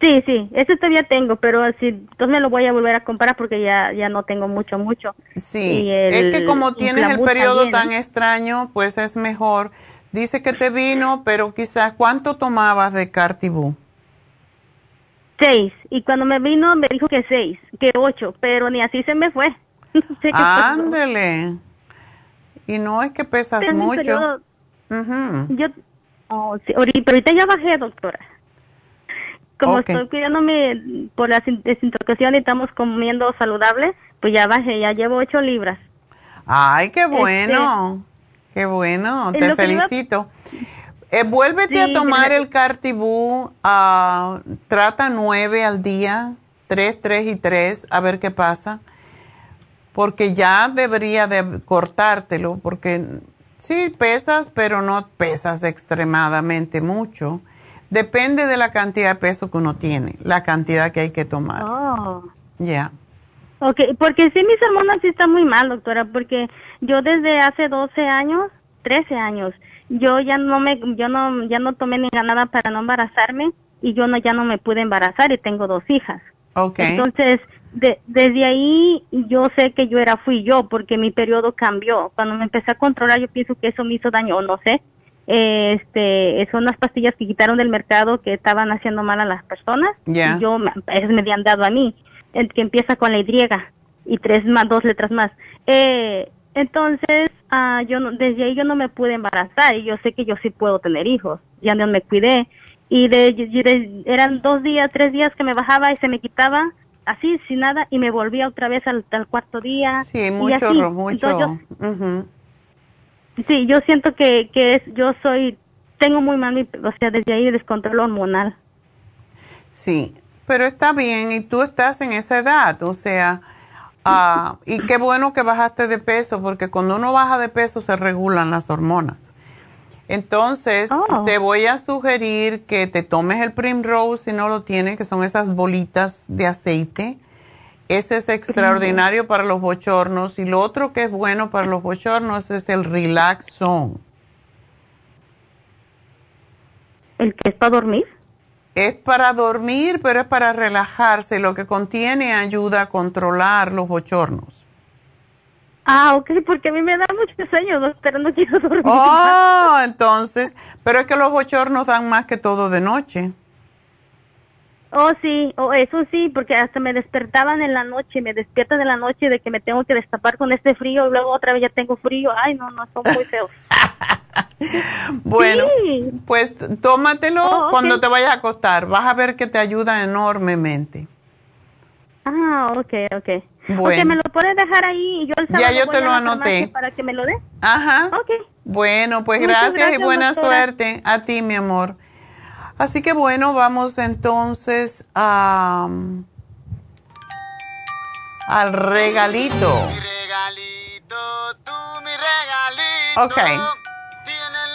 Sí, sí, ese todavía tengo, pero si entonces me lo voy a volver a comprar porque ya, ya no tengo mucho, mucho. Sí, es que como tienes el periodo tan extraño, pues es mejor. Dice que te vino, pero quizás, ¿cuánto tomabas de Cartibú? Seis. Y cuando me vino me dijo que seis, que ocho, pero ni así se me fue. *laughs* Ándele. Y no es que pesas mucho. Yo, oh, pero ahorita ya bajé, doctora. Como estoy cuidándome por la desintoxicación y estamos comiendo saludable, pues ya bajé, ya llevo ocho libras. Ay, qué bueno. qué bueno, te felicito. Eh, vuélvete a tomar el Cartibú, uh, trata nueve al día, tres, tres y tres, a ver qué pasa, porque ya debería de cortártelo, porque sí pesas, pero no pesas extremadamente mucho. Depende de la cantidad de peso que uno tiene, la cantidad que hay que tomar. Oh. Ya. Ok, porque sí mis hormonas sí están muy mal, doctora, porque yo desde hace 12 años, 13 años, yo ya no me yo no ya no tomé ni nada para no embarazarme y yo no ya no me pude embarazar y tengo dos hijas. Okay. Entonces, de, desde ahí yo sé que yo era fui yo porque mi periodo cambió. Cuando me empecé a controlar yo pienso que eso me hizo daño o no sé. Este, son unas pastillas que quitaron del mercado que estaban haciendo mal a las personas. Y yo, esas me habían dado a mí, que empieza con la Y y tres más, dos letras más. Eh, entonces, ah, yo desde ahí yo no me pude embarazar y yo sé que yo sí puedo tener hijos. Ya no me cuidé. Y de, eran dos días, tres días que me bajaba y se me quitaba así, sin nada, y me volvía otra vez al, cuarto día. Sí, mucho, mucho. Sí, yo siento que, que es, yo soy tengo muy mal, o sea, desde ahí descontrol hormonal. Sí, pero está bien y tú estás en esa edad, o sea, ah, y qué bueno que bajaste de peso, porque cuando uno baja de peso se regulan las hormonas. Entonces, oh. te voy a sugerir que te tomes el Primrose si no lo tienes, que son esas bolitas de aceite. Ese es extraordinario para los bochornos. Y lo otro que es bueno para los bochornos es el Relax Zone. ¿El que es para dormir? Es para dormir, pero es para relajarse. Lo que contiene ayuda a controlar los bochornos. Ah, ok, porque a mí me da mucho sueño, pero no quiero dormir. Oh, entonces, pero es que los bochornos dan más que todo de noche. Oh, sí, oh, eso sí, porque hasta me despertaban en la noche, me despiertan en la noche de que me tengo que destapar con este frío y luego otra vez ya tengo frío. Ay, no, no, son muy feos. *laughs* bueno, pues tómatelo oh, cuando te vayas a acostar. Vas a ver que te ayuda enormemente. Ah, ok, ok. Bueno. me lo puedes dejar ahí y yo el Ya yo te lo anoté. Para que me lo dé. Ajá. Ok. Bueno, pues gracias, y buena suerte a ti, mi amor. Así que bueno, vamos entonces a, al regalito. Mi regalito, tú mi regalito. Ok.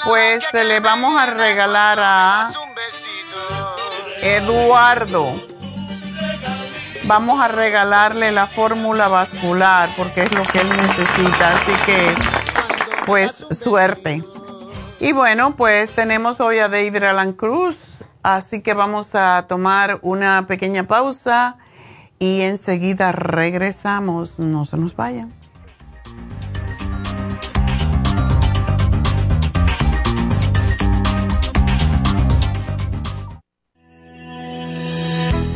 Pues se le vamos a regalar a Eduardo vamos a regalarle la fórmula vascular porque es lo que él necesita. Así que, pues, suerte. Y bueno, pues tenemos hoy a David Alan Cruz, así que vamos a tomar una pequeña pausa y enseguida regresamos. No se nos vayan.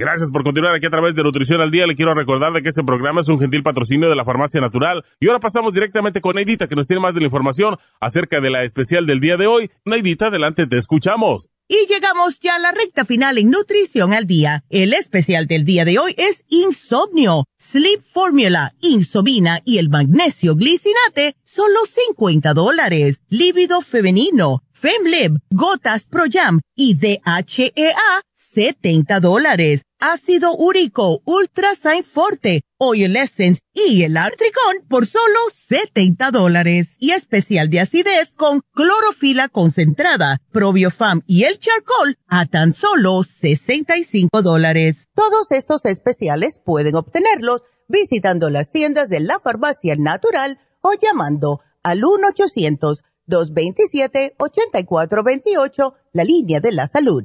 Gracias por continuar aquí a través de Nutrición al Día. Le quiero recordar de que este programa es un gentil patrocinio de la Farmacia Natural. Y ahora pasamos directamente con Neidita, que nos tiene más de la información acerca de la especial del día de hoy. Neidita, adelante, te escuchamos. Y llegamos ya a la recta final en Nutrición al Día. El especial del día de hoy es Insomnio, Sleep Formula, Insomina y el magnesio glicinate, solo 50 dólares. Líbido femenino, Femlib, Gotas Pro Jam y DHEA, 70 dólares. Ácido úrico, Ultra Sign Forte, Oil Essence y el Artricón por solo 70 dólares. Y especial de acidez con clorofila concentrada, Probiofam y el Charcoal a tan solo 65 dólares. Todos estos especiales pueden obtenerlos visitando las tiendas de la farmacia natural o llamando al 1-800-227-8428, la línea de la salud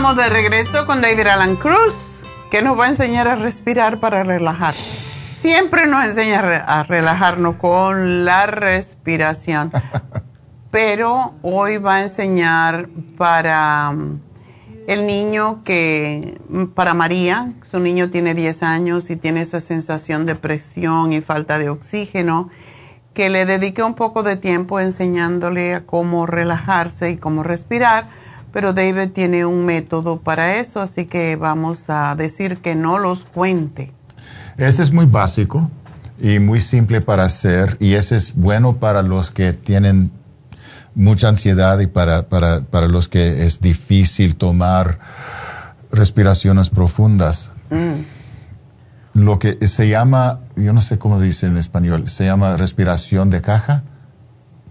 Estamos de regreso con David Alan Cruz, que nos va a enseñar a respirar para relajar. Siempre nos enseña a relajarnos con la respiración, *laughs* pero hoy va a enseñar para um, el niño que, para María, su niño tiene 10 años y tiene esa sensación de presión y falta de oxígeno, que le dedique un poco de tiempo enseñándole a cómo relajarse y cómo respirar pero David tiene un método para eso, así que vamos a decir que no los cuente. Ese es muy básico y muy simple para hacer y ese es bueno para los que tienen mucha ansiedad y para, para, para los que es difícil tomar respiraciones profundas. Mm. Lo que se llama, yo no sé cómo dice en español, se llama respiración de caja,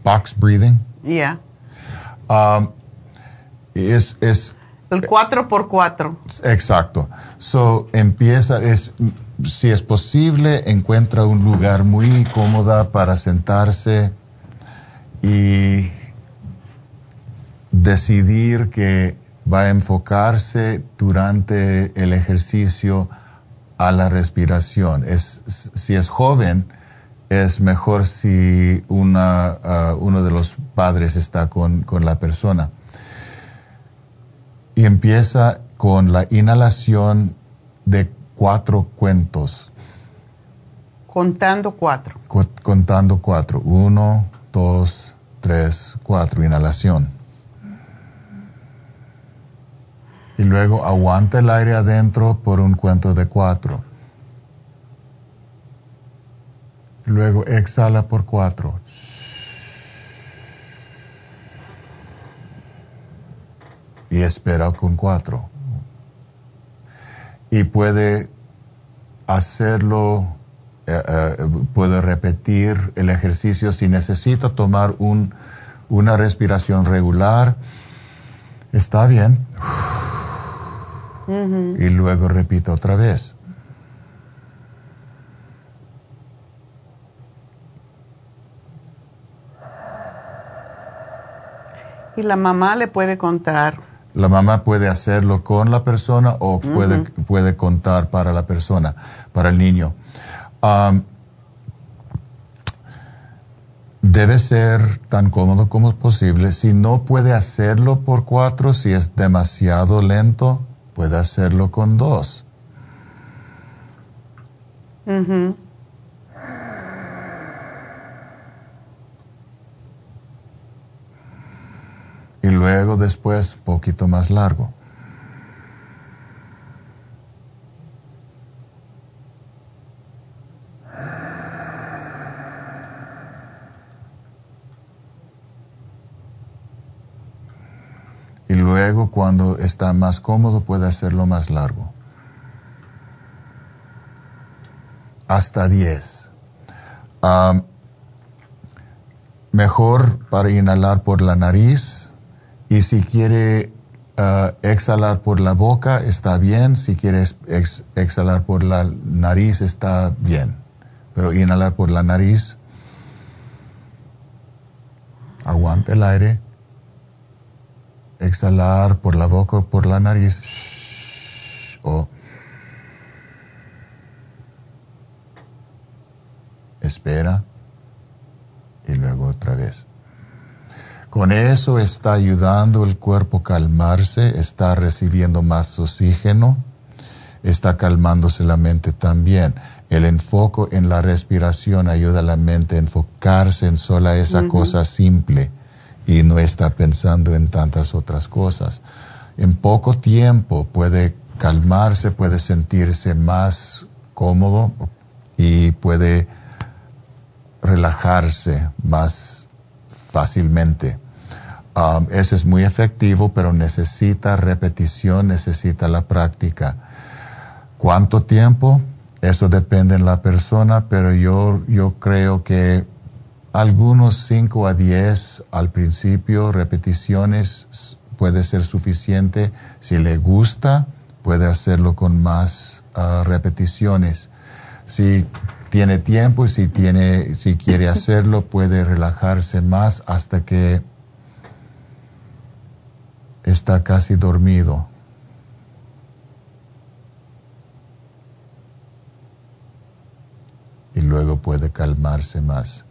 box breathing. Yeah. Um, es, es el 4 por 4 Exacto. So, empieza, es, si es posible, encuentra un lugar muy cómodo para sentarse y decidir que va a enfocarse durante el ejercicio a la respiración. Es, si es joven, es mejor si una, uh, uno de los padres está con, con la persona y empieza con la inhalación de cuatro cuentos. Contando cuatro. contando cuatro. Uno, dos, tres, cuatro. Inhalación. Y luego aguanta el aire adentro por un cuento de cuatro. Luego exhala por cuatro. Y espera con cuatro. Y puede hacerlo, eh, eh, puede repetir el ejercicio si necesita tomar un, una respiración regular. Está bien. Y luego repita otra vez. Y la mamá le puede contar la mamá puede hacerlo con la persona o puede, puede contar para la persona, para el niño. debe ser tan cómodo como posible. Si no puede hacerlo por cuatro, si es demasiado lento, puede hacerlo con dos. Y luego después poquito más largo. Y luego cuando está más cómodo puede hacerlo más largo. Hasta 10. mejor para inhalar por la nariz y si quiere uh, exhalar por la boca, está bien. Si quiere exhalar por la nariz, está bien. Pero inhalar por la nariz, aguante el aire. Exhalar por la boca o por la nariz. o espera y luego otra vez. Con eso está ayudando el cuerpo a calmarse, está recibiendo más oxígeno, está calmándose la mente también. El enfoque en la respiración ayuda a la mente a enfocarse en sola esa cosa simple y no está pensando en tantas otras cosas. En poco tiempo puede calmarse, puede sentirse más cómodo y puede relajarse más fácilmente. Um, eso es muy efectivo, pero necesita repetición, necesita la práctica. ¿Cuánto tiempo? Eso depende de la persona, pero yo, yo creo que algunos 5 a 10 al principio, repeticiones, puede ser suficiente. Si le gusta, puede hacerlo con más uh, repeticiones. Si tiene tiempo, si, tiene, si quiere *laughs* hacerlo, puede relajarse más hasta que está casi dormido. Y luego puede calmarse más.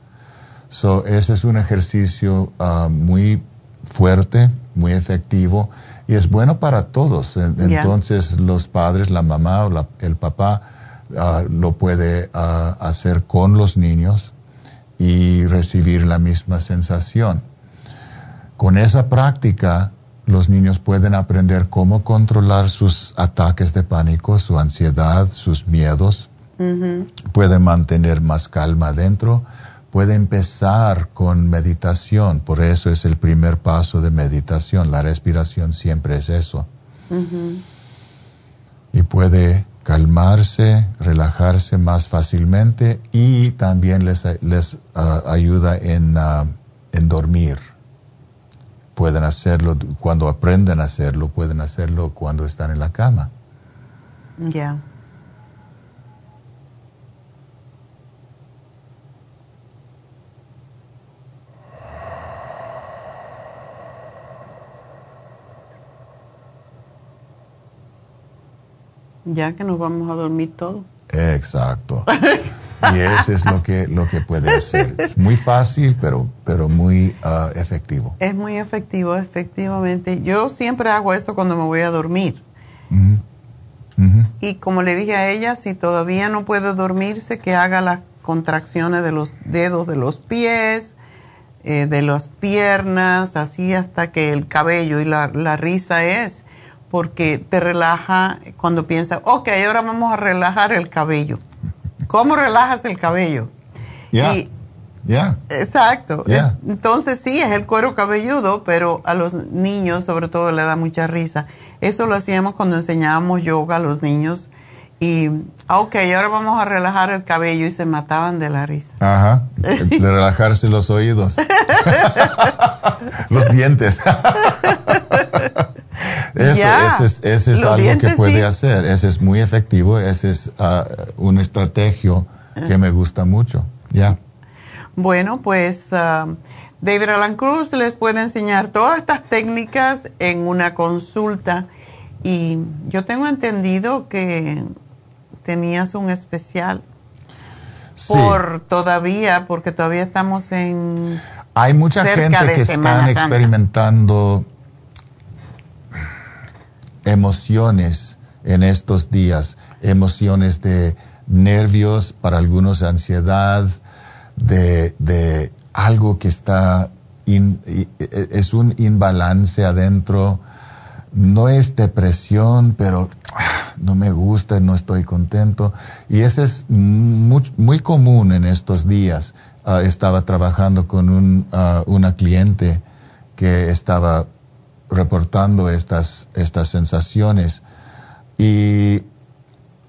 So, ese es un ejercicio ah, muy fuerte, muy efectivo y es bueno para todos. Entonces, los padres, la mamá o el papá, ah, lo puede ah, hacer con los niños y recibir la misma sensación. Con esa práctica los niños pueden aprender cómo controlar sus ataques de pánico, su ansiedad, sus miedos. Pueden mantener más calma dentro puede empezar con meditación, por eso es el primer paso de meditación, la respiración siempre es eso. Y puede calmarse, relajarse más fácilmente y también les, les ah, ayuda en, ah, en dormir. Pueden hacerlo cuando aprenden a hacerlo, pueden hacerlo cuando están en la cama. Ya. Ya que nos vamos a dormir todos. Exacto. y eso es lo que, lo que puede hacer. Es muy fácil, pero, pero muy ah, efectivo. Es muy efectivo, efectivamente. Yo siempre hago eso cuando me voy a dormir. Y como le dije a ella, si todavía no puede dormirse, que haga las contracciones de los dedos de los pies, eh, de las piernas, así hasta que el cabello y la, la risa es porque te relaja cuando piensas, ok, ahora vamos a relajar el cabello. ¿Cómo relajas el cabello? Ya. Exacto. Entonces sí, es el cuero cabelludo, pero a los niños sobre todo le da mucha risa. Eso lo hacíamos cuando enseñábamos yoga a los niños. Y, ok, ahora vamos a relajar el cabello y se mataban de la risa. Ajá. *laughs* De relajarse los oídos. *laughs* los dientes. *laughs* Eso, ese es, algo que puede hacer. Ese es muy efectivo. Ese es uh, una estrategia que me gusta mucho. Ya. Bueno, pues uh, David Alan Cruz les puede enseñar todas estas técnicas en una consulta. Y yo tengo entendido que tenías un especial por todavía, porque todavía estamos en. Hay mucha gente que están experimentando emociones en estos días, emociones de nervios, para algunos ansiedad, de, algo que está, e, es un imbalance adentro, no es depresión, pero ah, no me gusta, no estoy contento. Y eso es muy, común en estos días. Ah, estaba trabajando con un, ah, una cliente que estaba reportando estas, estas sensaciones. Y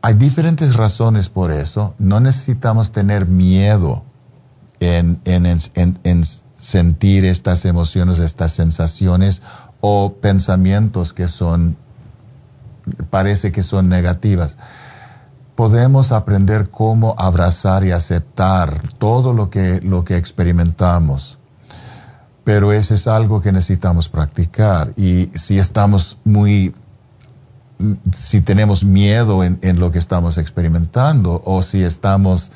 hay diferentes razones por eso. No necesitamos tener miedo en, en, sentir estas emociones, estas sensaciones o pensamientos que son, parece que son negativas. Podemos aprender cómo abrazar y aceptar todo lo que, lo que experimentamos pero eso es algo que necesitamos practicar. Y si estamos muy, si tenemos miedo en, lo que estamos experimentando o si estamos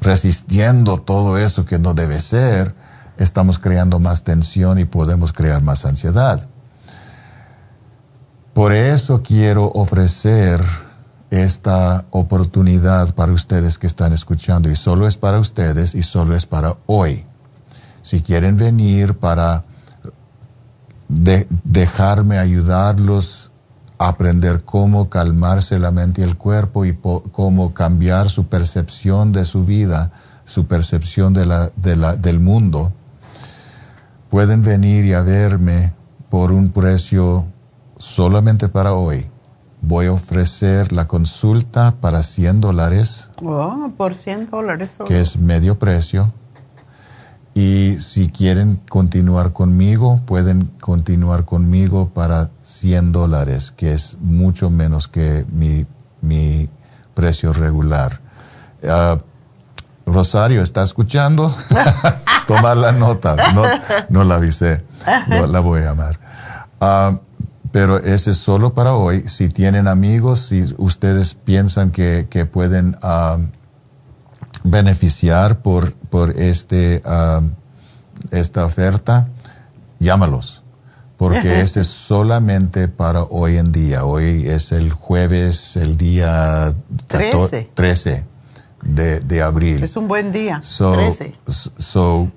resistiendo todo eso que no debe ser, estamos creando más tensión y podemos crear más ansiedad. Por eso quiero ofrecer esta oportunidad para ustedes que están escuchando y solo es para ustedes y solo es para hoy si quieren venir para dejarme ayudarlos a aprender cómo calmarse la mente y el cuerpo y cómo cambiar su percepción de su vida, su percepción de la, del mundo, pueden venir y a verme por un precio solamente para hoy. Voy a ofrecer la consulta para 100 dólares. Oh, por 100 dólares. Que es medio precio y si quieren continuar conmigo, pueden continuar conmigo para 100 dólares, que es mucho menos que mi, mi precio regular. Ah, Rosario, ¿está escuchando? *laughs* Tomar la nota. No, no la avisé. la voy a llamar. Ah, pero ese es solo para hoy. Si tienen amigos, si ustedes piensan que, que pueden ah, beneficiar por, por este, esta oferta, llámalos. Porque este es solamente para hoy en día. Hoy es el jueves, el día 14, 13. de, de, abril. Es un buen día. So, 13. So,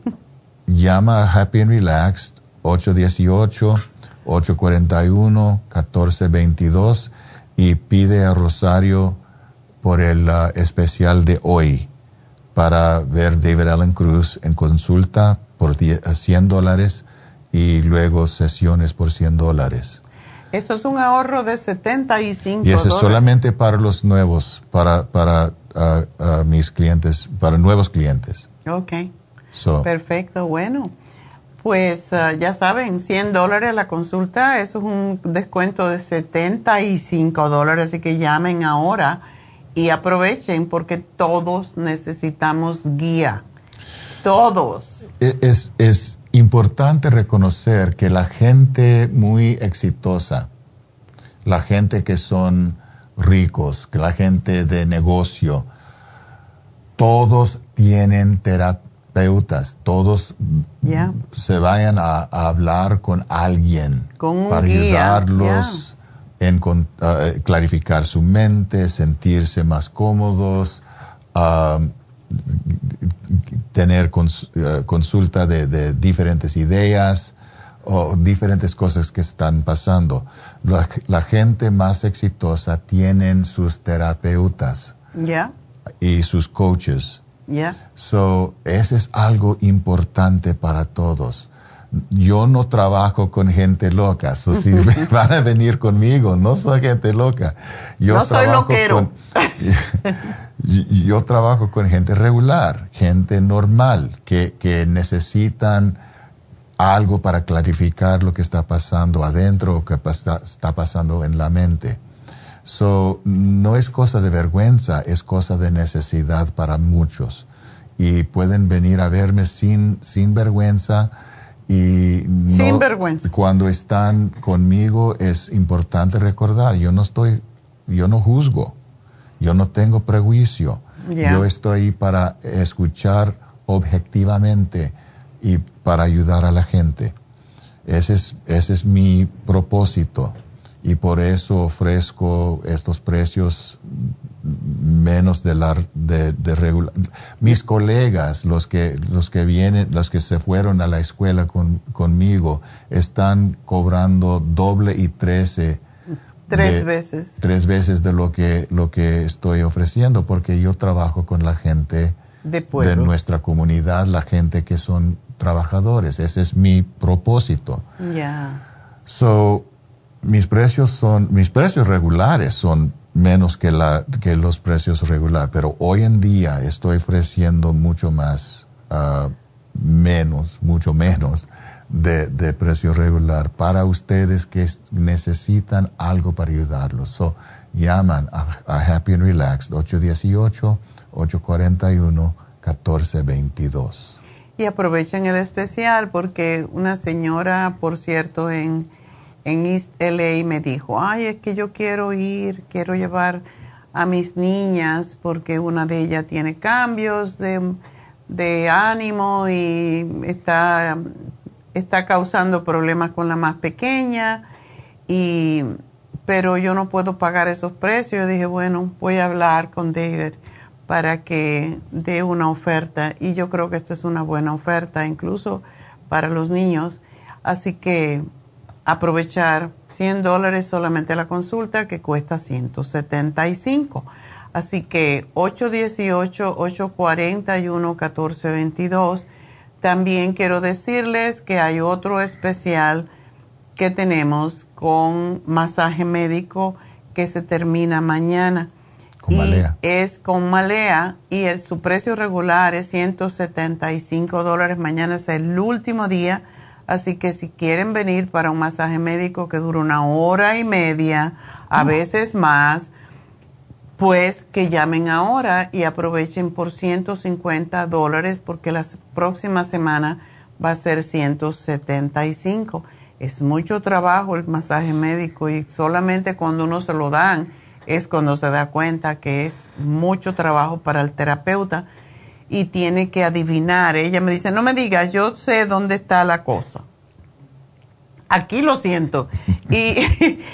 llama a Happy and Relaxed 818-841-1422 y pide a Rosario por el uh, especial de hoy para ver David Allen Cruz en consulta por 100 uh, dólares y luego sesiones por 100 dólares. Eso es un ahorro de 75 Y eso es solamente para los nuevos, para, para uh, mis clientes, para nuevos clientes. Ok. Perfecto, bueno. Pues ah, ya saben, 100 dólares la consulta, eso es un descuento de 75 dólares, así que llamen ahora y aprovechen porque todos necesitamos guía. Todos. E, es, es importante reconocer que la gente muy exitosa, la gente que son ricos, que la gente de negocio, todos tienen terapia todos se vayan a, hablar con alguien para ayudarlos en clarificar su mente, sentirse más cómodos, tener eh, consulta de, diferentes ideas o diferentes cosas que están pasando. La, gente más exitosa tienen sus terapeutas y sus coaches Yeah. So, ese es algo importante para todos. Yo no trabajo con gente loca, so si *laughs* *laughs* van a venir conmigo, no soy gente loca. Yo no soy loquero. *laughs* yo, trabajo con gente regular, gente normal, que, que necesitan algo para clarificar lo que está pasando adentro o que está pasando en la mente. So, no es cosa de vergüenza, es cosa de necesidad para muchos. Y pueden venir a verme sin, sin vergüenza. Y sin vergüenza. Cuando están conmigo es importante recordar, yo no estoy, yo no juzgo, yo no tengo prejuicio. Yo estoy para escuchar objetivamente y para ayudar a la gente. Ese es, ese es mi propósito y por eso ofrezco estos precios menos de la de, regular. Mis colegas, los que los que vienen, los que se fueron a la escuela con, conmigo, están cobrando doble y trece. Tres veces. Tres veces de lo que lo que estoy ofreciendo, porque yo trabajo con la gente de, de nuestra comunidad, la gente que son trabajadores. Ese es mi propósito. Ya. So mis precios son, mis precios regulares son menos que, la, que los precios regulares, pero hoy en día estoy ofreciendo mucho más, uh, menos, mucho menos de, de, precio regular para ustedes que necesitan algo para ayudarlos. So, llaman a, Happy and Relaxed 818-841-1422. Y aprovechen el especial porque una señora, por cierto, en en East LA me dijo, ay, es que yo quiero ir, quiero llevar a mis niñas porque una de ellas tiene cambios de, ánimo y está, está causando problemas con la más pequeña, y, pero yo no puedo pagar esos precios. Yo dije, bueno, voy a hablar con David para que dé una oferta y yo creo que esto es una buena oferta incluso para los niños. Así que aprovechar 100 dólares solamente la consulta que cuesta 175. Así que 818-841-1422. También quiero decirles que hay otro especial que tenemos con masaje médico que se termina mañana. Con Malea. Es con Malea y el, su precio regular es 175 dólares. Mañana es el último día Así que si quieren venir para un masaje médico que dura una hora y media, a veces más, pues que llamen ahora y aprovechen por 150 dólares porque la próxima semana va a ser 175. Es mucho trabajo el masaje médico y solamente cuando uno se lo dan es cuando se da cuenta que es mucho trabajo para el terapeuta y tiene que adivinar. Ella me dice, no me digas, yo sé dónde está la cosa. Aquí lo siento. *laughs* Y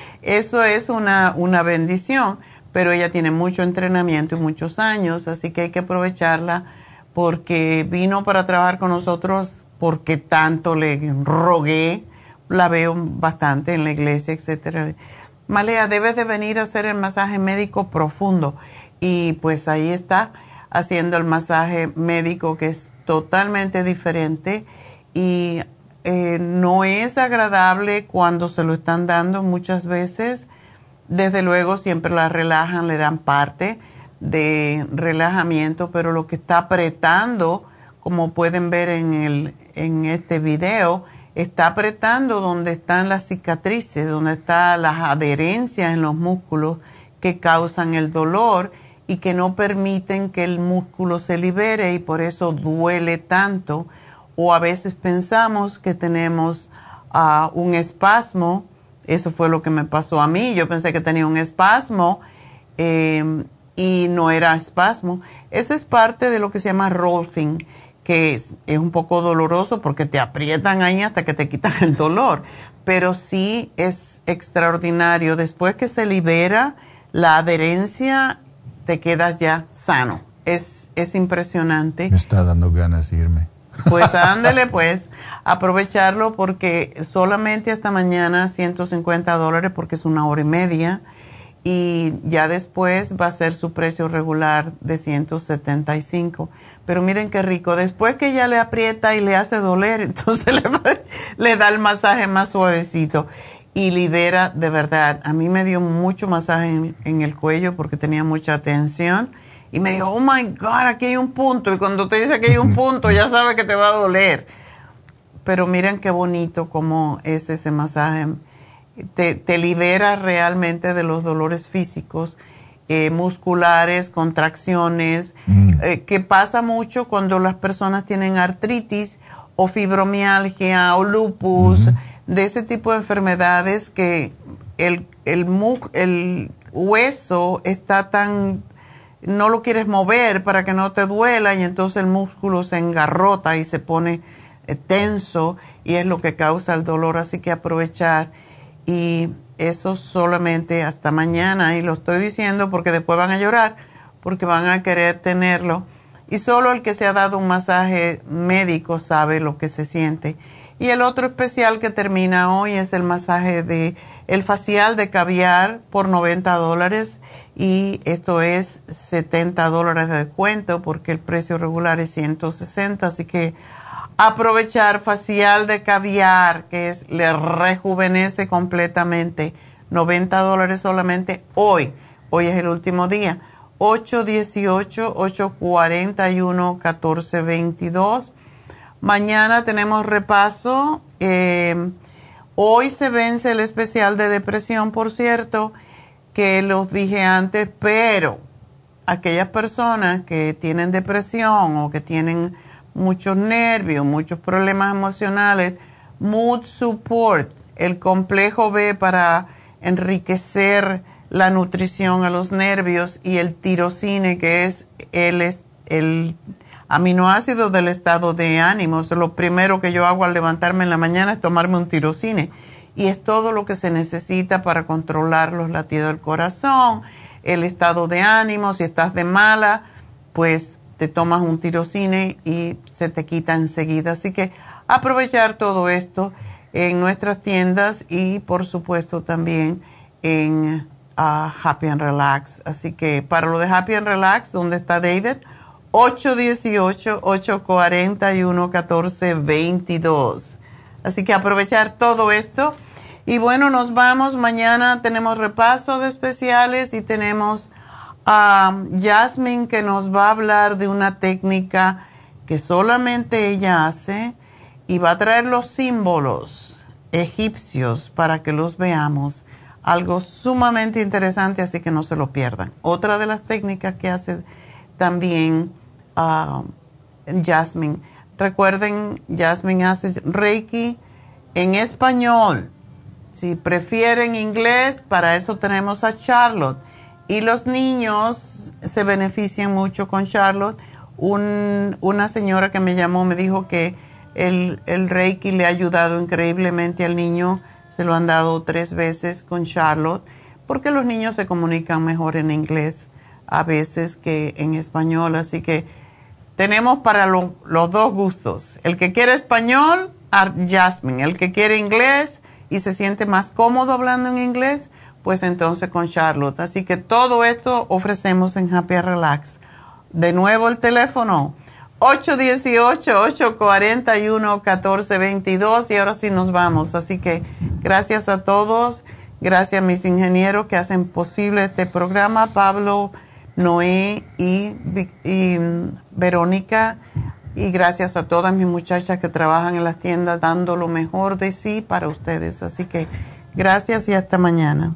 *laughs* eso es una, una bendición, pero ella tiene mucho entrenamiento y muchos años, así que hay que aprovecharla porque vino para trabajar con nosotros porque tanto le rogué, la veo bastante en la iglesia, etcétera. Malea, debes de venir a hacer el masaje médico profundo y pues ahí está haciendo el masaje médico que es totalmente diferente y eh, no es agradable cuando se lo están dando muchas veces. Desde luego siempre la relajan, le dan parte de relajamiento, pero lo que está apretando, como pueden ver en, el, en este video, está apretando donde están las cicatrices, donde están las adherencias en los músculos que causan el dolor y que no permiten que el músculo se libere y por eso duele tanto. O a veces pensamos que tenemos ah, un espasmo, eso fue lo que me pasó a mí, yo pensé que tenía un espasmo em, y no era espasmo. Eso es parte de lo que se llama rolfing, que es, es un poco doloroso porque te aprietan ahí hasta que te quitan el dolor, pero sí es extraordinario. Después que se libera la adherencia te quedas ya sano. Es, es impresionante. Me está dando ganas de irme. Pues *laughs* ándele pues, aprovecharlo porque solamente hasta mañana 150 dólares porque es una hora y media y ya después va a ser su precio regular de 175. Pero miren qué rico, después que ya le aprieta y le hace doler, *laughs* entonces le, le da el masaje más suavecito y libera de verdad. A mí me dio mucho masaje en, el cuello porque tenía mucha tensión y me dijo, oh my God, aquí hay un punto. Y cuando te dice que hay un *laughs* punto, ya sabe que te va a doler. Pero miren qué bonito cómo es ese masaje. Te, te libera realmente de los dolores físicos, eh, musculares, contracciones, mm. eh, que pasa mucho cuando las personas tienen artritis o fibromialgia o lupus de ese tipo de enfermedades que el, el, el hueso está tan, no lo quieres mover para que no te duela y entonces el músculo se engarrota y se pone eh, tenso y es lo que causa el dolor, así que aprovechar y eso solamente hasta mañana. Y lo estoy diciendo porque después van a llorar porque van a querer tenerlo. Y solo el que se ha dado un masaje médico sabe lo que se siente y el otro especial que termina hoy es el masaje de el facial de caviar por 90 dólares y esto es 70 dólares de descuento porque el precio regular es 160, así que aprovechar facial de caviar que es le rejuvenece completamente 90 dólares solamente hoy. Hoy es el último día. 818-841-1422 Mañana tenemos repaso. Eh, hoy se vence el especial de depresión, por cierto, que los dije antes, pero aquellas personas que tienen depresión o que tienen muchos nervios, muchos problemas emocionales, Mood Support, el complejo B para enriquecer la nutrición a los nervios y el tirocine, que es el, el aminoácidos del estado de ánimo. Lo primero que yo hago al levantarme en la mañana es tomarme un tirocine y es todo lo que se necesita para controlar los latidos del corazón, el estado de ánimo. Si estás de mala, pues te tomas un tirocine y se te quita enseguida. Así que aprovechar todo esto en nuestras tiendas y por supuesto también en ah, Happy and Relax. Así que para lo de Happy and Relax, ¿dónde está David? 818-841-1422. Así que aprovechar todo esto. Y bueno, nos vamos. Mañana tenemos repaso de especiales y tenemos a Jasmine que nos va a hablar de una técnica que solamente ella hace y va a traer los símbolos egipcios para que los veamos. Algo sumamente interesante, así que no se lo pierdan. Otra de las técnicas que hace también Jasmine. Recuerden, Jasmine hace Reiki en español. Si prefieren inglés, para eso tenemos a Charlotte. Y los niños se benefician mucho con Charlotte. una señora que me llamó me dijo que el, el Reiki le ha ayudado increíblemente al niño. Se lo han dado tres veces con Charlotte, porque los niños se comunican mejor en inglés a veces que en español. Así que tenemos para los dos gustos. El que quiere español, Jasmine. El que quiere inglés y se siente más cómodo hablando en inglés, pues entonces con Charlotte. Así que todo esto ofrecemos en Happy Relax. De nuevo el teléfono 818-841-1422 y ahora sí nos vamos. Así que gracias a todos, gracias a mis ingenieros que hacen posible este programa, Pablo, Noé y, y mm, Verónica. Y gracias a todas mis muchachas que trabajan en las tiendas dando lo mejor de sí para ustedes. Así que gracias y hasta mañana.